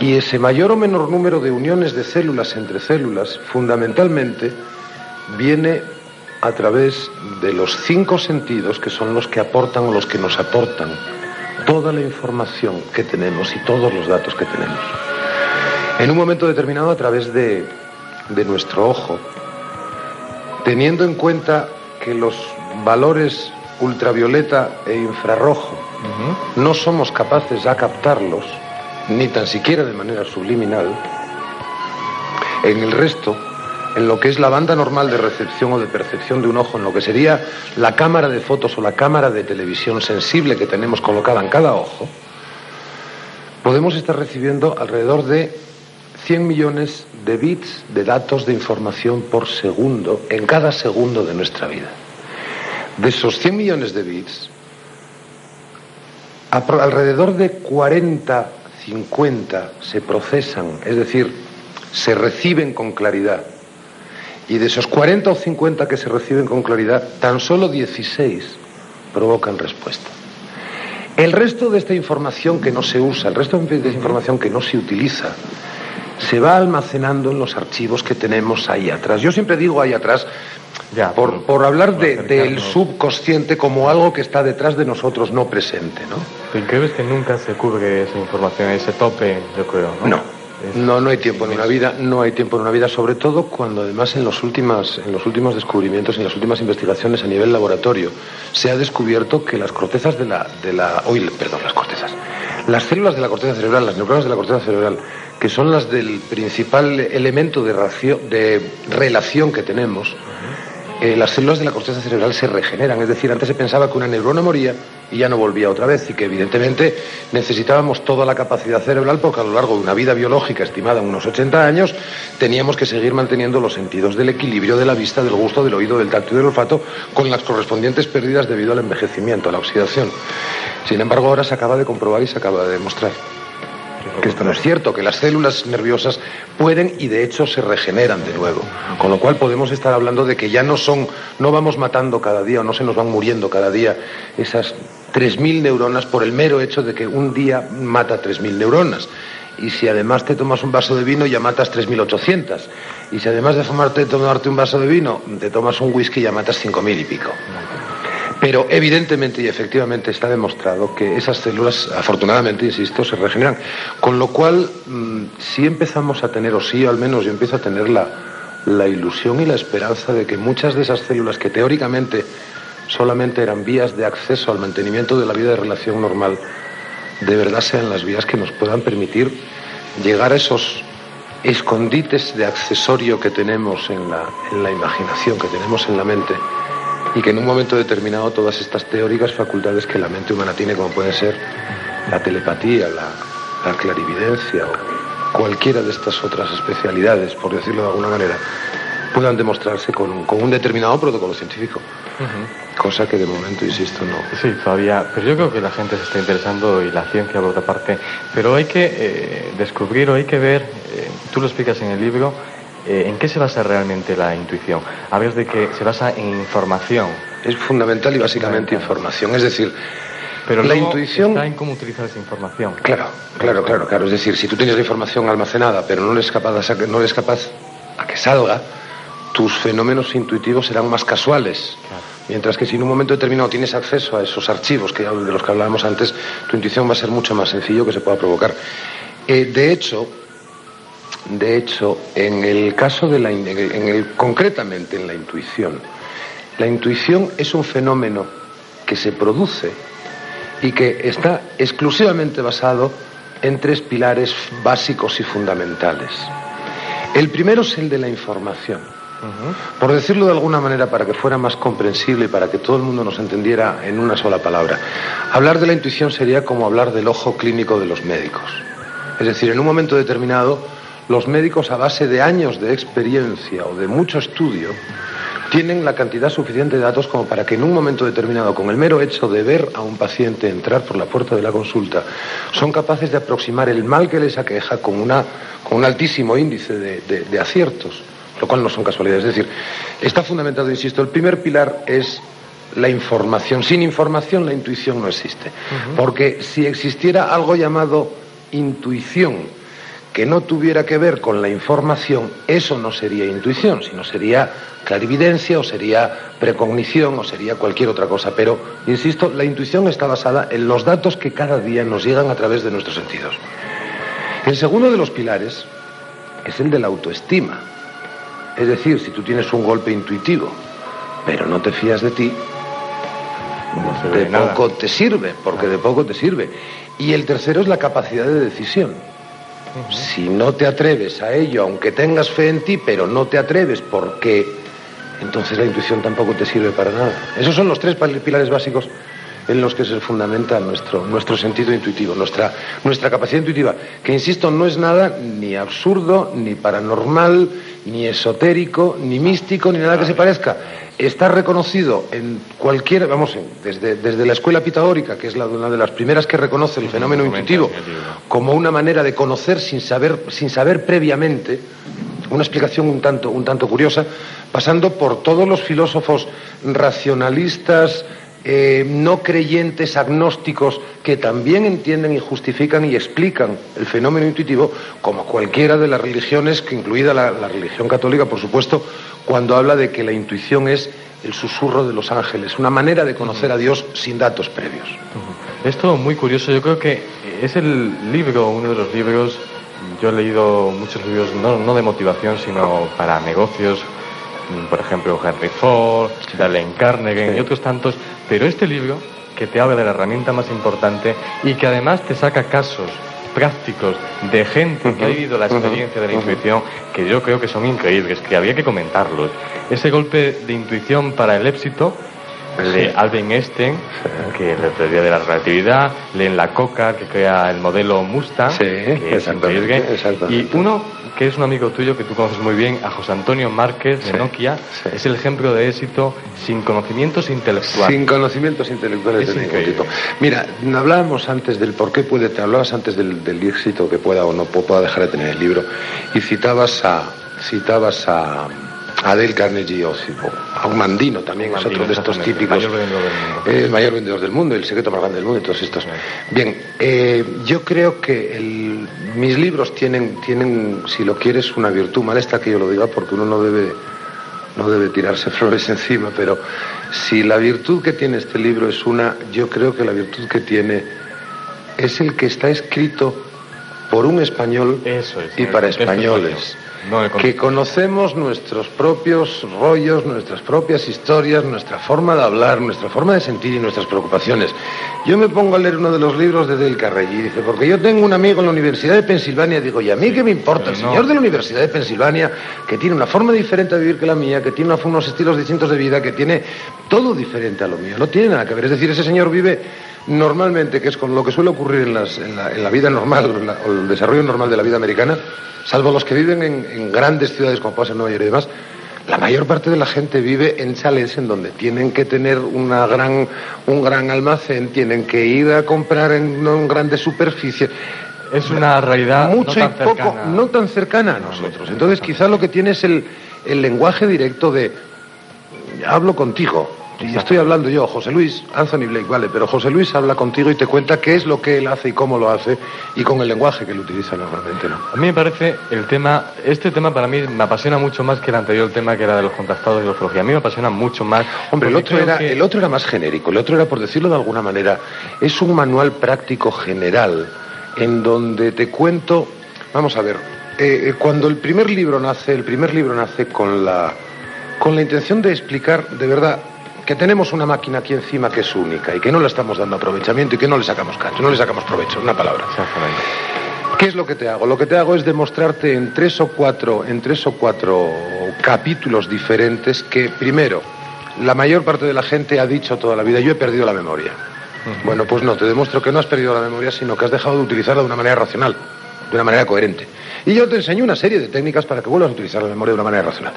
R: Y ese mayor o menor número de uniones de células entre células, fundamentalmente, viene a través de los cinco sentidos que son los que aportan o los que nos aportan toda la información que tenemos y todos los datos que tenemos. En un momento determinado, a través de, de nuestro ojo, teniendo en cuenta que los valores ultravioleta e infrarrojo no somos capaces ya captarlos, ni tan siquiera de manera subliminal, en el resto, en lo que es la banda normal de recepción o de percepción de un ojo, en lo que sería la cámara de fotos o la cámara de televisión sensible que tenemos colocada en cada ojo, podemos estar recibiendo alrededor de 100 millones de bits de datos de información por segundo en cada segundo de nuestra vida. De esos 100 millones de bits, alrededor de 40, 50 se procesan, es decir, se reciben con claridad. Y de esos 40 o 50 que se reciben con claridad, tan solo 16 provocan respuesta. El resto de esta información que no se usa, el resto de esta información que no se utiliza, se va almacenando en los archivos que tenemos ahí atrás. Yo siempre digo ahí atrás, por, por hablar de- del subconsciente como algo que está detrás de nosotros, no presente, ¿no?
P: Pero crees que nunca se cubre esa información, ese tope, yo creo, ¿no?
R: No. No, no hay tiempo en una vida, no hay tiempo en una vida, sobre todo cuando además en los últimas, en los últimos descubrimientos, en las últimas investigaciones a nivel laboratorio, se ha descubierto que las cortezas de la, de la, uy, perdón, las cortezas, las células de la corteza cerebral, las neuronas de la corteza cerebral, que son las del principal elemento de, racio- de relación que tenemos, eh, las células de la corteza cerebral se regeneran. Es decir, antes se pensaba que una neurona moría y ya no volvía otra vez y que evidentemente necesitábamos toda la capacidad cerebral porque a lo largo de una vida biológica estimada en unos 80 años teníamos que seguir manteniendo los sentidos del equilibrio, de la vista, del gusto, del oído, del tacto y del olfato con las correspondientes pérdidas debido al envejecimiento, a la oxidación. Sin embargo, ahora se acaba de comprobar y se acaba de demostrar que esto no es cierto, que las células nerviosas pueden y de hecho se regeneran de nuevo. Con lo cual podemos estar hablando de que ya no son, no vamos matando cada día o no se nos van muriendo cada día esas 3.000 neuronas por el mero hecho de que un día mata 3.000 neuronas. Y si además te tomas un vaso de vino ya matas 3.800. Y si además de fumarte, tomarte un vaso de vino, te tomas un whisky ya matas 5.000 y pico. Pero evidentemente y efectivamente está demostrado que esas células, afortunadamente, insisto, se regeneran. Con lo cual, mm, si empezamos a tener, o sí, al menos yo empiezo a tener la, la ilusión y la esperanza de que muchas de esas células que teóricamente solamente eran vías de acceso al mantenimiento de la vida de relación normal, de verdad sean las vías que nos puedan permitir llegar a esos escondites de accesorio que tenemos en la, en la imaginación, que tenemos en la mente, y que en un momento determinado todas estas teóricas facultades que la mente humana tiene, como pueden ser la telepatía, la, la clarividencia o cualquiera de estas otras especialidades, por decirlo de alguna manera, puedan demostrarse con, con un determinado protocolo científico. Cosa que de momento, insisto, no.
D: Sí, todavía. Pero yo creo que la gente se está interesando y la ciencia, por otra parte. Pero hay que eh, descubrir o hay que ver, eh, tú lo explicas en el libro, eh, ¿en qué se basa realmente la intuición? Hablas de que se basa en información.
R: Es fundamental y básicamente información. Es decir,
D: Pero
R: la intuición.
D: está en cómo utilizar esa información.
R: Claro, claro, claro, claro. Es decir, si tú tienes la información almacenada, pero no eres capaz de sacar- no eres capaz a que salga, tus fenómenos intuitivos serán más casuales. Mientras que si en un momento determinado tienes acceso a esos archivos que, de los que hablábamos antes, tu intuición va a ser mucho más sencillo que se pueda provocar. Eh, de hecho, de hecho, en el caso de la, en el- concretamente en la intuición, la intuición es un fenómeno que se produce y que está exclusivamente basado en tres pilares básicos y fundamentales. El primero es el de la información. Por decirlo de alguna manera para que fuera más comprensible y para que todo el mundo nos entendiera en una sola palabra, hablar de la intuición sería como hablar del ojo clínico de los médicos. Es decir, en un momento determinado, los médicos a base de años de experiencia o de mucho estudio tienen la cantidad suficiente de datos como para que en un momento determinado, con el mero hecho de ver a un paciente entrar por la puerta de la consulta, son capaces de aproximar el mal que les aqueja con, una, con un altísimo índice de, de- de aciertos, lo cual no son casualidades. Es decir, está fundamentado, insisto, el primer pilar es la información. Sin información la intuición no existe. Porque si existiera algo llamado intuición, que no tuviera que ver con la información, eso no sería intuición, sino sería clarividencia o sería precognición o sería cualquier otra cosa. Pero, insisto, la intuición está basada en los datos que cada día nos llegan a través de nuestros sentidos. El segundo de los pilares es el de la autoestima. Es decir, si tú tienes un golpe intuitivo, pero no te fías de ti, de
D: de nada.
R: poco te sirve, porque de poco te sirve. Y el tercero es la capacidad de decisión. Si no te atreves a ello, aunque tengas fe en ti, pero no te atreves porque entonces la intuición tampoco te sirve para nada. Esos son los tres pilares básicos en los que se fundamenta nuestro, nuestro sentido intuitivo, nuestra, nuestra capacidad intuitiva, que insisto, no es nada ni absurdo, ni paranormal, ni esotérico, ni místico, ni nada que se parezca. Está reconocido en cualquier, vamos, desde, desde la escuela pitagórica, que es la, una de las primeras que reconoce el fenómeno intuitivo, como una manera de conocer sin saber, sin saber previamente, una explicación un tanto, un tanto curiosa, pasando por todos los filósofos racionalistas, eh, no creyentes, agnósticos, que también entienden y justifican y explican el fenómeno intuitivo, como cualquiera de las religiones, que incluida la, la religión católica, por supuesto, cuando habla de que la intuición es el susurro de los ángeles, una manera de conocer a Dios sin datos previos.
D: Esto muy curioso, yo creo que es el libro, uno de los libros, yo he leído muchos libros, no, no de motivación, sino para negocios, mm, por ejemplo Henry Ford, Dalen Carnegie y otros tantos, pero este libro que te habla de la herramienta más importante y que además te saca casos prácticos de gente que ha vivido la experiencia de la intuición que yo creo que son increíbles, que había que comentarlos. Ese golpe de intuición para el éxito de Albert Einstein, que la teoría de la relatividad, leen la coca, que crea el modelo Mustang, que es increíble. Y uno que es un amigo tuyo que tú conoces muy bien, a José Antonio Márquez de
R: Sí,
D: Nokia, es el ejemplo de éxito sin conocimientos intelectuales.
R: Sin conocimientos intelectuales
D: Es
R: de ningún tipo. Mira, hablábamos antes del por qué puede, te hablabas antes del, del éxito que pueda o no pu- pueda dejar de tener el libro y citabas a citabas a a Dale Carnegie o o a un Mandino también es otro de estos típicos
D: mayor vendedor del mundo.
R: el mayor vendedor del mundo, el secreto más grande del mundo y todos estos. Bien, eh, yo creo que el- mis libros tienen, tienen, si lo quieres, una virtud. Mal está que yo lo diga porque uno no debe, no debe tirarse *laughs* flores encima, pero si la virtud que tiene este libro es una, yo creo que la virtud que tiene es el que está escrito por un español y para
D: el
R: españoles
D: español, no
R: que conocemos nuestros propios rollos, nuestras propias historias, nuestra forma de hablar, nuestra forma de sentir y nuestras preocupaciones. Yo me pongo a leer uno de los libros de Dale Carnegie y dice, porque yo tengo un amigo en la Universidad de Pensilvania, digo, ¿y a mí qué me importa? El señor de la Universidad de Pensilvania, que tiene una forma diferente de vivir que la mía, que tiene unos estilos distintos de vida, que tiene todo diferente a lo mío, no tiene nada que ver. Es decir, ese señor vive normalmente, que es con lo que suele ocurrir en, las- en la, en la vida normal, o en la- o el desarrollo normal de la vida americana, salvo los que viven en, en grandes ciudades como puede ser Nueva York y demás, La mayor parte de la gente vive en chalets en donde tienen que tener una gran, un gran almacén, tienen que ir a comprar en, no en grandes superficies.
P: Es una realidad
R: mucho
P: no
R: y
P: tan
R: poco,
P: cercana.
R: no tan cercana a nosotros. Entonces, quizá lo que tiene es el, el lenguaje directo de hablo contigo. Y estoy hablando yo, José Luis, Anthony Blake, vale, pero José Luis habla contigo y te cuenta qué es lo que él hace y cómo lo hace y con el lenguaje que él utiliza normalmente, ¿no?
P: A mí me parece el tema, este tema para mí me apasiona mucho más que el anterior tema que era de los contactados de la ufología. A mí me apasiona mucho más.
R: Hombre, el otro, era,
P: que-
R: el otro era más genérico, el otro era, por decirlo de alguna manera, es un manual práctico general en donde te cuento, vamos a ver, eh, eh, cuando el primer libro nace, el primer libro nace con la, con la intención de explicar de verdad que tenemos una máquina aquí encima que es única y que no le estamos dando aprovechamiento y que no le sacamos cacho, no le sacamos provecho, una palabra. ¿Qué es lo que te hago? Lo que te hago es demostrarte en tres o cuatro, en tres o cuatro capítulos diferentes que, primero, la mayor parte de la gente ha dicho toda la vida, yo he perdido la memoria. Bueno, pues no, te demuestro que no has perdido la memoria, sino que has dejado de utilizarla de una manera racional, de una manera coherente. Y yo te enseño una serie de técnicas para que vuelvas a utilizar la memoria de una manera racional.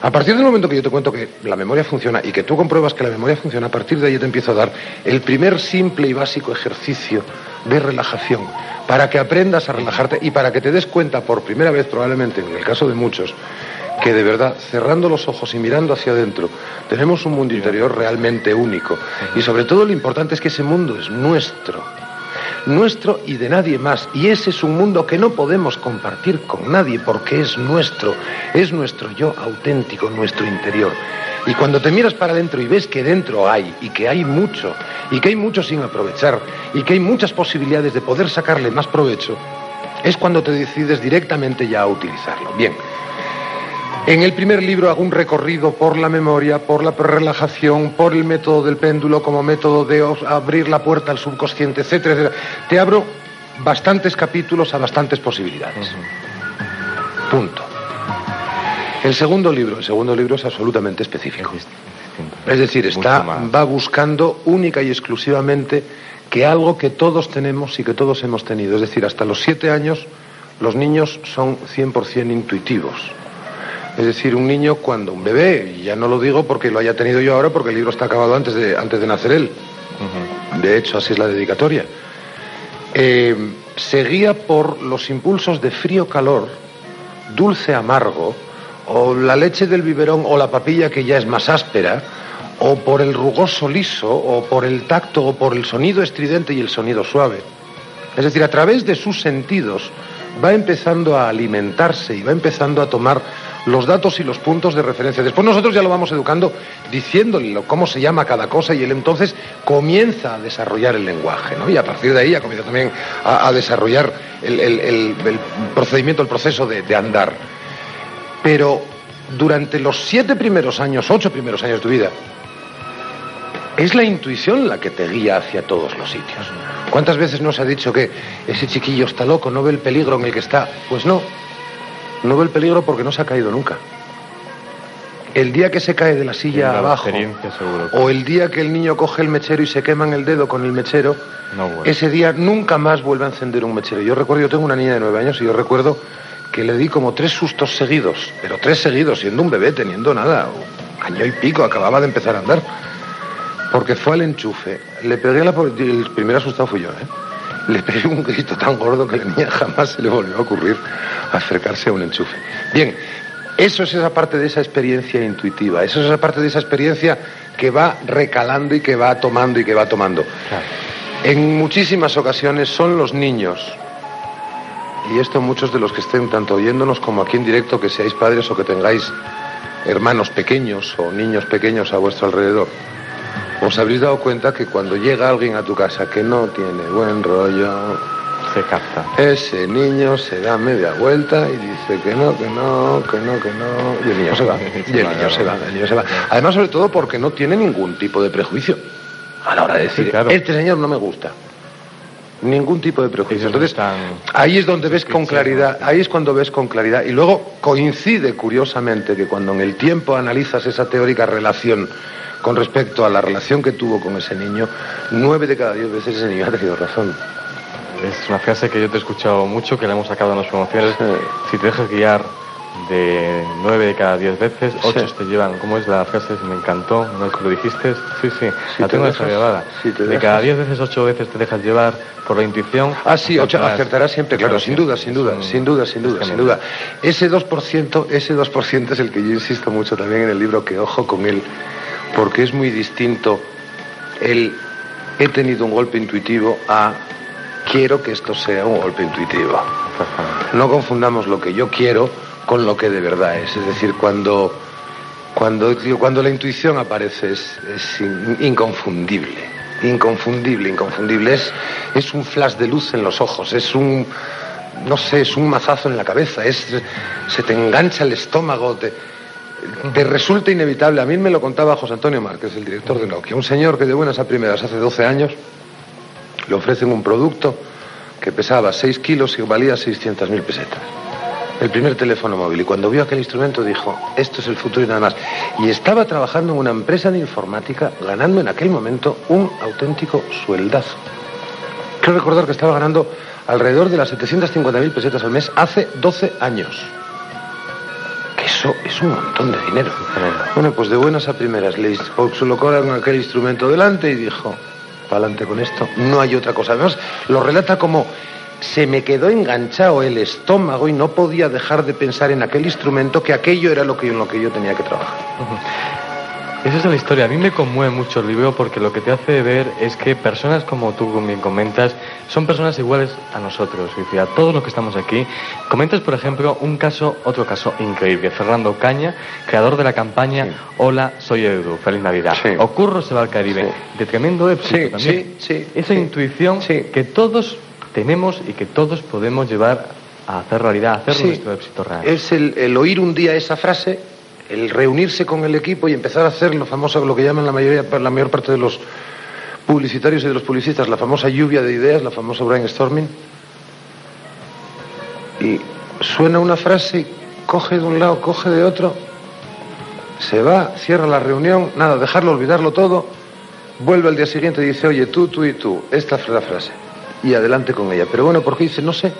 R: A partir del momento que yo te cuento que la memoria funciona y que tú compruebas que la memoria funciona, a partir de ahí te empiezo a dar el primer simple y básico ejercicio de relajación para que aprendas a relajarte y para que te des cuenta por primera vez, probablemente en el caso de muchos, que de verdad, cerrando los ojos y mirando hacia adentro, tenemos un mundo interior realmente único. Y sobre todo lo importante es que ese mundo es nuestro nuestro y de nadie más. Y ese es un mundo que no podemos compartir con nadie porque es nuestro, es nuestro yo auténtico, nuestro interior. Y cuando te miras para adentro y ves que dentro hay, y que hay mucho, y que hay mucho sin aprovechar, y que hay muchas posibilidades de poder sacarle más provecho, es cuando te decides directamente ya a utilizarlo. Bien. En el primer libro hago un recorrido por la memoria, por la relajación, por el método del péndulo como método de abrir la puerta al subconsciente, etcétera, etcétera. Te abro bastantes capítulos a bastantes posibilidades. Punto. El segundo libro, el segundo libro es absolutamente específico. Es decir, está, va buscando única y exclusivamente que algo que todos tenemos y que todos hemos tenido. Es decir, hasta los siete años los niños son 100% intuitivos. Es decir, un niño cuando un bebé, y ya no lo digo porque lo haya tenido yo ahora, porque el libro está acabado antes de, antes de nacer él. De hecho, así es la dedicatoria. Eh, se guía por los impulsos de frío-calor, dulce-amargo, o la leche del biberón o la papilla que ya es más áspera, o por el rugoso liso, o por el tacto, o por el sonido estridente y el sonido suave. Es decir, a través de sus sentidos va empezando a alimentarse y va empezando a tomar los datos y los puntos de referencia. Después nosotros ya lo vamos educando diciéndole cómo se llama cada cosa y él entonces comienza a desarrollar el lenguaje, ¿no? Y a partir de ahí ya comienza también a, desarrollar el procedimiento, el proceso de, de andar. Pero durante los siete primeros años, ocho primeros años de tu vida, es la intuición la que te guía hacia todos los sitios. ¿Cuántas veces nos ha dicho que ese chiquillo está loco, no ve el peligro en el que está? Pues no, no ve el peligro porque no se ha caído nunca. El día que se cae de la silla abajo, o el día que el niño coge el mechero y se quema en el dedo con el mechero,
P: No, bueno.
R: ese día nunca más vuelve a encender un mechero. Yo recuerdo, yo tengo una niña de nueve años y yo recuerdo que le di como tres sustos seguidos, pero tres seguidos, siendo un bebé, teniendo nada, año y pico, acababa de empezar a andar. Porque fue al enchufe, le pegué la... El primer asustado fui yo, ¿eh? Le pegué un grito tan gordo que a la niña jamás se le volvió a ocurrir acercarse a un enchufe. Bien, eso es esa parte de esa experiencia intuitiva, eso es esa parte de esa experiencia que va recalando y que va tomando y que va tomando. En muchísimas ocasiones son los niños, y esto muchos de los que estén tanto oyéndonos como aquí en directo, que seáis padres o que tengáis hermanos pequeños o niños pequeños a vuestro alrededor, os habréis dado cuenta que cuando llega alguien a tu casa que no tiene buen rollo,
P: se capta.
R: Ese niño se da media vuelta y dice que no, que no, que no, que no. Y el niño se va. *laughs* Y el niño se va, el niño se va. Además, sobre todo porque no tiene ningún tipo de prejuicio a la hora de decir, este señor no me gusta. Ningún tipo de prejuicio. Entonces, ahí es donde ves con claridad, ahí es cuando ves con claridad. Y luego coincide curiosamente que cuando en el tiempo analizas esa teórica relación con respecto a la relación que tuvo con ese niño, nueve de cada diez veces ese niño ha tenido razón.
P: Es una frase que yo te he escuchado mucho, que la hemos sacado en las promociones. Si te dejas guiar,
D: de nueve de cada diez veces, ocho te llevan. ¿Cómo es la frase? Me encantó, no es que lo dijiste. Sí, sí, la tengo desarrollada. de cada diez veces, ocho veces te dejas llevar por la intuición.
R: Ah, sí, ocho, acertarás siempre, claro, sin duda, sin duda, sin duda, sin duda, sin duda. Ese 2%, ese 2% es el que yo insisto mucho también en el libro, que ojo con él, porque es muy distinto el he tenido un golpe intuitivo a quiero que esto sea un golpe intuitivo. No confundamos lo que yo quiero con lo que de verdad es. Es decir, cuando, cuando, cuando la intuición aparece es, inconfundible. Inconfundible, inconfundible. Es, es un flash de luz en los ojos, es un, no sé, es un mazazo en la cabeza, es, se te engancha el estómago, te, te resulta inevitable. A mí me lo contaba José Antonio Márquez, el director de Nokia, un señor que de buenas a primeras hace 12 años le ofrecen un producto que pesaba 6 kilos y valía 600.000 pesetas. El primer teléfono móvil. Y cuando vio aquel instrumento dijo, esto es el futuro y nada más. Y estaba trabajando en una empresa de informática ganando en aquel momento un auténtico sueldazo. Quiero recordar que estaba ganando alrededor de las 750.000 pesetas al mes hace 12 años. Que eso es un montón de dinero. Bueno, pues de buenas a primeras le colocaron aquel instrumento delante y dijo, adelante con esto, no hay otra cosa. Además, lo relata como se me quedó enganchado el estómago y no podía dejar de pensar en aquel instrumento que aquello era lo que, en lo que yo tenía que trabajar.
D: Esa es la historia. A mí me conmueve mucho el libro porque lo que te hace ver es que personas como tú bien comentas son personas iguales a nosotros, y a todos los que estamos aquí. Comentas, por ejemplo, un caso, otro caso increíble. Fernando Caña, creador de la campaña Hola, soy Edu, feliz Navidad. Ocurro se va al Caribe. De tremendo éxito también. Esa intuición que todos tenemos y que todos podemos llevar a hacer realidad, a hacer nuestro éxito real.
R: Es el oír un día esa frase el reunirse con el equipo y empezar a hacer lo famoso, lo que llaman la mayoría, la mayor parte de los publicitarios y de los publicistas, la famosa lluvia de ideas, la famosa brainstorming. Y suena una frase y coge de un lado, coge de otro, se va, cierra la reunión, nada, dejarlo, olvidarlo todo, vuelve al día siguiente y dice, oye, tú, tú y tú, esta es la frase. Y adelante con ella. Pero bueno, porque dice, no sé,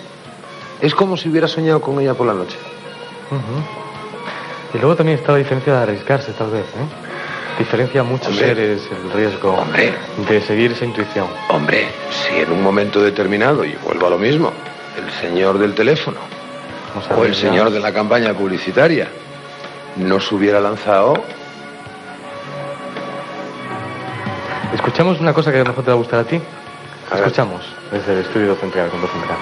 R: es como si hubiera soñado con ella por la noche.
D: Y luego también está la diferencia de arriesgarse, tal vez, ¿eh? Diferencia muchos seres el riesgo de seguir esa intuición.
R: Hombre, si en un momento determinado, y vuelvo a lo mismo, el señor del teléfono o el señor de la campaña publicitaria no se hubiera lanzado.
D: Escuchamos una cosa que a lo mejor te va a gustar a ti. Escuchamos desde el estudio central con central.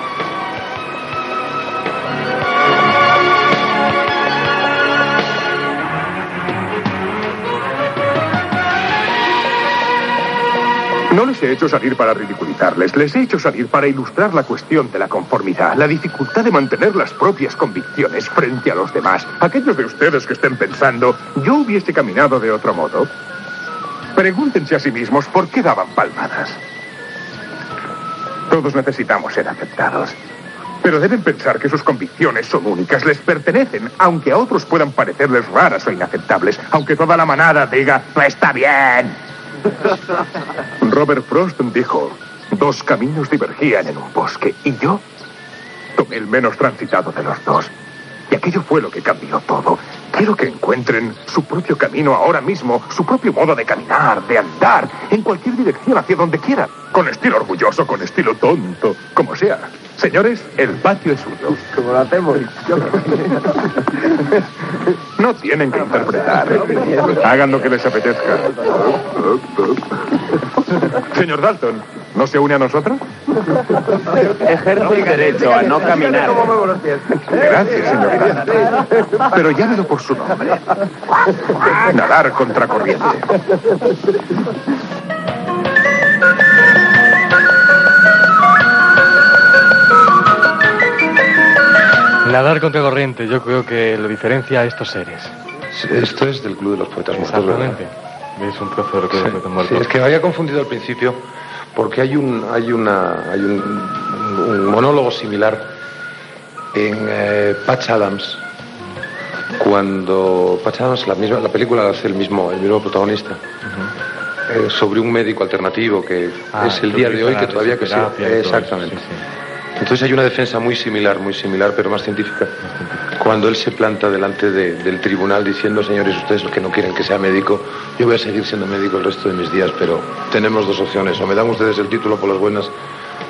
S: No les he hecho salir para ridiculizarles, les he hecho salir para ilustrar la cuestión de la conformidad, la dificultad de mantener las propias convicciones frente a los demás. Aquellos de ustedes que estén pensando, yo hubiese caminado de otro modo, pregúntense a sí mismos por qué daban palmadas. Todos necesitamos ser aceptados. Pero deben pensar que sus convicciones son únicas, les pertenecen, aunque a otros puedan parecerles raras o inaceptables, aunque toda la manada diga, no está bien. *laughs* Robert Frost dijo, dos caminos divergían en un bosque y yo tomé el menos transitado de los dos. Y aquello fue lo que cambió todo. Quiero que encuentren su propio camino ahora mismo, su propio modo de caminar, de andar, en cualquier dirección, hacia donde quieran. Con estilo orgulloso, con estilo tonto, como sea. Señores, el patio es suyo.
R: Como lo hacemos. *laughs*
S: No tienen que interpretar. Hagan lo que les apetezca. *laughs* Señor Dalton, ¿no se une a nosotros?
T: Ejerce el derecho a no caminar.
S: Gracias, señor Dalton. Pero llámelo por su nombre. Nadar contra corriente.
D: Nadar contra corriente, yo creo que lo diferencia a estos seres.
R: Esto es del Club de los Poetas Muertos.
D: Exactamente. Es un trozo de Club de los Muertos.
R: es que había confundido al principio porque hay un, hay una, hay un, monólogo similar en eh, Patch Adams cuando Patch Adams la misma la película la hace el mismo el mismo protagonista eh, sobre un médico alternativo que
D: Ah,
R: es el día de hoy que todavía que sí
D: eso,
R: exactamente.
D: sí,
R: entonces hay una defensa muy similar muy similar pero más científica cuando él se planta delante de- del tribunal diciendo, señores, ustedes los que no quieren que sea médico, yo voy a seguir siendo médico el resto de mis días, pero tenemos dos opciones, o me dan ustedes el título por las buenas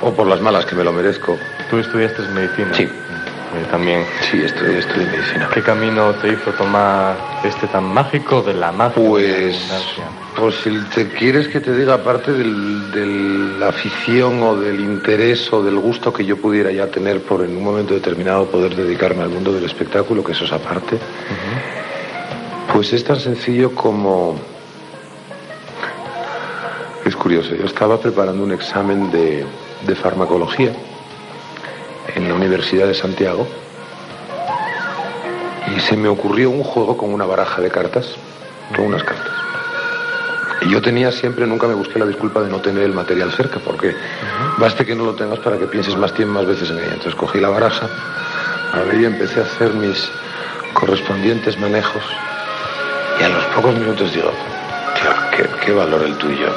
R: o por las malas, que me lo merezco.
P: Tú estudiaste medicina.
R: Sí.
P: Eh, también.
R: Sí, estudié, estudié medicina.
P: ¿Qué camino te hizo tomar este tan mágico de la magia?
R: Pues,
P: de la abundancia?
R: Pues si te quieres que te diga, aparte del- de la afición o del interés o del gusto que yo pudiera ya tener por en un momento determinado poder dedicarme al mundo del espectáculo, que eso es aparte, pues es tan sencillo como... Es curioso, yo estaba preparando un examen de, de farmacología en la Universidad de Santiago y se me ocurrió un juego con una baraja de cartas, con unas cartas. Y yo tenía siempre, nunca me busqué la disculpa de no tener el material cerca, porque baste que no lo tengas para que pienses más tiempo, más veces en ella. Entonces cogí la baraja, abrí y empecé a hacer mis correspondientes manejos. Y a los pocos minutos digo, tío, qué, qué valor el tuyo.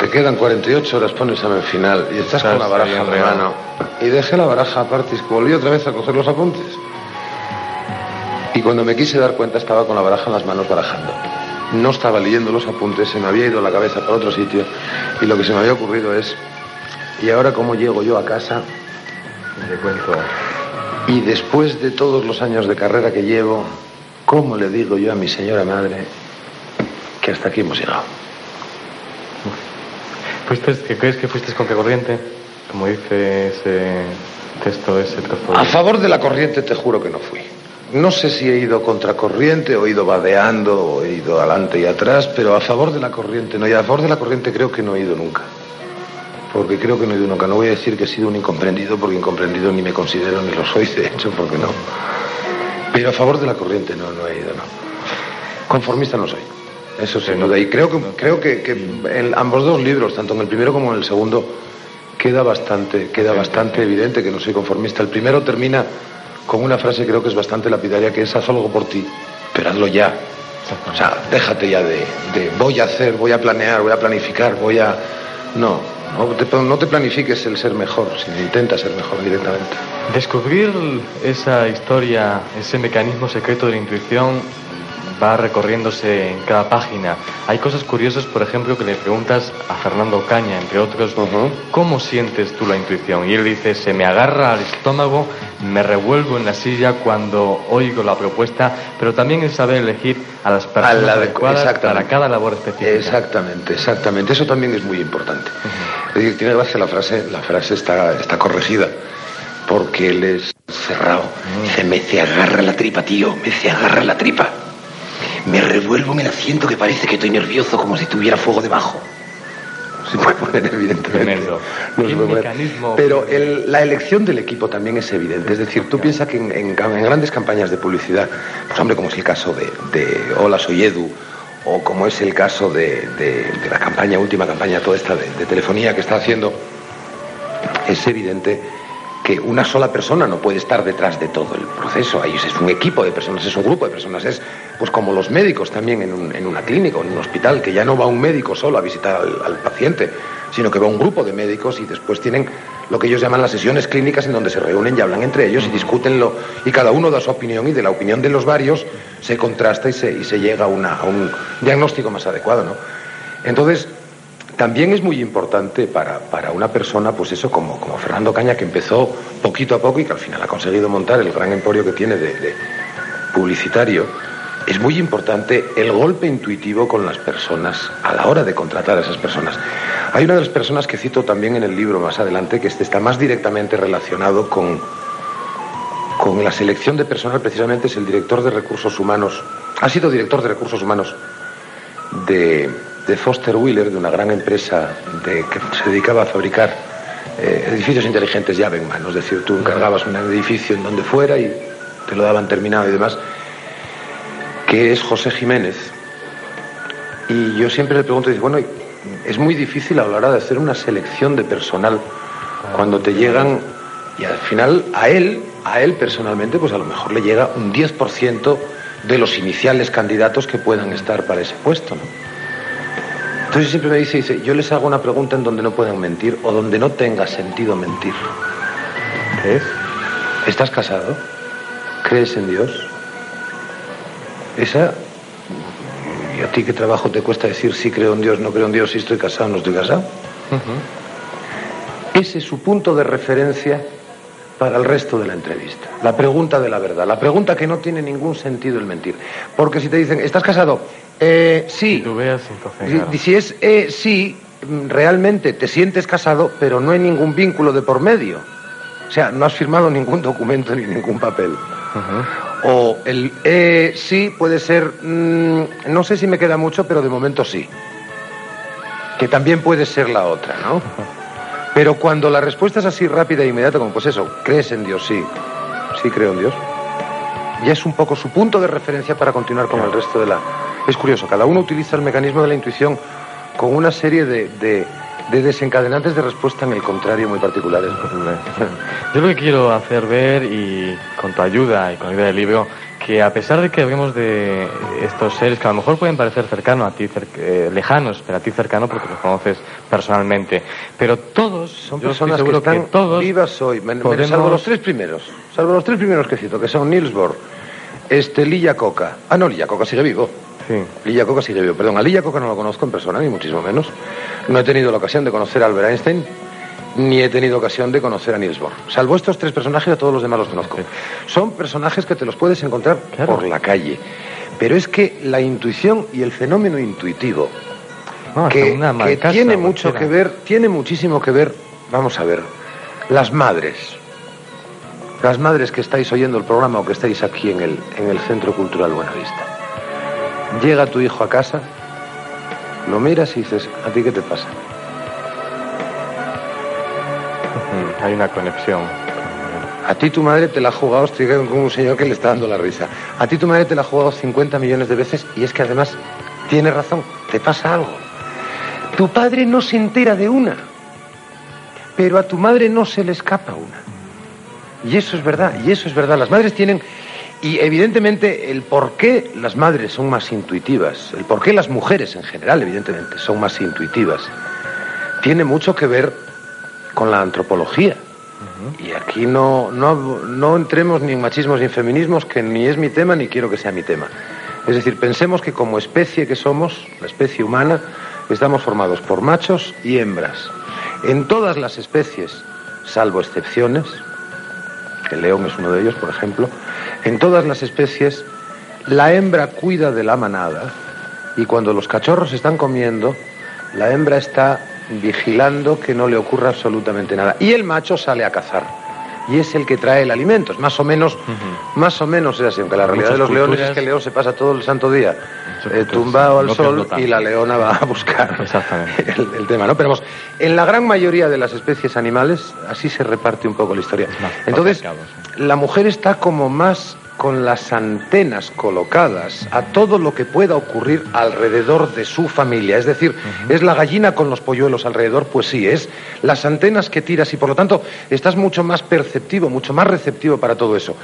R: Te quedan 48 horas para un examen final y estás con la baraja en la mano. Y dejé la baraja aparte y volví otra vez a coger los apuntes. Y cuando me quise dar cuenta estaba con la baraja en las manos barajando. No estaba leyendo los apuntes, se me había ido la cabeza para otro sitio y lo que se me había ocurrido es, ¿y ahora cómo llego yo a casa?
P: Te cuento.
R: Y después de todos los años de carrera que llevo, ¿cómo le digo yo a mi señora madre que hasta aquí hemos llegado?
P: ¿Fuiste, ¿qué ¿Crees que fuiste contra corriente? Como dice ese texto, ese trozo.
R: A favor de la corriente te juro que no fui. No sé si he ido contra corriente o he ido vadeando o he ido adelante y atrás, pero a favor de la corriente no. Y a favor de la corriente creo que no he ido nunca. Porque creo que no he ido nunca. No voy a decir que he sido un incomprendido, porque incomprendido ni me considero ni lo soy, de hecho, porque no. Pero a favor de la corriente no, no he ido, no. Conformista no soy. Eso sin duda. Y creo que, creo que en ambos dos libros, tanto en el primero como en el segundo, queda bastante, queda bastante evidente que no soy conformista. El primero termina con una frase creo que es bastante lapidaria, que es haz algo por ti, pero hazlo ya. O sea, déjate ya de, de voy a hacer, voy a planear, voy a planificar, voy a... No, no te, no te planifiques el ser mejor, sino intenta ser mejor directamente.
P: Descubrir esa historia, ese mecanismo secreto de la intuición va recorriéndose en cada página. Hay cosas curiosas, por ejemplo, que le preguntas a Fernando Caña, entre otros, ¿cómo sientes tú la intuición? Y él dice, se me agarra al estómago, me revuelvo en la silla cuando oigo la propuesta, pero también el saber elegir a las personas
R: la de-
P: adecuadas para cada labor específica.
R: Exactamente, exactamente. Eso también es muy importante. Es decir, tiene gracia la frase, la frase está, está corregida, porque él es cerrado.
G: Se me se agarra la tripa, tío. Me se agarra la tripa. Me revuelvo en el asiento que parece que estoy nervioso como si tuviera fuego debajo.
R: Se puede poner evidentemente. No se puede poner. Pero el- la elección del equipo también es evidente. Es decir, tú piensas que en, en cam- en grandes campañas de publicidad, pues hombre, como es el caso de, de Hola Soy Edu, o como es el caso de, de- de la campaña, última campaña toda esta de, de telefonía que está haciendo, es evidente que una sola persona no puede estar detrás de todo el proceso. Ahí es un equipo de personas, es un grupo de personas, es pues como los médicos también en, un- en una clínica o en un hospital, que ya no va un médico solo a visitar al, al paciente, sino que va un grupo de médicos y después tienen lo que ellos llaman las sesiones clínicas en donde se reúnen y hablan entre ellos y discuten lo y cada uno da su opinión y de la opinión de los varios se contrasta y se, y se llega a, una- a un diagnóstico más adecuado, ¿no? Entonces, también es muy importante para, para una persona, pues eso, como, como Fernando Caña, que empezó poquito a poco y que al final ha conseguido montar el gran emporio que tiene de, de publicitario, es muy importante el golpe intuitivo con las personas a la hora de contratar a esas personas. Hay una de las personas que cito también en el libro más adelante, que este está más directamente relacionado con, con la selección de personal, precisamente es el director de recursos humanos, ha sido director de recursos humanos de, Foster Wheeler, de una gran empresa que se dedicaba a fabricar eh, edificios inteligentes llave en mano. Es decir, tú encargabas un edificio en donde fuera y te lo daban terminado y demás, que es José Jiménez. Y yo siempre le pregunto, dice, bueno, es muy difícil a la hora de hacer una selección de personal cuando te llegan y al final a él, a él personalmente, pues a lo mejor le llega un 10% de los iniciales candidatos que puedan estar para ese puesto, ¿no? Entonces siempre me dice, dice, yo les hago una pregunta en donde no puedan mentir o donde no tenga sentido mentir.
P: ¿Qué es?
R: ¿Estás casado? ¿Crees en Dios? Esa... ¿Y a ti qué trabajo te cuesta decir si creo en Dios, no creo en Dios, si estoy casado, no estoy casado? Ese es su punto de referencia para el resto de la entrevista. La pregunta de la verdad, la pregunta que no tiene ningún sentido el mentir. Porque si te dicen, ¿estás casado? Eh, sí.
P: Tú veas, entonces,
R: Si,
P: claro.
R: si es eh, sí, realmente te sientes casado, pero no hay ningún vínculo de por medio. O sea, no has firmado ningún documento ni ningún papel. O el eh, sí puede ser, mm, no sé si me queda mucho, pero de momento sí. Que también puede ser la otra, ¿no? *laughs* Pero cuando la respuesta es así rápida e inmediata, como pues eso, ¿crees en Dios? Sí. Sí creo en Dios. Ya es un poco su punto de referencia para continuar con el resto de la... Es curioso, cada uno utiliza el mecanismo de la intuición con una serie de, de- de desencadenantes de respuesta en el contrario muy particulares. *laughs*
P: Yo lo que quiero hacer ver, y con tu ayuda y con la ayuda del libro, que a pesar de que hablemos de estos seres que a lo mejor pueden parecer cercanos a ti, cer- eh, lejanos, pero a ti cercano porque los conoces personalmente, pero todos
R: Son
P: yo estoy
R: personas que están
P: todos
R: vivas hoy, men-
P: podemos-
R: salvo los tres primeros, salvo los tres primeros que cito, que son Niels Bohr, este Lilla Coca. Ah, no, Lilla Coca sigue vivo.
P: Sí.
R: Lilla Coca sigue vivo. Perdón, a Lilla Coca no lo conozco en persona, ni muchísimo menos. No he tenido la ocasión de conocer a Albert Einstein, ni he tenido ocasión de conocer a Niels Bohr. Salvo estos tres personajes, a todos los demás los conozco. Son personajes que te los puedes encontrar por la calle. Pero es que la intuición y el fenómeno intuitivo
P: No,
R: que,
P: una
R: que tiene mucho que ver, tiene muchísimo que ver, vamos a ver, las madres. Las madres que estáis oyendo el programa o que estáis aquí en el, en el Centro Cultural Buenavista. Llega tu hijo a casa, lo miras y dices, ¿a ti qué te pasa?
P: Ujú, Hay una conexión.
R: A ti tu madre te la ha jugado, estoy con un señor que le está dando la risa. A ti tu madre te la ha jugado 50 millones de veces y es que además tiene razón, te pasa algo. Tu padre no se entera de una, pero a tu madre no se le escapa una. Y eso es verdad, y eso es verdad. Las madres tienen, y evidentemente el por qué las madres son más intuitivas, el por qué las mujeres en general, evidentemente, son más intuitivas, tiene mucho que ver con la antropología. Y aquí no, no, no entremos ni en machismos ni en feminismos, que ni es mi tema ni quiero que sea mi tema. Es decir, pensemos que como especie que somos, la especie humana, estamos formados por machos y hembras. En todas las especies, salvo excepciones, el león es uno de ellos, por ejemplo, en todas las especies, la hembra cuida de la manada y cuando los cachorros están comiendo, la hembra está vigilando que no le ocurra absolutamente nada. Y el macho sale a cazar. Y es el que trae el alimento. Es más o menos, más o menos es así, aunque la realidad de los leones es que el león se pasa todo el santo día eh, tumbado al sol y la leona va a buscar *laughs* el, el tema, ¿no? Pero vamos, en la gran mayoría de las especies animales así se reparte un poco la historia. Entonces, la mujer está como más con las antenas colocadas a todo lo que pueda ocurrir alrededor de su familia. Es decir, ¿es la gallina con los polluelos alrededor? Pues sí, es las antenas que tiras y por lo tanto estás mucho más perceptivo, mucho más receptivo para todo eso.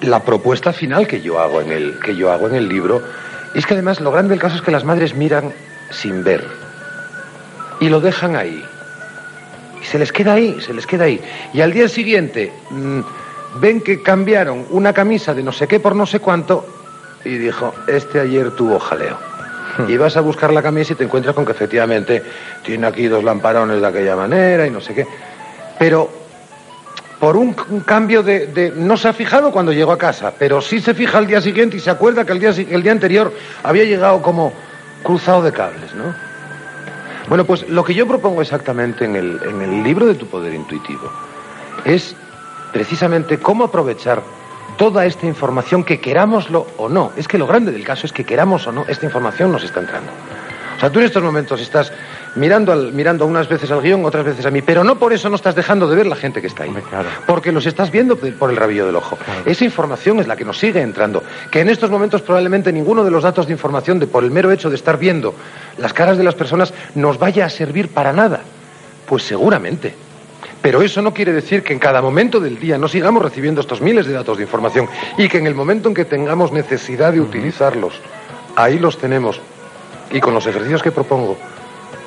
R: La propuesta final que yo hago en el, que yo hago en el libro es que además lo grande del caso es que las madres miran sin ver y lo dejan ahí. Y se les queda ahí, se les queda ahí. Y al día siguiente mm, ven que cambiaron una camisa de no sé qué por no sé cuánto y dijo, este ayer tuvo jaleo. Y vas a buscar la camisa y te encuentras con que efectivamente tiene aquí dos lamparones de aquella manera y no sé qué. Pero por un, un cambio de, de- No se ha fijado cuando llegó a casa, pero sí se fija al día siguiente y se acuerda que el día, el día anterior había llegado como cruzado de cables, ¿no? Bueno, pues lo que yo propongo exactamente en el, en el libro de tu poder intuitivo es precisamente cómo aprovechar toda esta información que querámoslo o no. Es que lo grande del caso es que queramos o no, esta información nos está entrando. O sea, tú en estos momentos estás mirando, al- mirando unas veces al guion, otras veces a mí, pero no por eso no estás dejando de ver la gente que está ahí. Porque los estás viendo por el rabillo del ojo. Esa información es la que nos sigue entrando. Que en estos momentos probablemente ninguno de los datos de información, de, por el mero hecho de estar viendo las caras de las personas, nos vaya a servir para nada. Pues seguramente. Pero eso no quiere decir que en cada momento del día no sigamos recibiendo estos miles de datos de información y que en el momento en que tengamos necesidad de utilizarlos, ahí los tenemos. Y con los ejercicios que propongo,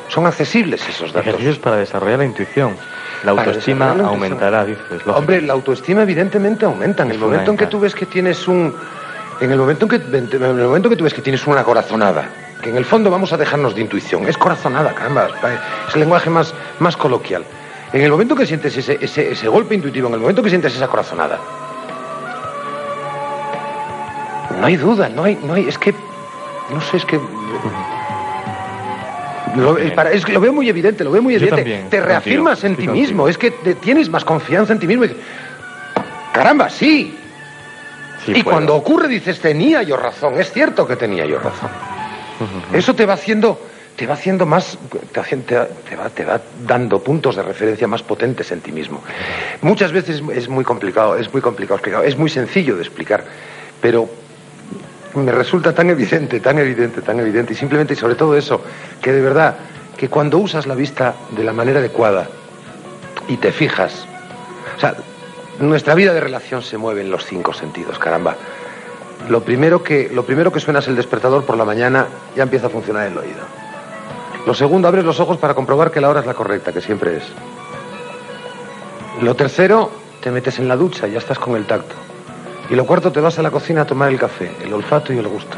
R: son accesibles esos datos.
P: Ejercicios para desarrollar la intuición. La autoestima
R: la
P: aumentará, dices.
R: Hombre, la autoestima evidentemente aumenta. En el momento en que tú ves que tienes un... En el momento en que, en el momento que tú ves que tienes una corazonada, que en el fondo vamos a dejarnos de intuición, es corazonada, caramba, es el lenguaje más, más coloquial. En el momento que sientes ese, ese, ese golpe intuitivo, en el momento que sientes esa corazonada, no hay duda, no hay, no hay, es que, no sé, es que... Lo, para- es que lo veo muy evidente, lo veo muy evidente.
P: también,
R: te
P: contigo,
R: reafirmas en ti mismo, es que te- tienes más confianza en ti mismo. y Caramba, sí.
P: Sí,
R: y
P: puedo.
R: cuando ocurre dices, tenía yo razón, es cierto que tenía yo razón. Eso te va haciendo, te va haciendo más, te, te va, te va dando puntos de referencia más potentes en ti mismo. Muchas veces es muy complicado, es muy complicado explicar, es muy sencillo de explicar, pero me resulta tan evidente, tan evidente, tan evidente, y simplemente y sobre todo eso, que de verdad, que cuando usas la vista de la manera adecuada y te fijas, o sea, nuestra vida de relación se mueve en los cinco sentidos, caramba. Lo primero que, lo primero que suena es el despertador por la mañana, ya empieza a funcionar el oído. Lo segundo, abres los ojos para comprobar que la hora es la correcta, que siempre es. Lo tercero, te metes en la ducha, ya estás con el tacto. Y lo cuarto, te vas a la cocina a tomar el café, el olfato y el gusto.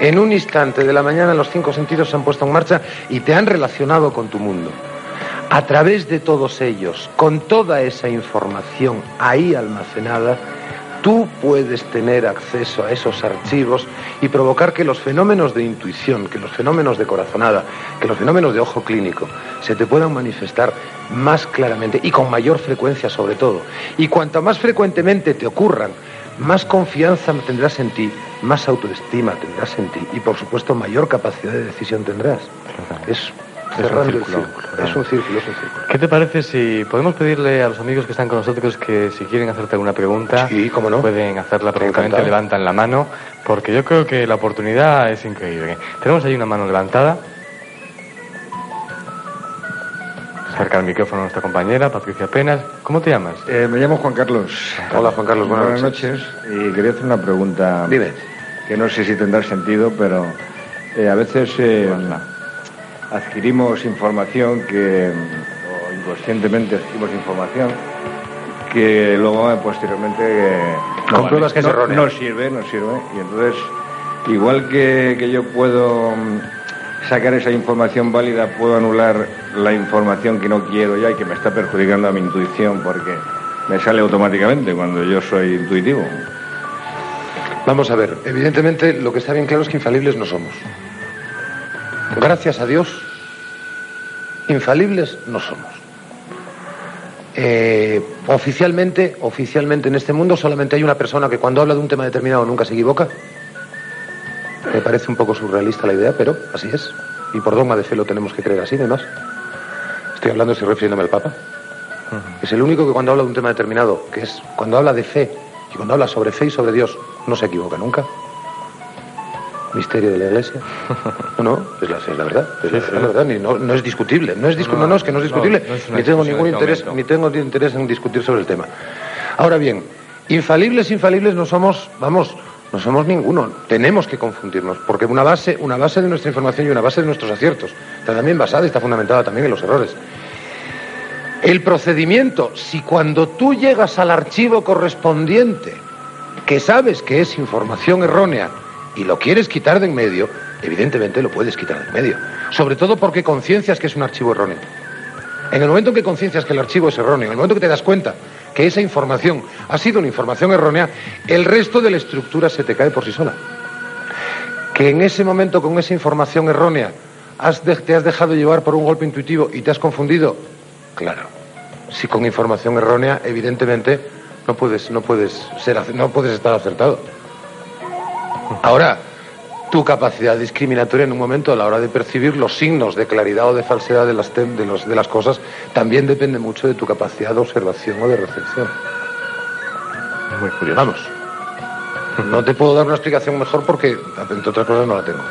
R: En un instante de la mañana los cinco sentidos se han puesto en marcha y te han relacionado con tu mundo. A través de todos ellos, con toda esa información ahí almacenada, tú puedes tener acceso a esos archivos y provocar que los fenómenos de intuición, que los fenómenos de corazonada, que los fenómenos de ojo clínico se te puedan manifestar más claramente y con mayor frecuencia sobre todo. Y cuanto más frecuentemente te ocurran, más confianza tendrás en ti, más autoestima tendrás en ti y por supuesto mayor capacidad de decisión tendrás. Es cerrando el
P: círculo,
R: círculo. Es un círculo, es un círculo.
P: ¿Qué te parece si podemos pedirle a los amigos que están con nosotros que si quieren hacerte alguna pregunta, pueden hacerla perfectamente, levantan la mano, porque yo creo que la oportunidad es increíble. Tenemos ahí una mano levantada. Acerca el micrófono a nuestra compañera, Patricia Penas. ¿Cómo te llamas?
U: Eh, me llamo Juan Carlos.
R: Hola, Juan Carlos, buenas
U: noches. Y quería hacer una pregunta.
R: Dime.
U: Que no sé si tendrá sentido, pero eh, a veces eh, adquirimos información que, o inconscientemente adquirimos información que luego eh, posteriormente eh, no vale,
R: que es
U: no, no sirve, no sirve. Y entonces, igual que, que yo puedo mm, sacar esa información válida, puedo anular la información que no quiero ya y que me está perjudicando a mi intuición porque me sale automáticamente cuando yo soy intuitivo.
R: Vamos a ver, evidentemente lo que está bien claro es que infalibles no somos. Gracias a Dios, infalibles no somos. Eh, oficialmente, oficialmente en este mundo solamente hay una persona que cuando habla de un tema determinado nunca se equivoca. Me parece un poco surrealista la idea, pero así es. Y por dogma de fe lo tenemos que creer así, además. Estoy hablando, estoy refiriéndome al Papa. Es el único que cuando habla de un tema determinado, que es cuando habla de fe y cuando habla sobre fe y sobre Dios, no se equivoca nunca. Misterio de la Iglesia. *laughs* No, es la, es la verdad. Es la, verdad, ni- no, no es discutible. No es, discu- no, no, es que no es discutible. ni tengo ningún interés, ni tengo interés en discutir sobre el tema. Ahora bien, infalibles, infalibles no somos, vamos, no somos ninguno. Tenemos que confundirnos, porque una base, una base de nuestra información y una base de nuestros aciertos está también basada y está fundamentada también en los errores. El procedimiento, si cuando tú llegas al archivo correspondiente, que sabes que es información errónea y lo quieres quitar de en medio, evidentemente lo puedes quitar de en medio. Sobre todo porque conciencias que es un archivo erróneo. En el momento en que conciencias que el archivo es erróneo, en el momento que te das cuenta que esa información ha sido una información errónea, el resto de la estructura se te cae por sí sola. Que en ese momento, con esa información errónea, te has dejado llevar por un golpe intuitivo y te has confundido, claro. Si con información errónea, evidentemente, no puedes, no puedes, ser, no puedes estar acertado. Ahora, tu capacidad discriminatoria en un momento a la hora de percibir los signos de claridad o de falsedad de las, de los- de las cosas también depende mucho de tu capacidad de observación o de recepción.
P: Muy curioso.
R: Vamos. No te puedo dar una explicación mejor porque, entre otras cosas, no la tengo.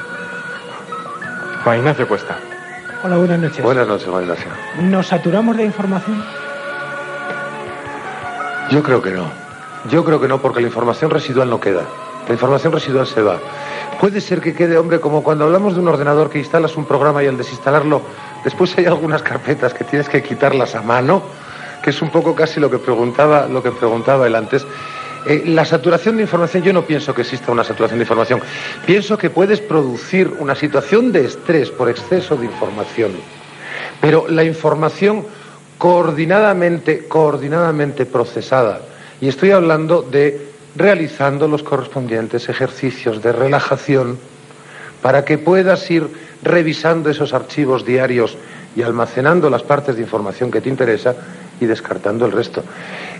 P: Juan Ignacio Cuesta.
H: Hola, buenas noches.
R: Buenas noches, Juan Ignacio.
H: ¿Nos saturamos de información?
R: Yo creo que no. Yo creo que no, porque la información residual no queda. La información residual se va. Puede ser que quede, hombre, como cuando hablamos de un ordenador que instalas un programa y al desinstalarlo Después hay algunas carpetas que tienes que quitarlas a mano, que es un poco casi lo que preguntaba, lo que preguntaba él antes. Eh, la saturación de información, yo no pienso que exista una saturación de información. Pienso que puedes producir una situación de estrés por exceso de información. Pero la información coordinadamente, coordinadamente procesada, y estoy hablando de realizando los correspondientes ejercicios de relajación para que puedas ir revisando esos archivos diarios y almacenando las partes de información que te interesa y descartando el resto.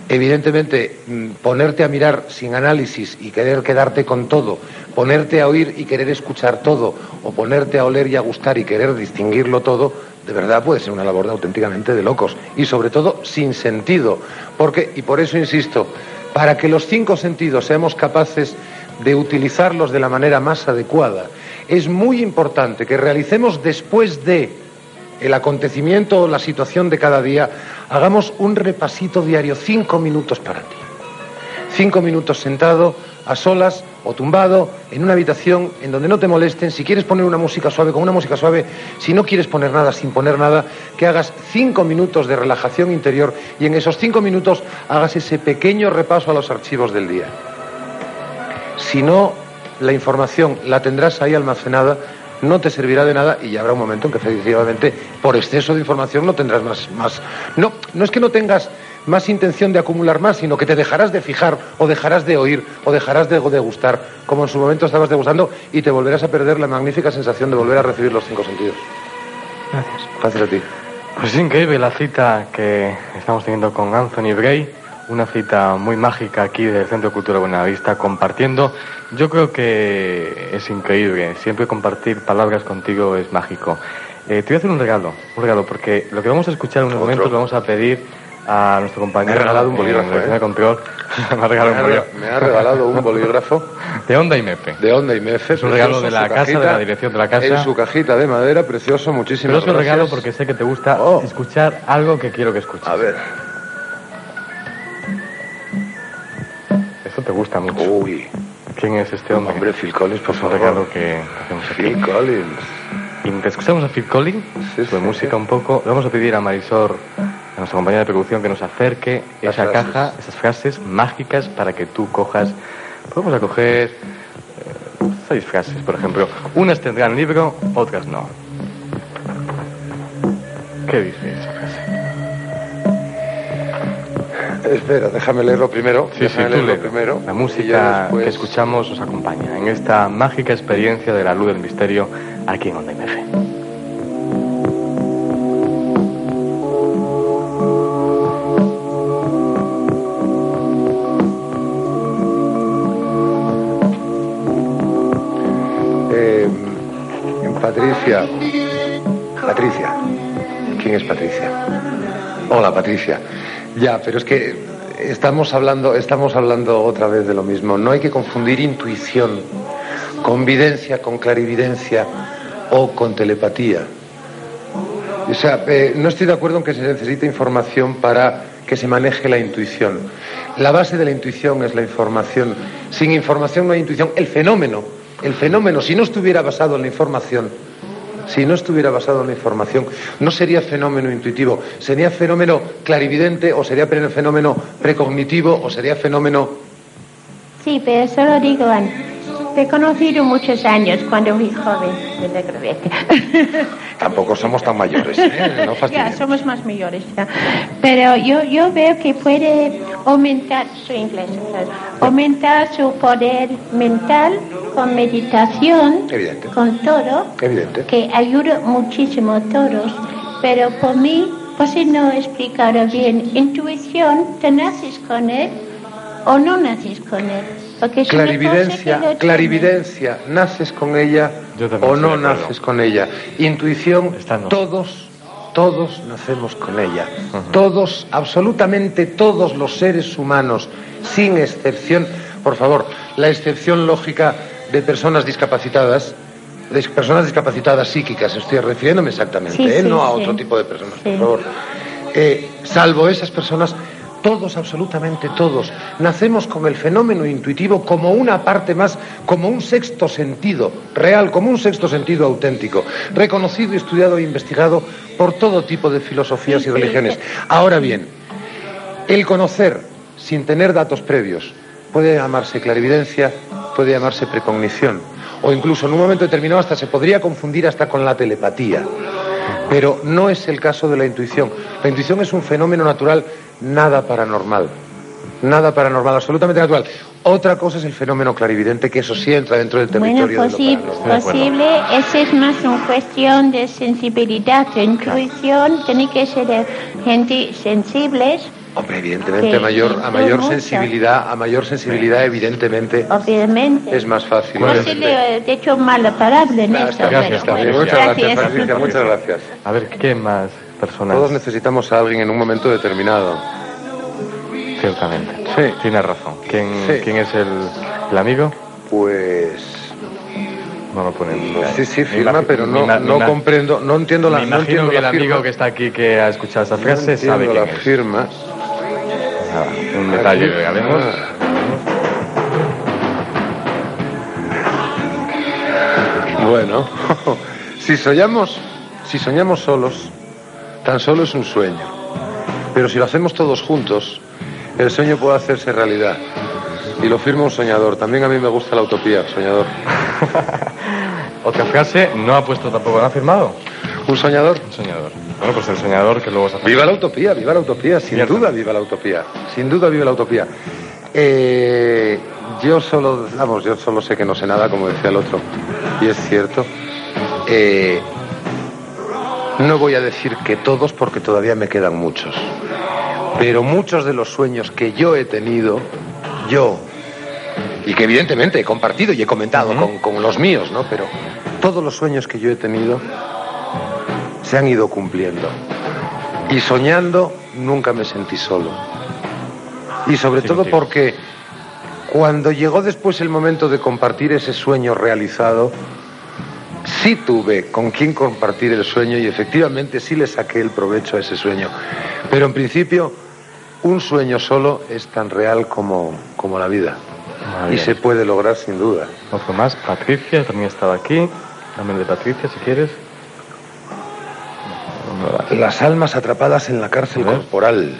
R: Evidentemente, mm, ponerte a mirar sin análisis y querer quedarte con todo, ponerte a oír y querer escuchar todo, o ponerte a oler y a gustar y querer distinguirlo todo, de verdad puede ser una labor auténticamente de locos y sobre todo sin sentido. Porque, y por eso insisto, para que los cinco sentidos seamos capaces de utilizarlos de la manera más adecuada, es muy importante que realicemos después de el acontecimiento o la situación de cada día, hagamos un repasito diario, cinco minutos para ti. Cinco minutos sentado, a solas o tumbado, en una habitación en donde no te molesten. Si quieres poner una música suave, con una música suave. Si no quieres poner nada, sin poner nada, que hagas cinco minutos de relajación interior y en esos cinco minutos hagas ese pequeño repaso a los archivos del día. Si no, la información la tendrás ahí almacenada no te servirá de nada y habrá un momento en que efectivamente por exceso de información no tendrás más, más. No, no es que no tengas más intención de acumular más, sino que te dejarás de fijar o dejarás de oír o dejarás de degustar, como en su momento estabas degustando, y te volverás a perder la magnífica sensación de volver a recibir los cinco sentidos.
D: Gracias.
R: Gracias a ti.
D: Pues es increíble la cita que estamos teniendo con Anthony Bray, una cita muy mágica aquí del Centro de Cultura Buenavista, compartiendo. Yo creo que es increíble, siempre compartir palabras contigo es mágico. Eh, te voy a hacer un regalo, un regalo, porque lo que vamos a escuchar en un momento lo vamos a pedir a nuestro compañero.
R: Me ha regalado un bolígrafo,
D: la
R: ¿eh?
D: control. *laughs* me ha regalado un bolígrafo.
R: Me ha regalado un bolígrafo.
D: De Onda y Mepe.
R: De Onda y Mefe.
D: Es un regalo de la casa, de la dirección de la casa.
R: En su cajita de madera, precioso, muchísimas
D: Pero es un
R: gracias.
D: regalo porque sé que te gusta escuchar algo que quiero que escuches.
R: A ver.
D: Esto te gusta mucho.
R: Uy.
D: ¿Quién es este hombre?
R: Hombre, Phil Collins, por
D: Es un
R: favor.
D: regalo que hacemos aquí.
R: Phil Collins.
D: Y mientras escuchamos a Phil Collins,
R: Sí,
D: su
R: sí,
D: música
R: sí.
D: un poco, le vamos a pedir a Marisol, a nuestra compañera de producción, que nos acerque
R: Las
D: esa
R: frases.
D: caja, esas frases mágicas para que tú cojas. Podemos a coger eh, seis frases, por ejemplo. Unas tendrán libro, otras no. ¿Qué dice esa frase?
R: Espera, déjame leerlo primero.
D: Sí, sí,
R: déjame
D: tú
R: leerlo
D: léelo.
R: primero.
D: La música
R: después-
D: que escuchamos nos acompaña en esta mágica experiencia de la luz del misterio aquí en Onda MF.
R: Patricia. ¿Quién es Patricia? Hola, Patricia. Ya, pero es que estamos hablando, estamos hablando otra vez de lo mismo. No hay que confundir intuición con videncia, con clarividencia o con telepatía. O sea, eh, no estoy de acuerdo en que se necesite información para que se maneje la intuición. La base de la intuición es la información. Sin información no hay intuición. El fenómeno, el fenómeno, si no estuviera basado en la información, si no estuviera basado en la información, no sería fenómeno intuitivo, sería fenómeno clarividente o sería fenómeno precognitivo o sería fenómeno...
V: Sí, pero solo digo, te he conocido muchos años cuando fui joven, de la *laughs* gravete.
R: Tampoco somos tan mayores, ¿eh? No
V: ya, somos más mayores ya. Pero yo, yo veo que puede aumentar, soy inglesa, claro, aumentar su poder mental con meditación,
R: Evidente,
V: con todo,
R: evidente.
V: que ayuda muchísimo a todos. Pero por mí, pues si no he explicado bien, intuición, te naces con él o no naces con él. Porque es una cosa que
R: Clarividencia, clarividencia, naces con ella o no naces con ella. Intuición, todos, todos nacemos con ella. Todos, absolutamente todos los seres humanos, sin excepción, por favor, la excepción lógica de personas discapacitadas, de personas discapacitadas psíquicas, estoy refiriéndome exactamente,
V: Sí,
R: ¿eh?
V: sí,
R: no a
V: sí.
R: otro tipo de personas,
V: Sí.
R: por favor. Eh, salvo esas personas, Todos, absolutamente todos, nacemos con el fenómeno intuitivo como una parte más, como un sexto sentido real, como un sexto sentido auténtico, reconocido, estudiado e investigado por todo tipo de filosofías y religiones. Ahora bien, el conocer sin tener datos previos puede llamarse clarividencia, puede llamarse precognición, o incluso en un momento determinado hasta se podría confundir hasta con la telepatía. Pero no es el caso de la intuición. La intuición es un fenómeno natural, nada paranormal. Nada paranormal, absolutamente natural. Otra cosa es el fenómeno clarividente, que eso sí entra dentro del territorio
V: Bueno,
R: de lo
V: posi-
R: paranormal.
V: posible, esa es más una cuestión de sensibilidad, de intuición, tiene que ser de gente sensibles,
R: Hombre, evidentemente, a mayor, a mayor sensibilidad, a mayor sensibilidad, evidentemente,
V: obviamente.
R: es más fácil.
V: Posible, eh, de hecho, mal parable en esto.
R: Gracias,
V: pero bueno,
R: gracias,
V: gracias.
R: Patricia, muchas gracias.
P: A ver, ¿qué más personas?
R: Todos necesitamos a alguien en un momento determinado.
P: Ciertamente.
R: Sí.
P: Tienes razón. ¿Quién,
R: Sí.
P: ¿quién es el, el amigo?
R: Pues.
P: No lo ponen.
R: Sí, sí, firma, pero no, no comprendo, no entiendo la,
P: Me
R: no
P: imagino
R: entiendo
P: que el amigo
R: firma.
P: que está aquí que ha escuchado esa frase
R: no
P: sabe
R: entiendo
P: quién
R: la
P: es.
R: firma.
P: Un detalle que haremos.
R: Bueno, *laughs* si soñamos, si soñamos solos, tan solo es un sueño. Pero si lo hacemos todos juntos, el sueño puede hacerse realidad. Y lo firma un soñador. También a mí me gusta la utopía, soñador. *laughs*
P: Otra frase, no ha puesto tampoco, ¿no ha firmado?
R: ¿Un soñador?
P: Un soñador. Bueno, pues el soñador que luego se hace.
R: Viva la utopía, viva la utopía, sin
P: Cierto.
R: duda viva la utopía, sin duda viva la utopía. Eh, yo solo, vamos, yo solo sé que no sé nada, como decía el otro, y es cierto. Eh, no voy a decir que todos, porque todavía me quedan muchos, pero muchos de los sueños que yo he tenido, yo, y que evidentemente he compartido y he comentado con, con los míos, ¿no? Pero todos los sueños que yo he tenido se han ido cumpliendo. Y soñando nunca me sentí solo. Y sobre todo porque cuando llegó después el momento de compartir ese sueño realizado, sí tuve con quien compartir el sueño y efectivamente sí le saqué el provecho a ese sueño. Pero en principio, un sueño solo es tan real como, como la vida. Y se puede lograr sin duda.
P: Otro más, Patricia, también estaba aquí. Dame de Patricia si quieres.
R: Las almas atrapadas en la cárcel corporal.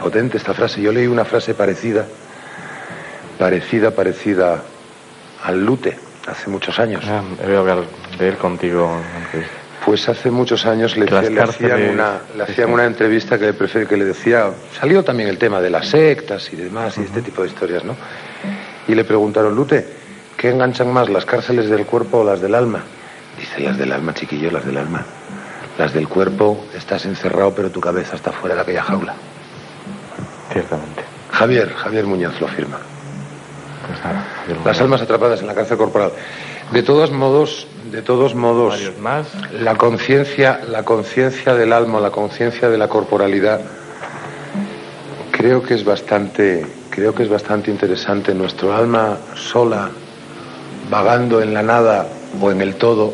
R: Potente esta frase. Yo leí una frase parecida, parecida, parecida al lute, hace muchos años.
P: Ah, oído hablar de él contigo antes.
R: Pues hace muchos años le, hacían, una, le hacían una entrevista que le, prefiero, que le decía, salió también el tema de las sectas y demás y este tipo de historias, ¿no? Y le preguntaron, Lute, ¿qué enganchan más, las cárceles del cuerpo o las del alma? Dice, las del alma, chiquillo, las del alma. Las del cuerpo estás encerrado, pero tu cabeza está fuera de aquella jaula.
P: Ciertamente.
R: Javier, Javier Muñoz lo firma.
P: Pues
R: Las almas atrapadas en la cárcel corporal. De todos modos, de todos modos,
P: más.
R: la conciencia, la conciencia del alma, la conciencia de la corporalidad, creo que es bastante, creo que es bastante interesante. Nuestro alma sola, vagando en la nada o en el todo,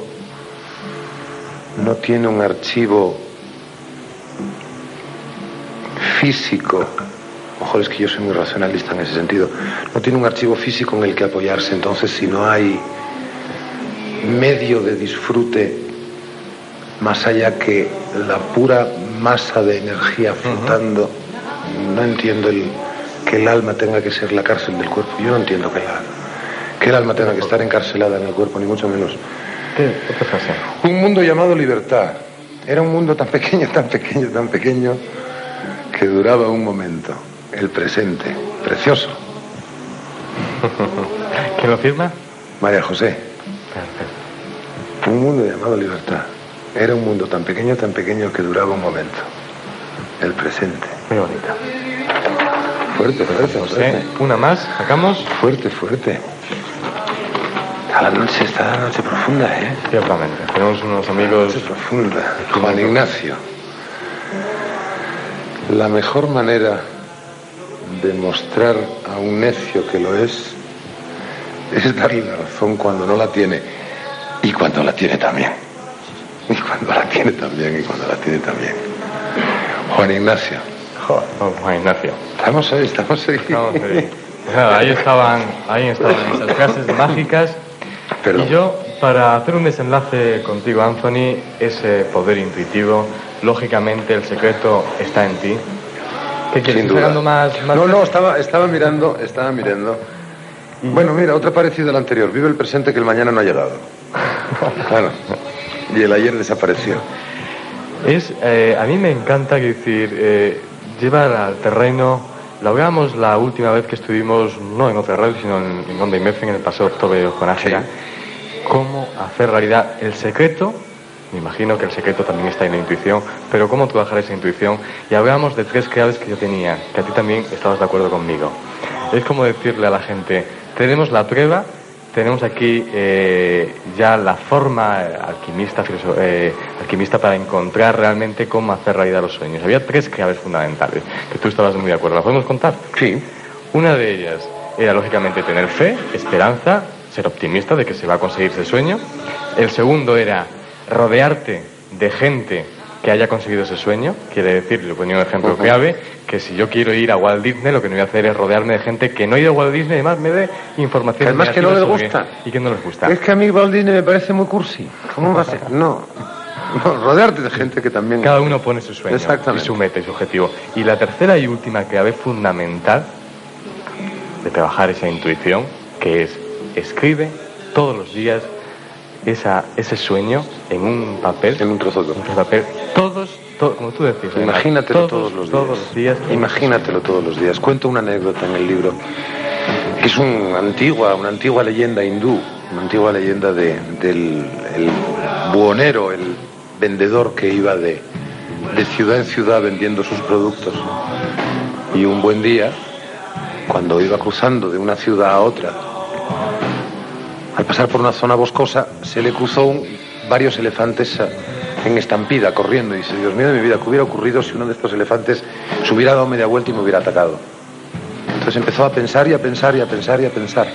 R: no tiene un archivo físico. Ojo, es que yo soy muy racionalista en ese sentido. No tiene un archivo físico en el que apoyarse. Entonces, si no hay medio de disfrute más allá que la pura masa de energía flotando, no entiendo el, que el alma tenga que ser la cárcel del cuerpo. Yo no entiendo que, la, que el alma tenga que estar encarcelada en el cuerpo, ni mucho menos.
P: ¿Qué otra frase?
R: Un mundo llamado libertad. Era un mundo tan pequeño, tan pequeño, tan pequeño, que duraba un momento, el presente, precioso. *laughs*
P: ¿Quién lo firma?
R: María José. Un mundo llamado libertad. Era un mundo tan pequeño, tan pequeño que duraba un momento, el presente.
P: Muy bonita.
R: Fuerte, fuerte,
P: José,
R: fuerte.
P: una más, sacamos.
R: Fuerte, fuerte. Está la noche, está la noche profunda, ¿eh?
P: Ciertamente. Tenemos unos amigos.
R: Noche profunda. Juan Ignacio. La mejor manera de mostrar a un necio que lo es es darle la razón cuando no la tiene y cuando la tiene también. Y cuando la tiene también y cuando la tiene también. Juan Ignacio.
D: Juan Ignacio.
R: Estamos ahí, estamos ahí.
D: Estamos ahí. Ahí estaban, ahí estaban esas frases mágicas. Y yo, para hacer un desenlace contigo, Anthony, ese poder intuitivo, lógicamente el secreto está en ti. ¿Qué quieres?
R: Sin
D: ¿Estás
R: duda.
D: sacando más, más
R: No, no, estaba, estaba mirando, estaba mirando. Bueno, mira, otra parecida a la anterior. Vive el presente que el mañana no ha llegado. Bueno, y el ayer desapareció.
D: Es, eh, a mí me encanta decir, eh, llevar al terreno, lo hablamos la última vez que estuvimos, no en otra radio, sino en, en Onda y Mefe, en el paseo octubre con Ángela, cómo hacer realidad el secreto, me imagino que el secreto también está en la intuición, pero cómo trabajar esa intuición, y hablamos de tres claves que yo tenía, que a ti también estabas de acuerdo conmigo. Es como decirle a la gente, tenemos la prueba, tenemos aquí eh, ya la forma eh, alquimista, eh, alquimista para encontrar realmente cómo hacer realidad los sueños. Había tres claves fundamentales que tú estabas muy de acuerdo. ¿Las podemos contar?
R: Sí.
D: Una de ellas era lógicamente tener fe, esperanza, ser optimista de que se va a conseguir ese sueño. El segundo era rodearte de gente que haya conseguido ese sueño. Quiere decir, le ponía un ejemplo clave, que si yo quiero ir a Walt Disney, lo que no voy a hacer es rodearme de gente que no ha ido a Walt Disney y además me dé información.
R: Además que no les gusta.
D: Y que no les gusta.
R: Es que a mí Walt Disney me parece muy cursi. ¿Cómo va a ser? No. No, rodearte de gente que también...
D: Cada uno pone su sueño,
R: Exactamente.
D: y su meta y su objetivo. Y la tercera y última clave fundamental de trabajar esa intuición, que es escribe todos los días esa, ese sueño en un papel.
R: En un trozo de
D: papel. Todos, to- como tú decías.
R: Imagínatelo todos, los días.
D: Todos los días.
R: Imagínatelo todos los días. Cuento una anécdota en el libro. que Es una antigua, una antigua leyenda hindú, una antigua leyenda de, del el buhonero, el vendedor que iba de, de ciudad en ciudad vendiendo sus productos. Y un buen día, cuando iba cruzando de una ciudad a otra, al pasar por una zona boscosa, se le cruzó un- varios elefantes eh, en estampida, corriendo. Y dice, Dios mío de mi vida, ¿qué hubiera ocurrido si uno de estos elefantes se hubiera dado media vuelta y me hubiera atacado? Entonces empezó a pensar y a pensar y a pensar y a pensar.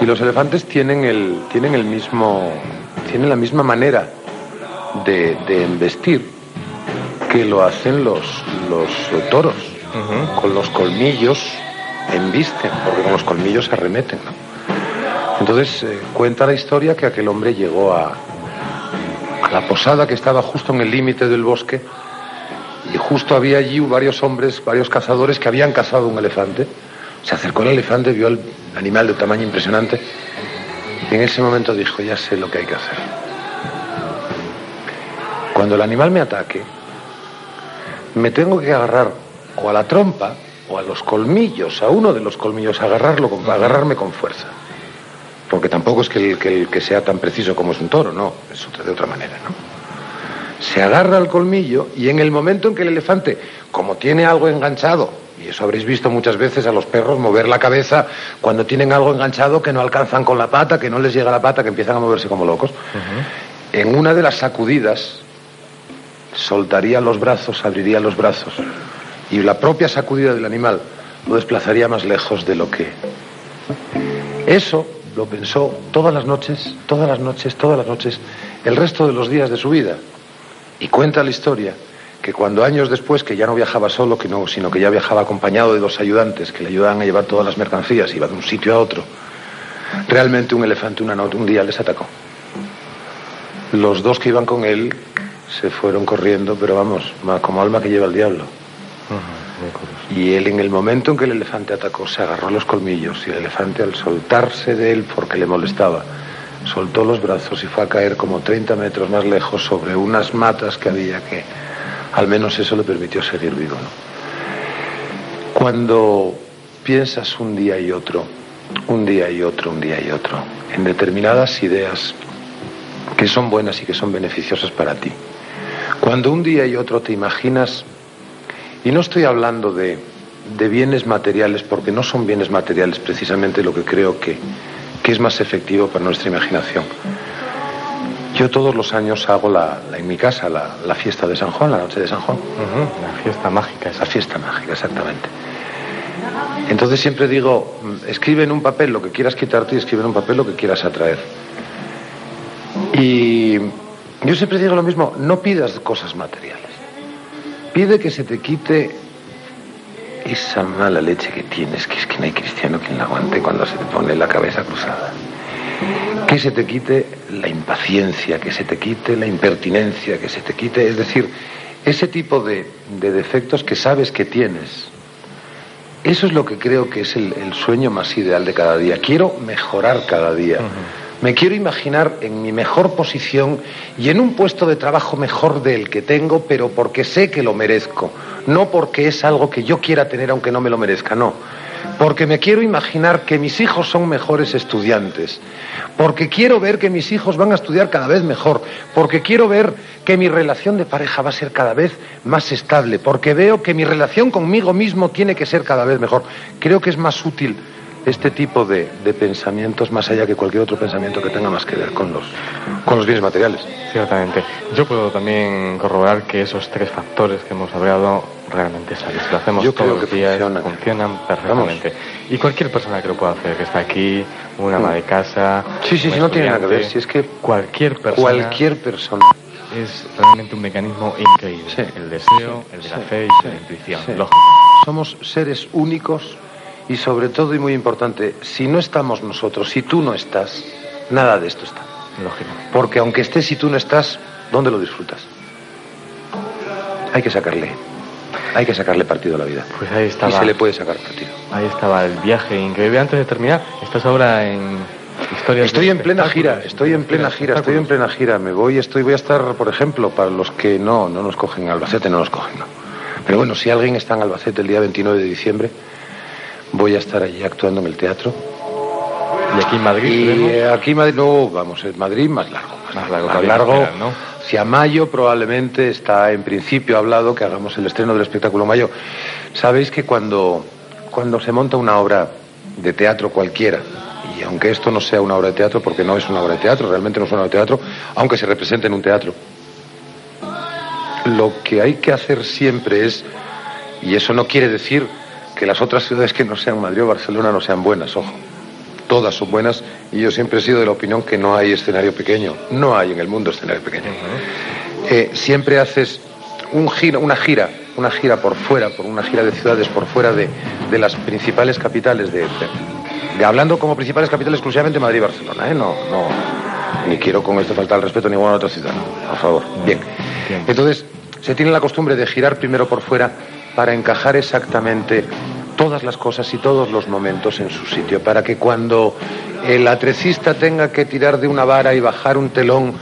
R: Y los elefantes tienen, el, tienen, el mismo, tienen la misma manera de, de embestir que lo hacen los, los toros. Con los colmillos embisten, porque con los colmillos arremeten. Entonces eh, cuenta la historia que aquel hombre llegó a, la posada que estaba justo en el límite del bosque y justo había allí varios hombres, varios cazadores que habían cazado un elefante. Se acercó el elefante, vio al animal de tamaño impresionante y en ese momento dijo, ya sé lo que hay que hacer. Cuando el animal me ataque, me tengo que agarrar o a la trompa o a los colmillos, a uno de los colmillos, agarrarlo agarrarme con fuerza. Porque tampoco es que el, que el que sea tan preciso como es un toro, no, es de otra manera, ¿no? Se agarra al colmillo y en el momento en que el elefante, como tiene algo enganchado, y eso habréis visto muchas veces a los perros mover la cabeza cuando tienen algo enganchado que no alcanzan con la pata, que no les llega la pata, que empiezan a moverse como locos, en una de las sacudidas soltaría los brazos, abriría los brazos y la propia sacudida del animal lo desplazaría más lejos de lo que... Eso lo pensó todas las noches, todas las noches, todas las noches, el resto de los días de su vida. Y cuenta la historia que cuando años después, que ya no viajaba solo, que no, sino que ya viajaba acompañado de dos ayudantes que le ayudaban a llevar todas las mercancías, iba de un sitio a otro, realmente un elefante una noche, un día les atacó. Los dos que iban con él se fueron corriendo, pero vamos, como alma que lleva el diablo. Y él en el momento en que el elefante atacó se agarró los colmillos y el elefante al soltarse de él porque le molestaba, soltó los brazos y fue a caer como 30 metros más lejos sobre unas matas que había que al menos eso le permitió seguir vivo. Cuando piensas un día y otro, un día y otro, un día y otro, en determinadas ideas que son buenas y que son beneficiosas para ti, cuando un día y otro te imaginas y no estoy hablando de, de bienes materiales, porque no son bienes materiales precisamente lo que creo que, que es más efectivo para nuestra imaginación. Yo todos los años hago la, la- en mi casa la, la fiesta de San Juan, la noche de San Juan.
D: La fiesta mágica.
R: La fiesta mágica, exactamente. Entonces siempre digo, escribe en un papel lo que quieras quitarte y escribe en un papel lo que quieras atraer. Y yo siempre digo lo mismo, no pidas cosas materiales. Pide que se te quite esa mala leche que tienes, que es que no hay cristiano quien la aguante cuando se te pone la cabeza cruzada. Que se te quite la impaciencia, que se te quite la impertinencia, que se te quite, es decir, ese tipo de, de defectos que sabes que tienes. Eso es lo que creo que es el, el sueño más ideal de cada día. Quiero mejorar cada día. Me quiero imaginar en mi mejor posición y en un puesto de trabajo mejor del que tengo, pero porque sé que lo merezco, no porque es algo que yo quiera tener aunque no me lo merezca, no. Porque me quiero imaginar que mis hijos son mejores estudiantes, porque quiero ver que mis hijos van a estudiar cada vez mejor, porque quiero ver que mi relación de pareja va a ser cada vez más estable, porque veo que mi relación conmigo mismo tiene que ser cada vez mejor. Creo que es más útil este tipo de, de, pensamientos más allá que cualquier otro pensamiento que tenga más que ver con los, con los bienes materiales.
D: Ciertamente. Yo puedo también corroborar que esos tres factores que hemos hablado realmente salen. Si lo hacemos
R: Yo
D: todos
R: creo
D: los días,
R: funcionan.
D: funcionan perfectamente. Y cualquier persona que lo pueda hacer, que está aquí, un ama de casa.
R: Sí, sí, sí, no tiene nada que ver. Si es que
D: cualquier persona.
R: cualquier persona.
D: Es realmente un mecanismo increíble. El deseo, el de la
R: Sí,
D: fe y la intuición. Lógico.
R: Somos seres únicos y sobre todo y muy importante, si no estamos nosotros, si tú no estás, nada de esto está.
D: Lógico.
R: Porque aunque estés y tú no estás, ¿dónde lo disfrutas? Hay que sacarle, hay que sacarle partido a la vida.
D: Pues ahí
R: Y
D: estaba.
R: se le puede sacar partido.
D: Ahí estaba el viaje increíble. Antes de terminar, estás ahora en historias.
R: Estoy en plena gira, estoy en plena gira, estoy en plena gira. Me voy, estoy, voy a estar, por ejemplo, para los que no, no nos cogen en Albacete, no nos cogen, no. Pero bueno, si alguien está en Albacete el día 29 de diciembre, voy a estar allí actuando en el teatro.
D: Y aquí en Madrid.
R: Y eh, aquí en Madrid, no, vamos, en Madrid más largo. Más,
D: largo,
R: más largo.
D: esperar, ¿no?
R: Hacia mayo probablemente está en principio hablado que hagamos el estreno del espectáculo mayo. Sabéis que cuando, cuando se monta una obra de teatro cualquiera, y aunque esto no sea una obra de teatro, porque no es una obra de teatro, realmente no es una obra de teatro, aunque se represente en un teatro, lo que hay que hacer siempre es, y eso no quiere decir que las otras ciudades que no sean Madrid o Barcelona no sean buenas, ojo. Todas son buenas y yo siempre he sido de la opinión que no hay escenario pequeño. No hay en el mundo escenario pequeño. Eh, siempre haces un giro, una gira, una gira por fuera, por una gira de ciudades por fuera de, de las principales capitales de, de- de- hablando como principales capitales exclusivamente Madrid y Barcelona, ¿eh? No, no, ni quiero con esto faltar el respeto a ninguna otra ciudad, por favor. Bien. Entonces, se tiene la costumbre de girar primero por fuera para encajar exactamente todas las cosas y todos los momentos en su sitio, para que cuando el atrecista tenga que tirar de una vara y bajar un telón,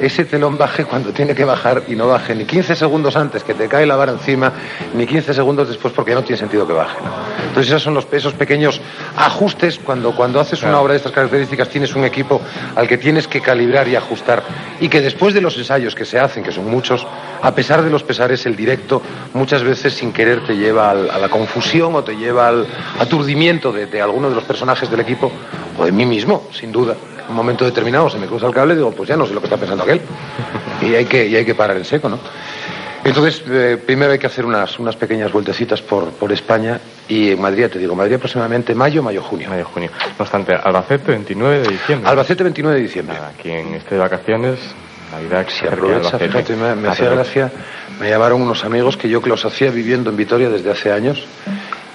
R: ese telón baje cuando tiene que bajar y no baje ni 15 segundos antes que te cae la vara encima, ni 15 segundos después porque no tiene sentido que baje. ¿no? Entonces esos son los, esos pequeños ajustes cuando, cuando haces una obra de estas características tienes un equipo al que tienes que calibrar y ajustar y que después de los ensayos que se hacen, que son muchos, a pesar de los pesares, el directo muchas veces sin querer te lleva al- a la confusión o te lleva al aturdimiento de, de alguno de los personajes del equipo o de mí mismo, sin duda. En un momento determinado se me cruza el cable y digo, pues ya no sé lo que está pensando aquel. *laughs* Y hay que, y hay que parar en seco, ¿no? Entonces, eh, primero hay que hacer unas, unas pequeñas vueltecitas por, por España y en Madrid, te digo, Madrid aproximadamente mayo, mayo, junio.
D: Mayo, junio. No obstante, Albacete, 29 de diciembre.
R: Albacete, 29 de diciembre.
D: Nada, aquí en este de vacaciones, Navidad, que se
R: aprovecha, fíjate, me, me hacía gracia, me llamaron unos amigos que yo que los hacía viviendo en Vitoria desde hace años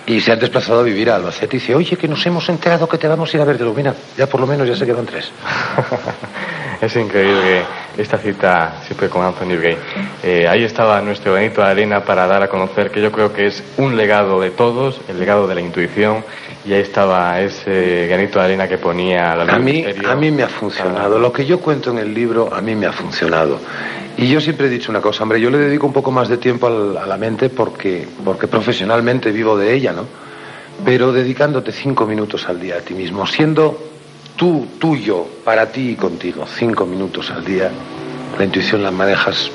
R: y se han desplazado a vivir a Albacete y dice, oye, que nos hemos enterado que te vamos a ir a ver. Digo, mira, ya por lo menos ya se quedan tres. *laughs*
D: Es increíble esta cita siempre con Anthony Gray. Eh, ahí estaba nuestro granito de arena para dar a conocer que yo creo que es un legado de todos, el legado de la intuición, y ahí estaba ese granito de arena que ponía la
R: A
D: luz
R: mí,
D: misterio.
R: a mí me ha funcionado. Lo que yo cuento en el libro, a mí me ha funcionado. Y yo siempre he dicho una cosa, hombre, yo le dedico un poco más de tiempo al- a la mente porque, porque profesionalmente vivo de ella, ¿no? Pero dedicándote cinco minutos al día a ti mismo, siendo tú, tuyo, para ti y contigo, cinco minutos al día, la intuición la manejas,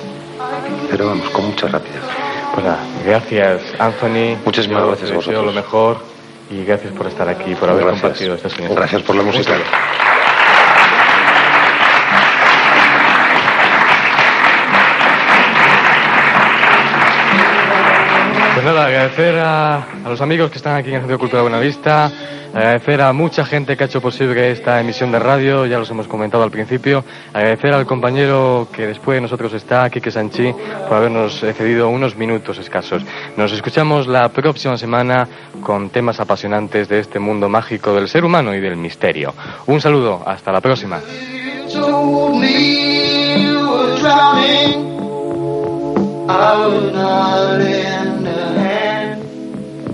R: pero vamos, con mucha rapidez.
D: Pues nada, gracias Anthony.
R: Muchísimas
D: Yo
R: gracias a vosotros.
D: lo mejor y gracias por estar aquí, por haber
R: Gracias.
D: compartido estas enseñanzas.
R: Gracias por la música.
D: Pues nada, agradecer a, los amigos que están aquí en el Centro de Cultura Buenavista, agradecer a mucha gente que ha hecho posible esta emisión de radio, ya los hemos comentado al principio, agradecer al compañero que después de nosotros está, Quique Sanchi, por habernos cedido unos minutos escasos. Nos escuchamos la próxima semana con temas apasionantes de este mundo mágico del ser humano y del misterio. Un saludo, hasta la próxima.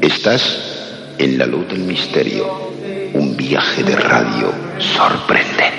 C: Estás en la luz del misterio, un viaje de radio sorprendente.